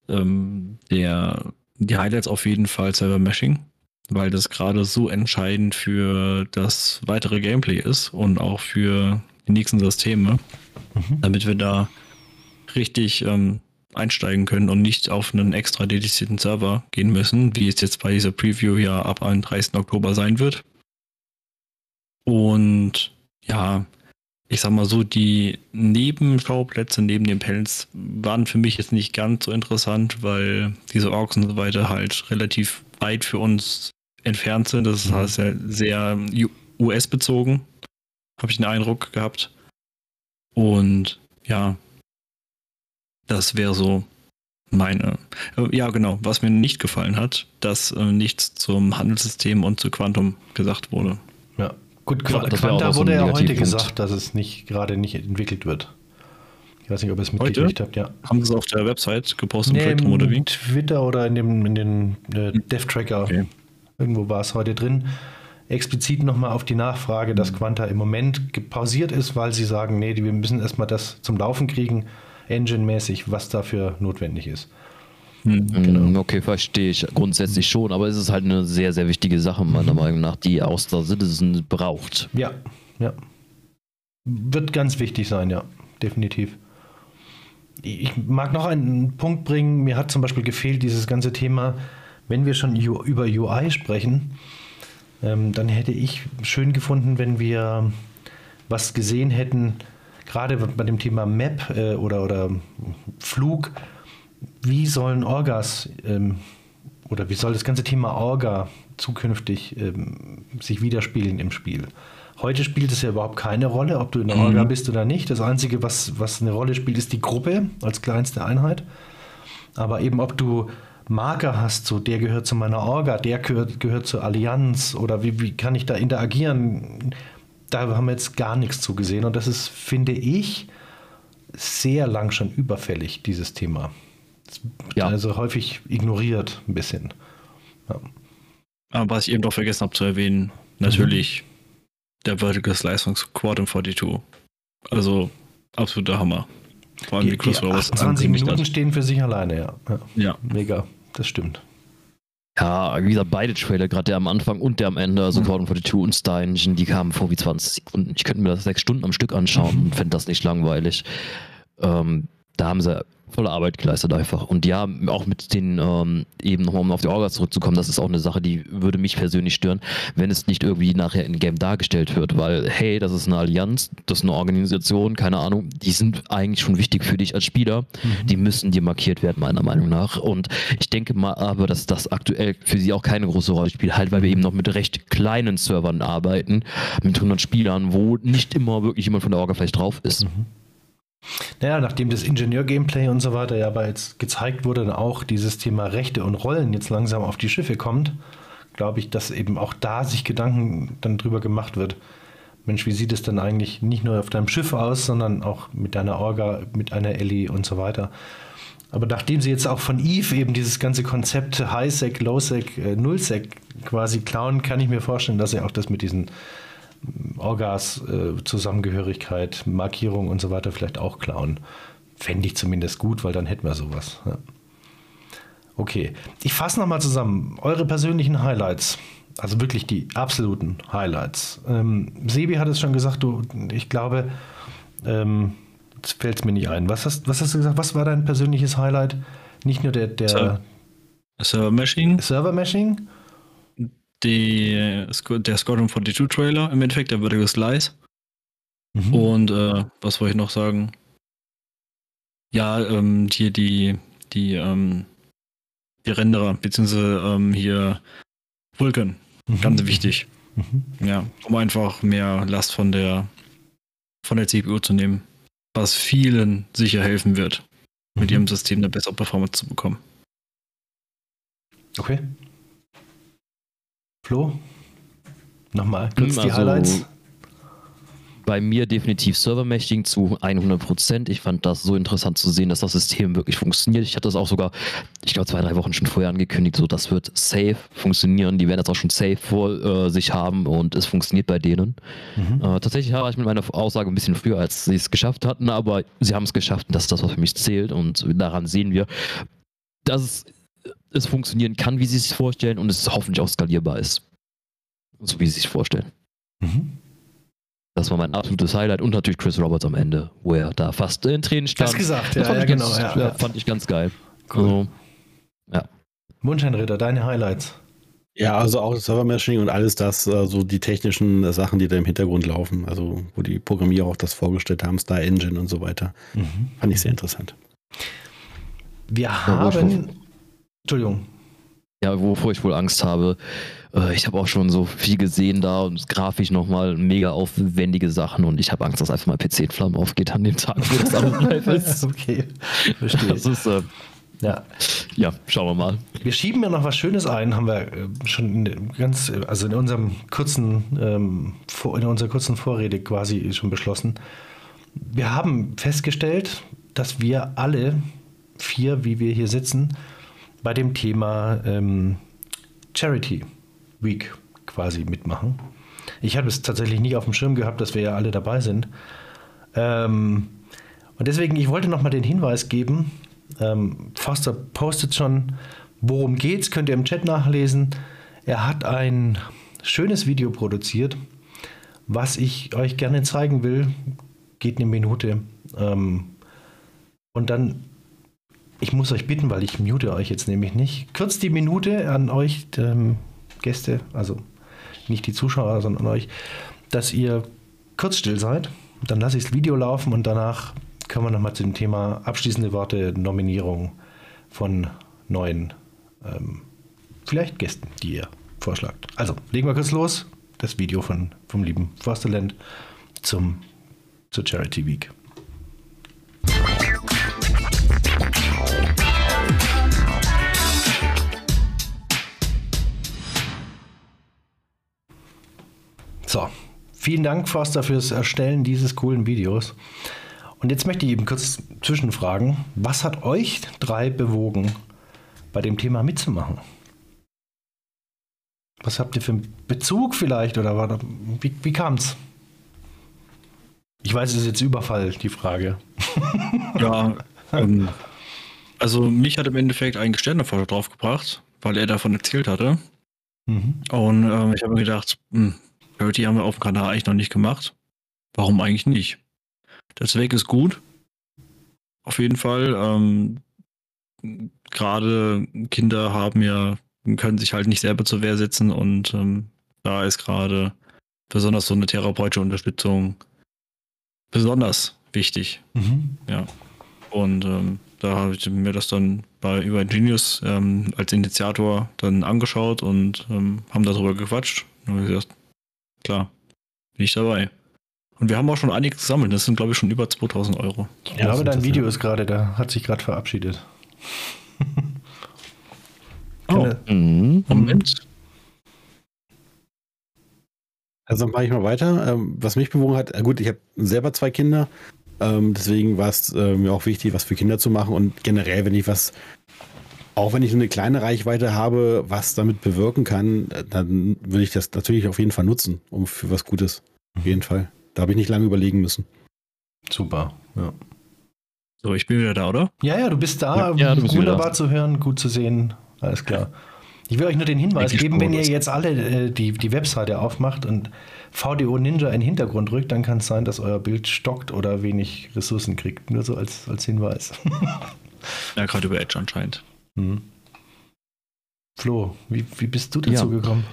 Ähm, der, die Highlights auf jeden Fall Server Meshing, weil das gerade so entscheidend für das weitere Gameplay ist und auch für die nächsten Systeme, mhm. damit wir da richtig ähm, einsteigen können und nicht auf einen extra dedizierten Server gehen müssen, wie es jetzt bei dieser Preview ja ab 31. Oktober sein wird. Und ja, ich sag mal so, die Nebenschauplätze neben den Panels waren für mich jetzt nicht ganz so interessant, weil diese Orks und so weiter halt relativ weit für uns entfernt sind. Das heißt ja sehr US-bezogen, habe ich den Eindruck gehabt. Und ja, das wäre so meine. Äh, ja, genau. Was mir nicht gefallen hat, dass äh, nichts zum Handelssystem und zu Quantum gesagt wurde. Gut, Qu das Quanta so wurde ja heute gesagt, dass es nicht gerade nicht entwickelt wird. Ich weiß nicht, ob ihr es mitgekriegt habt, ja. Haben sie es auf der Website gepostet nee, im oder wie? Twitter oder in dem in den äh, hm. Dev-Tracker. Okay. Irgendwo war es heute drin. Explizit nochmal auf die Nachfrage, dass hm. Quanta im Moment pausiert ist, weil sie sagen, nee, wir müssen erstmal das zum Laufen kriegen, engine-mäßig, was dafür notwendig ist. Hm. Mm, Okay, verstehe ich grundsätzlich schon, aber es ist halt eine sehr, sehr wichtige Sache, meiner Meinung nach, die auch Star Citizen braucht. Ja, ja. Wird ganz wichtig sein, ja, definitiv. Ich mag noch einen Punkt bringen. Mir hat zum Beispiel gefehlt dieses ganze Thema, wenn wir schon über UI sprechen, ähm, dann hätte ich schön gefunden, wenn wir was gesehen hätten, gerade bei dem Thema Map äh, oder, oder Flug. Wie sollen Orgas ähm, oder wie soll das ganze Thema Orga zukünftig ähm, sich widerspiegeln im Spiel? Heute spielt es ja überhaupt keine Rolle, ob du in der Orga bist oder nicht. Das Einzige, was, was eine Rolle spielt, ist die Gruppe als kleinste Einheit. Aber eben, ob du Marker hast, so der gehört zu meiner Orga, der gehört, gehört zur Allianz oder wie, wie kann ich da interagieren, da haben wir jetzt gar nichts zugesehen. Und das ist, finde ich, sehr lang schon überfällig, dieses Thema. Das wird Ja. Also häufig ignoriert ein bisschen. Ja. Aber was ich eben doch vergessen habe zu erwähnen, natürlich der Vertical Slice von Quantum 42. Also absoluter Hammer. Vor allem Die, wie die Chris Roberts 28 angekündigt Minuten hat. stehen für sich alleine, ja. ja. Ja, Mega, das stimmt. Ja, wie gesagt, beide Trailer, gerade der am Anfang und der am Ende, also Mhm. Cordon 42 und Star Engine, die kamen vor wie 20 Sekunden. Ich könnte mir das sechs Stunden am Stück anschauen Mhm. und fände das nicht langweilig. Ähm, da haben sie volle Arbeit geleistet einfach. Und ja, auch mit den, ähm, eben nochmal um auf die Orgas zurückzukommen, das ist auch eine Sache, die würde mich persönlich stören, wenn es nicht irgendwie nachher in Game dargestellt wird, weil, hey, das ist eine Allianz, das ist eine Organisation, keine Ahnung, die sind eigentlich schon wichtig für dich als Spieler, die müssen dir markiert werden, meiner Meinung nach. Und ich denke mal aber, dass das aktuell für sie auch keine große Rolle spielt, halt weil wir eben noch mit recht kleinen Servern arbeiten, mit 100 Spielern, wo nicht immer wirklich jemand von der Orga vielleicht drauf ist. Naja, nachdem das Ingenieur-Gameplay und so weiter ja aber jetzt gezeigt wurde, dann auch dieses Thema Rechte und Rollen jetzt langsam auf die Schiffe kommt, glaube ich, dass eben auch da sich Gedanken dann drüber gemacht wird. Mensch, wie sieht es denn eigentlich nicht nur auf deinem Schiff aus, sondern auch mit deiner Orga, mit einer Ellie und so weiter. Aber nachdem sie jetzt auch von Eve eben dieses ganze Konzept High-Sec, Low-Sec, äh, Null-Sec quasi klauen, kann ich mir vorstellen, dass sie auch das mit diesen Orgas, äh, Zusammengehörigkeit, Markierung und so weiter vielleicht auch klauen. Fände ich zumindest gut, weil dann hätten wir sowas. Ja. Okay, ich fasse nochmal zusammen. Eure persönlichen Highlights, also wirklich die absoluten Highlights. Ähm, Sebi hat es schon gesagt, du, ich glaube, ähm, jetzt fällt es mir nicht ein. Was hast, was hast du gesagt? Was war dein persönliches Highlight? Nicht nur der, der Server. Server Meshing, Server-Meshing? Die, Squ- der Squadron 42 Trailer im Endeffekt, der Vertical Slice. Mhm. Und äh, was wollte ich noch sagen? Ja, ähm, hier die, die, ähm, die Renderer, beziehungsweise ähm, hier Vulkan, Mhm. ganz wichtig. Mhm. Ja, um einfach mehr Last von der von der CPU zu nehmen. Was vielen sicher helfen wird, mit Mhm. ihrem System eine bessere Performance zu bekommen. Okay. Flo? Nochmal kurz Hm, die also- Highlights. Bei mir definitiv Server-Meshing zu 100%. Ich fand das so interessant zu sehen, dass das System wirklich funktioniert. Ich hatte das auch sogar, ich glaube, zwei, drei Wochen schon vorher angekündigt, so das wird safe funktionieren. Die werden das auch schon safe vor äh, sich haben und es funktioniert bei denen. Mhm. Äh, tatsächlich war ich mit meiner Aussage ein bisschen früher, als sie es geschafft hatten, aber sie haben es geschafft und das ist das, was für mich zählt. Und daran sehen wir, dass es, es funktionieren kann, wie sie es sich vorstellen und es hoffentlich auch skalierbar ist. So wie sie es sich vorstellen. Mhm. Das war mein absolutes Highlight und natürlich Chris Roberts am Ende, wo er da fast in Tränen stand. Das gesagt, Das ja, fand, ja, ich ganz, genau. Ja, ja, ja. fand ich ganz geil. Cool. Also, Mundscheinritter, deine Highlights. Ja, also auch das Server-Meshing und alles das, so die technischen Sachen, die da im Hintergrund laufen, also wo die Programmierer auch das vorgestellt haben, Star Engine und so weiter, Mhm. fand ich sehr interessant. Wir haben. Entschuldigung. ja, wovor ich wohl Angst habe. Äh, ich habe auch schon so viel gesehen da und grafisch nochmal mega aufwendige Sachen und ich habe Angst, dass einfach mal PC in Flammen aufgeht an dem Tag, wo das [laughs] live ist. [laughs] okay. Verstehe. Das ist, äh, Ja. ja, schauen wir mal. Wir schieben ja noch was Schönes ein, haben wir äh, schon ganz, also in unserem kurzen, ähm, in unserer kurzen Vorrede quasi schon beschlossen. Wir haben festgestellt, dass wir alle vier, wie wir hier sitzen, bei dem Thema ähm, Charity Week quasi mitmachen. Ich habe es tatsächlich nicht auf dem Schirm gehabt, dass wir ja alle dabei sind. Ähm, und deswegen, ich wollte noch mal den Hinweis geben, Ähm, Foster postet schon, worum geht's, könnt ihr im Chat nachlesen. Er hat ein schönes Video produziert, was ich euch gerne zeigen will. Geht eine Minute. Ähm, und dann, ich muss euch bitten, weil ich mute euch jetzt nämlich nicht, kurz die Minute an euch, ähm, Gäste, also nicht die Zuschauer, sondern an euch, dass ihr kurz still seid. Dann lasse ich das Video laufen und danach können wir nochmal zu dem Thema abschließende Worte, Nominierung von neuen, ähm, vielleicht Gästen, die ihr vorschlagt. Also, legen wir kurz los. Das Video von, vom lieben Forsterland zum, zur Charity Week. So, vielen Dank, Forster, fürs Erstellen dieses coolen Videos. Und jetzt möchte ich eben kurz zwischenfragen, was hat euch drei bewogen, bei dem Thema mitzumachen? Was habt ihr für einen Bezug vielleicht oder war da, wie, wie kam es? Ich weiß, es ist jetzt Überfall, die Frage. [laughs] Ja, ähm, also mich hat im Endeffekt ein Sterneforscher draufgebracht, weil er davon erzählt hatte. Mhm. Und ähm, ich habe mir gedacht, hm, Parity haben wir auf dem Kanal eigentlich noch nicht gemacht. Warum eigentlich nicht? Der Zweck ist gut. Auf jeden Fall. Ähm, Gerade Kinder haben ja, können sich halt nicht selber zur Wehr setzen und ähm, da ist gerade besonders so eine therapeutische Unterstützung besonders wichtig. Mhm. Ja. Und ähm, da habe ich mir das dann bei über Genius ähm, als Initiator dann angeschaut und ähm, haben darüber gequatscht. Und gesagt, klar, bin ich dabei. Und wir haben auch schon einiges gesammelt. Das sind, glaube ich, schon über 2000 Euro. Ich glaube, dein Video ist gerade, da hat sich gerade verabschiedet. [laughs] Oh, Mhm. Moment. Also mache ich mal weiter. Ähm, was mich bewogen hat, äh, gut, ich habe selber zwei Kinder, ähm, deswegen war es äh, mir auch wichtig, was für Kinder zu machen und generell, wenn ich was, auch wenn ich eine kleine Reichweite habe, was damit bewirken kann, dann will ich das natürlich auf jeden Fall nutzen, um für was Gutes. Auf jeden Fall. Da habe ich nicht lange überlegen müssen. Super. Ja. So, ich bin wieder da, oder? ja, ja, du bist da. Ja, ja, du bist Wunderbar da. zu hören, gut zu sehen. Alles klar. Ich will euch nur den Hinweis geben, wenn ihr jetzt alle äh, die, die Webseite aufmacht und VDO Ninja in den Hintergrund rückt, dann kann es sein, dass euer Bild stockt oder wenig Ressourcen kriegt. Nur so als, als Hinweis. [laughs] Ja, gerade über Edge anscheinend. Hm. Flo, wie, wie bist du dazu Ja. gekommen?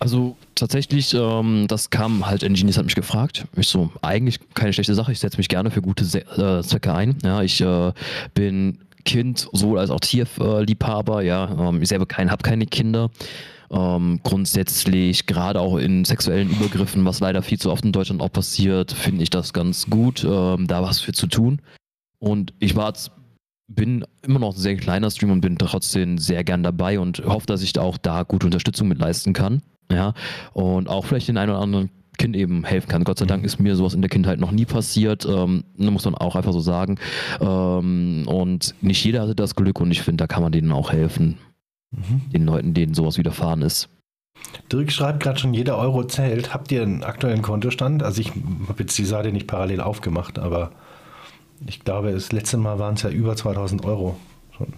Also tatsächlich, ähm, das kam halt, Ingenious hat mich gefragt. Ich so, eigentlich keine schlechte Sache, ich setze mich gerne für gute Se äh, Zwecke ein. Ja, ich äh, bin Kind, sowohl als auch Tierliebhaber, ja. Ähm, ich selber kein, habe keine Kinder. Ähm, grundsätzlich, gerade auch in sexuellen Übergriffen, was leider viel zu oft in Deutschland auch passiert, finde ich das ganz gut, ähm, da was für zu tun. Und ich war jetzt bin immer noch ein sehr kleiner Streamer und bin trotzdem sehr gern dabei und hoffe, dass ich da auch da gute Unterstützung mit leisten kann. Ja, und auch vielleicht den einen oder anderen Kind eben helfen kann. Gott sei Dank ist mir sowas in der Kindheit noch nie passiert. Ähm, muss man auch einfach so sagen. Ähm, und nicht jeder hatte das Glück und ich finde, da kann man denen auch helfen. Mhm. Den Leuten, denen sowas widerfahren ist. Dirk schreibt gerade schon, jeder Euro zählt. Habt ihr einen aktuellen Kontostand? Also ich habe jetzt die Seite nicht parallel aufgemacht, aber ich glaube, das letzte Mal waren es ja über 2000 Euro. Schon.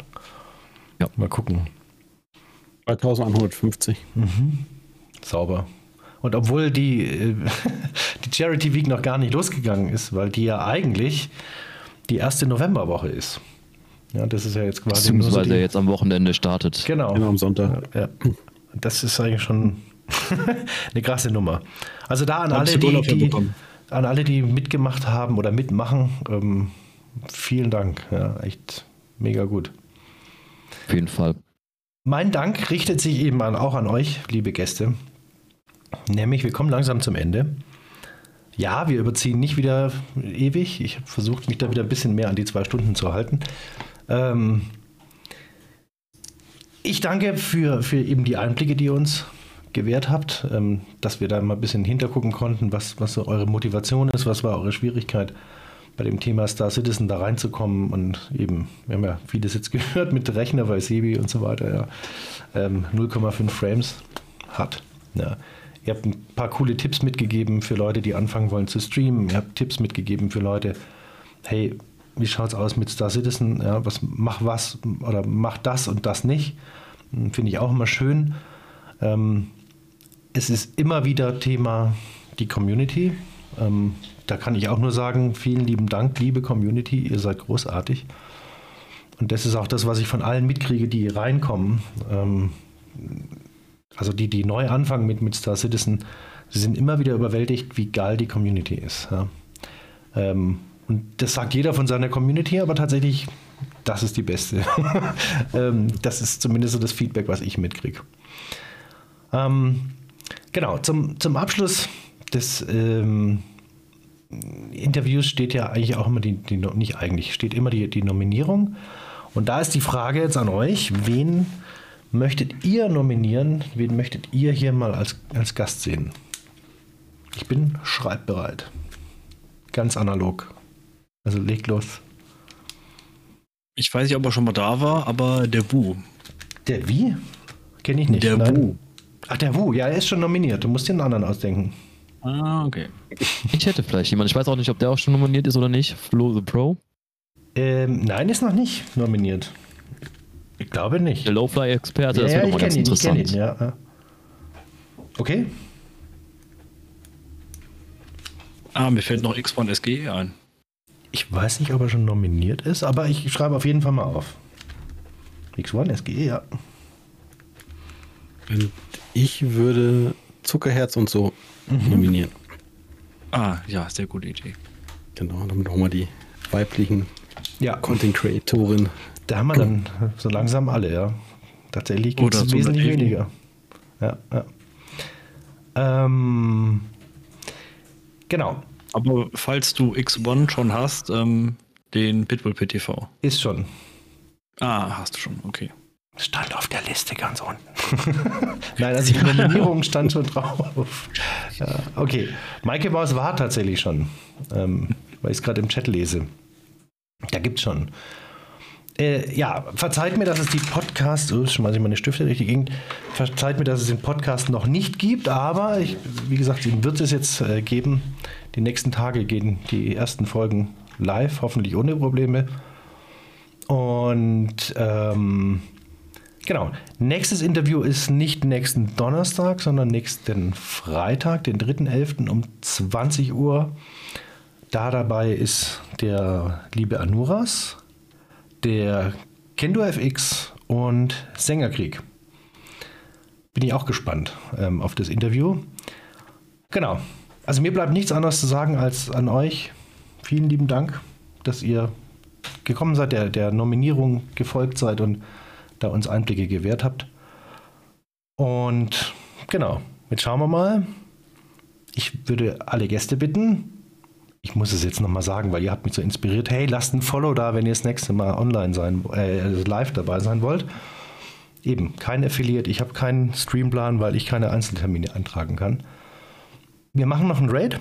Ja. Mal gucken. 2150. Mhm. Sauber. Und obwohl die, äh, [laughs] die Charity Week noch gar nicht losgegangen ist, weil die ja eigentlich die erste Novemberwoche ist. Ja, das ist ja jetzt quasi nur so Beziehungsweise die, jetzt am Wochenende startet. Genau. Genau am Sonntag. Ja, das ist eigentlich schon [laughs] eine krasse Nummer. Also da an Hab alle, die, die. An alle, die mitgemacht haben oder mitmachen, ähm, vielen Dank. Ja, echt mega gut. Auf jeden Fall. Mein Dank richtet sich eben an, auch an euch, liebe Gäste. Nämlich, wir kommen langsam zum Ende. Ja, wir überziehen nicht wieder ewig. Ich habe versucht, mich da wieder ein bisschen mehr an die zwei Stunden zu halten. Ähm, ich danke für, für eben die Einblicke, die ihr uns gewährt habt, ähm, dass wir da mal ein bisschen hintergucken konnten, was, was so eure Motivation ist, was war eure Schwierigkeit bei dem Thema Star Citizen da reinzukommen und eben, wir haben ja vieles jetzt [laughs] gehört mit Rechner bei Sebi und so weiter, ja, ähm, 0,5 Frames hat. Ja. Ihr habt ein paar coole Tipps mitgegeben für Leute, die anfangen wollen zu streamen. Ihr habt Tipps mitgegeben für Leute, hey, wie schaut es aus mit Star Citizen, ja, was mach was oder mach das und das nicht. Hm, finde ich auch immer schön. Ähm, es ist immer wieder Thema die Community. Ähm, da kann ich auch nur sagen, vielen lieben Dank, liebe Community, ihr seid großartig. Und das ist auch das, was ich von allen mitkriege, die reinkommen. Ähm, also die, die neu anfangen mit, mit Star Citizen, sie sind immer wieder überwältigt, wie geil die Community ist. Ja. Ähm, und das sagt jeder von seiner Community, aber tatsächlich, das ist die beste. [laughs] ähm, das ist zumindest so das Feedback, was ich mitkriege. Ähm, genau, zum, zum Abschluss des ähm, Interviews steht ja eigentlich auch immer die, die, nicht eigentlich, steht immer die, die Nominierung. Und da ist die Frage jetzt an euch, wen möchtet ihr nominieren, wen möchtet ihr hier mal als, als Gast sehen? Ich bin schreibbereit. Ganz analog. Also legt los. Ich weiß nicht, ob er schon mal da war, aber der Bu. Der wie? Kenne ich nicht. Der Nein. Bu. Ach, der Wu, ja, er ist schon nominiert. Du musst dir einen anderen ausdenken. Ah, okay. Ich hätte vielleicht jemanden. Ich weiß auch nicht, ob der auch schon nominiert ist oder nicht. Flo the Pro. Ähm, nein, ist noch nicht nominiert. Ich glaube nicht. Der Lowfly-Experte. das ja, wird ich auch mal ganz ihn, ich interessant. ihn, ja. ja. Okay. Ah, mir fällt noch X1 SGE ein. Ich weiß nicht, ob er schon nominiert ist, aber ich schreibe auf jeden Fall mal auf. X1 SGE, ja. Und ich würde Zuckerherz und so Mhm. nominieren. Ah, ja, sehr gute Idee. Genau, damit auch mal die weiblichen Ja, Content Creatoren. da haben wir dann so langsam alle, ja. Tatsächlich gibt es wesentlich weniger. Ja, ja. Ähm, genau, Aber falls du X1 schon hast, ähm, den Pitbull PTV. ist schon. Ah, hast du schon, okay. Stand auf der Liste ganz unten. [laughs] Nein, also die [laughs] Nominierung stand schon drauf. Ja, okay, Maike Maus war tatsächlich schon, ähm, weil ich es gerade im Chat lese. Da gibt's schon. Äh, ja, verzeiht mir, dass es die Podcast, oh, schmeiße ich meine Stifte durch die Gegend, verzeiht mir, dass es den Podcast noch nicht gibt, aber ich, wie gesagt, ihn wird es jetzt äh, geben. Die nächsten Tage gehen die ersten Folgen live, hoffentlich ohne Probleme. Und ähm, genau, nächstes Interview ist nicht nächsten Donnerstag, sondern nächsten Freitag, den 3.11. um 20 Uhr. Da dabei ist der liebe Anuras, der Kendo FX und Sängerkrieg. Bin ich auch gespannt ähm, auf das Interview. Genau. Also mir bleibt nichts anderes zu sagen als an euch. Vielen lieben Dank, dass ihr gekommen seid, der, der Nominierung gefolgt seid und da uns Einblicke gewährt habt. Und genau, jetzt schauen wir mal. Ich würde alle Gäste bitten, ich muss es jetzt nochmal sagen, weil ihr habt mich so inspiriert. Hey, lasst ein Follow da, wenn ihr das nächste Mal online sein, äh, live dabei sein wollt. Eben, kein Affiliate, ich habe keinen Streamplan, weil ich keine Einzeltermine eintragen kann. Wir machen noch einen Raid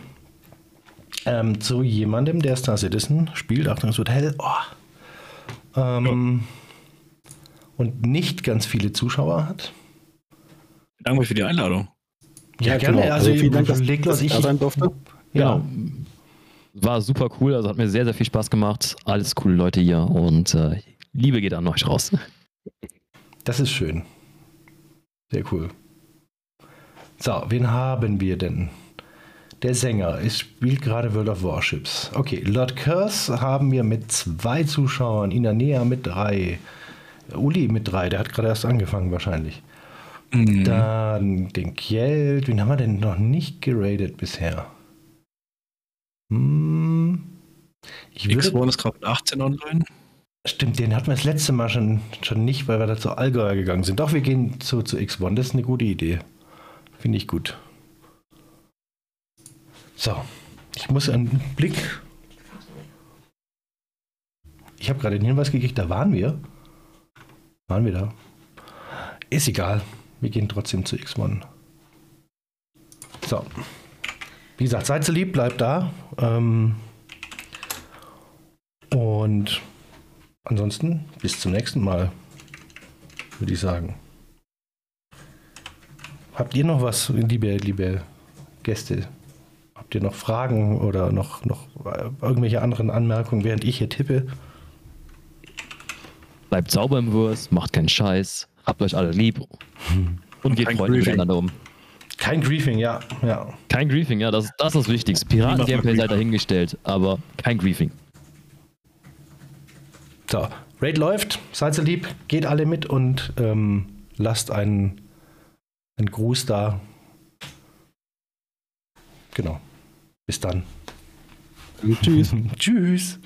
ähm, zu jemandem, der Star Citizen spielt. Achtung, es wird hell. Oh. Ähm, Und nicht ganz viele Zuschauer hat. Danke für die Einladung. Ja, gerne. Also, vielen Dank, dass, los. dass ich da sein durfte. ja, Genau. War super cool, also hat mir sehr, sehr viel Spaß gemacht. Alles coole Leute hier und äh, Liebe geht an euch raus. das ist schön. Sehr cool. So, wen haben wir denn? Der Sänger es spielt gerade World of Warships. Okay, Lord Curse haben wir mit zwei Zuschauern, Inanea mit drei, Uli mit drei, der hat gerade erst angefangen wahrscheinlich. Mhm. Dann den Kjeld, wen haben wir denn noch nicht geradet bisher? Hm, ich würde, X1 ist gerade mit 18 online. stimmt, den hatten wir das letzte Mal schon, schon nicht, weil wir da zu Allgäuer gegangen sind. Doch, wir gehen zu, zu X1, das ist eine gute Idee. Finde ich gut. So, ich muss einen Blick. Ich habe gerade den Hinweis gekriegt, da waren wir. Waren wir da? Ist egal. Wir gehen trotzdem zu X1. So. Wie gesagt, seid so lieb, bleibt da. Ähm und ansonsten bis zum nächsten Mal, würde ich sagen. Habt ihr noch was, liebe, liebe Gäste? Habt ihr noch Fragen oder noch, noch äh, irgendwelche anderen Anmerkungen, während ich hier tippe? Bleibt sauber im Wurst, macht keinen Scheiß, habt euch alle lieb und geht freundlich miteinander um. Kein Griefing, ja. ja. Kein Griefing, ja, das, das ist das Wichtigste. Piraten-Gameplay sei dahingestellt, aber kein Griefing. So, Raid läuft, seid so lieb, geht alle mit und ähm, lasst einen, einen Gruß da. Genau. Bis dann. Tschüss. [laughs] Tschüss.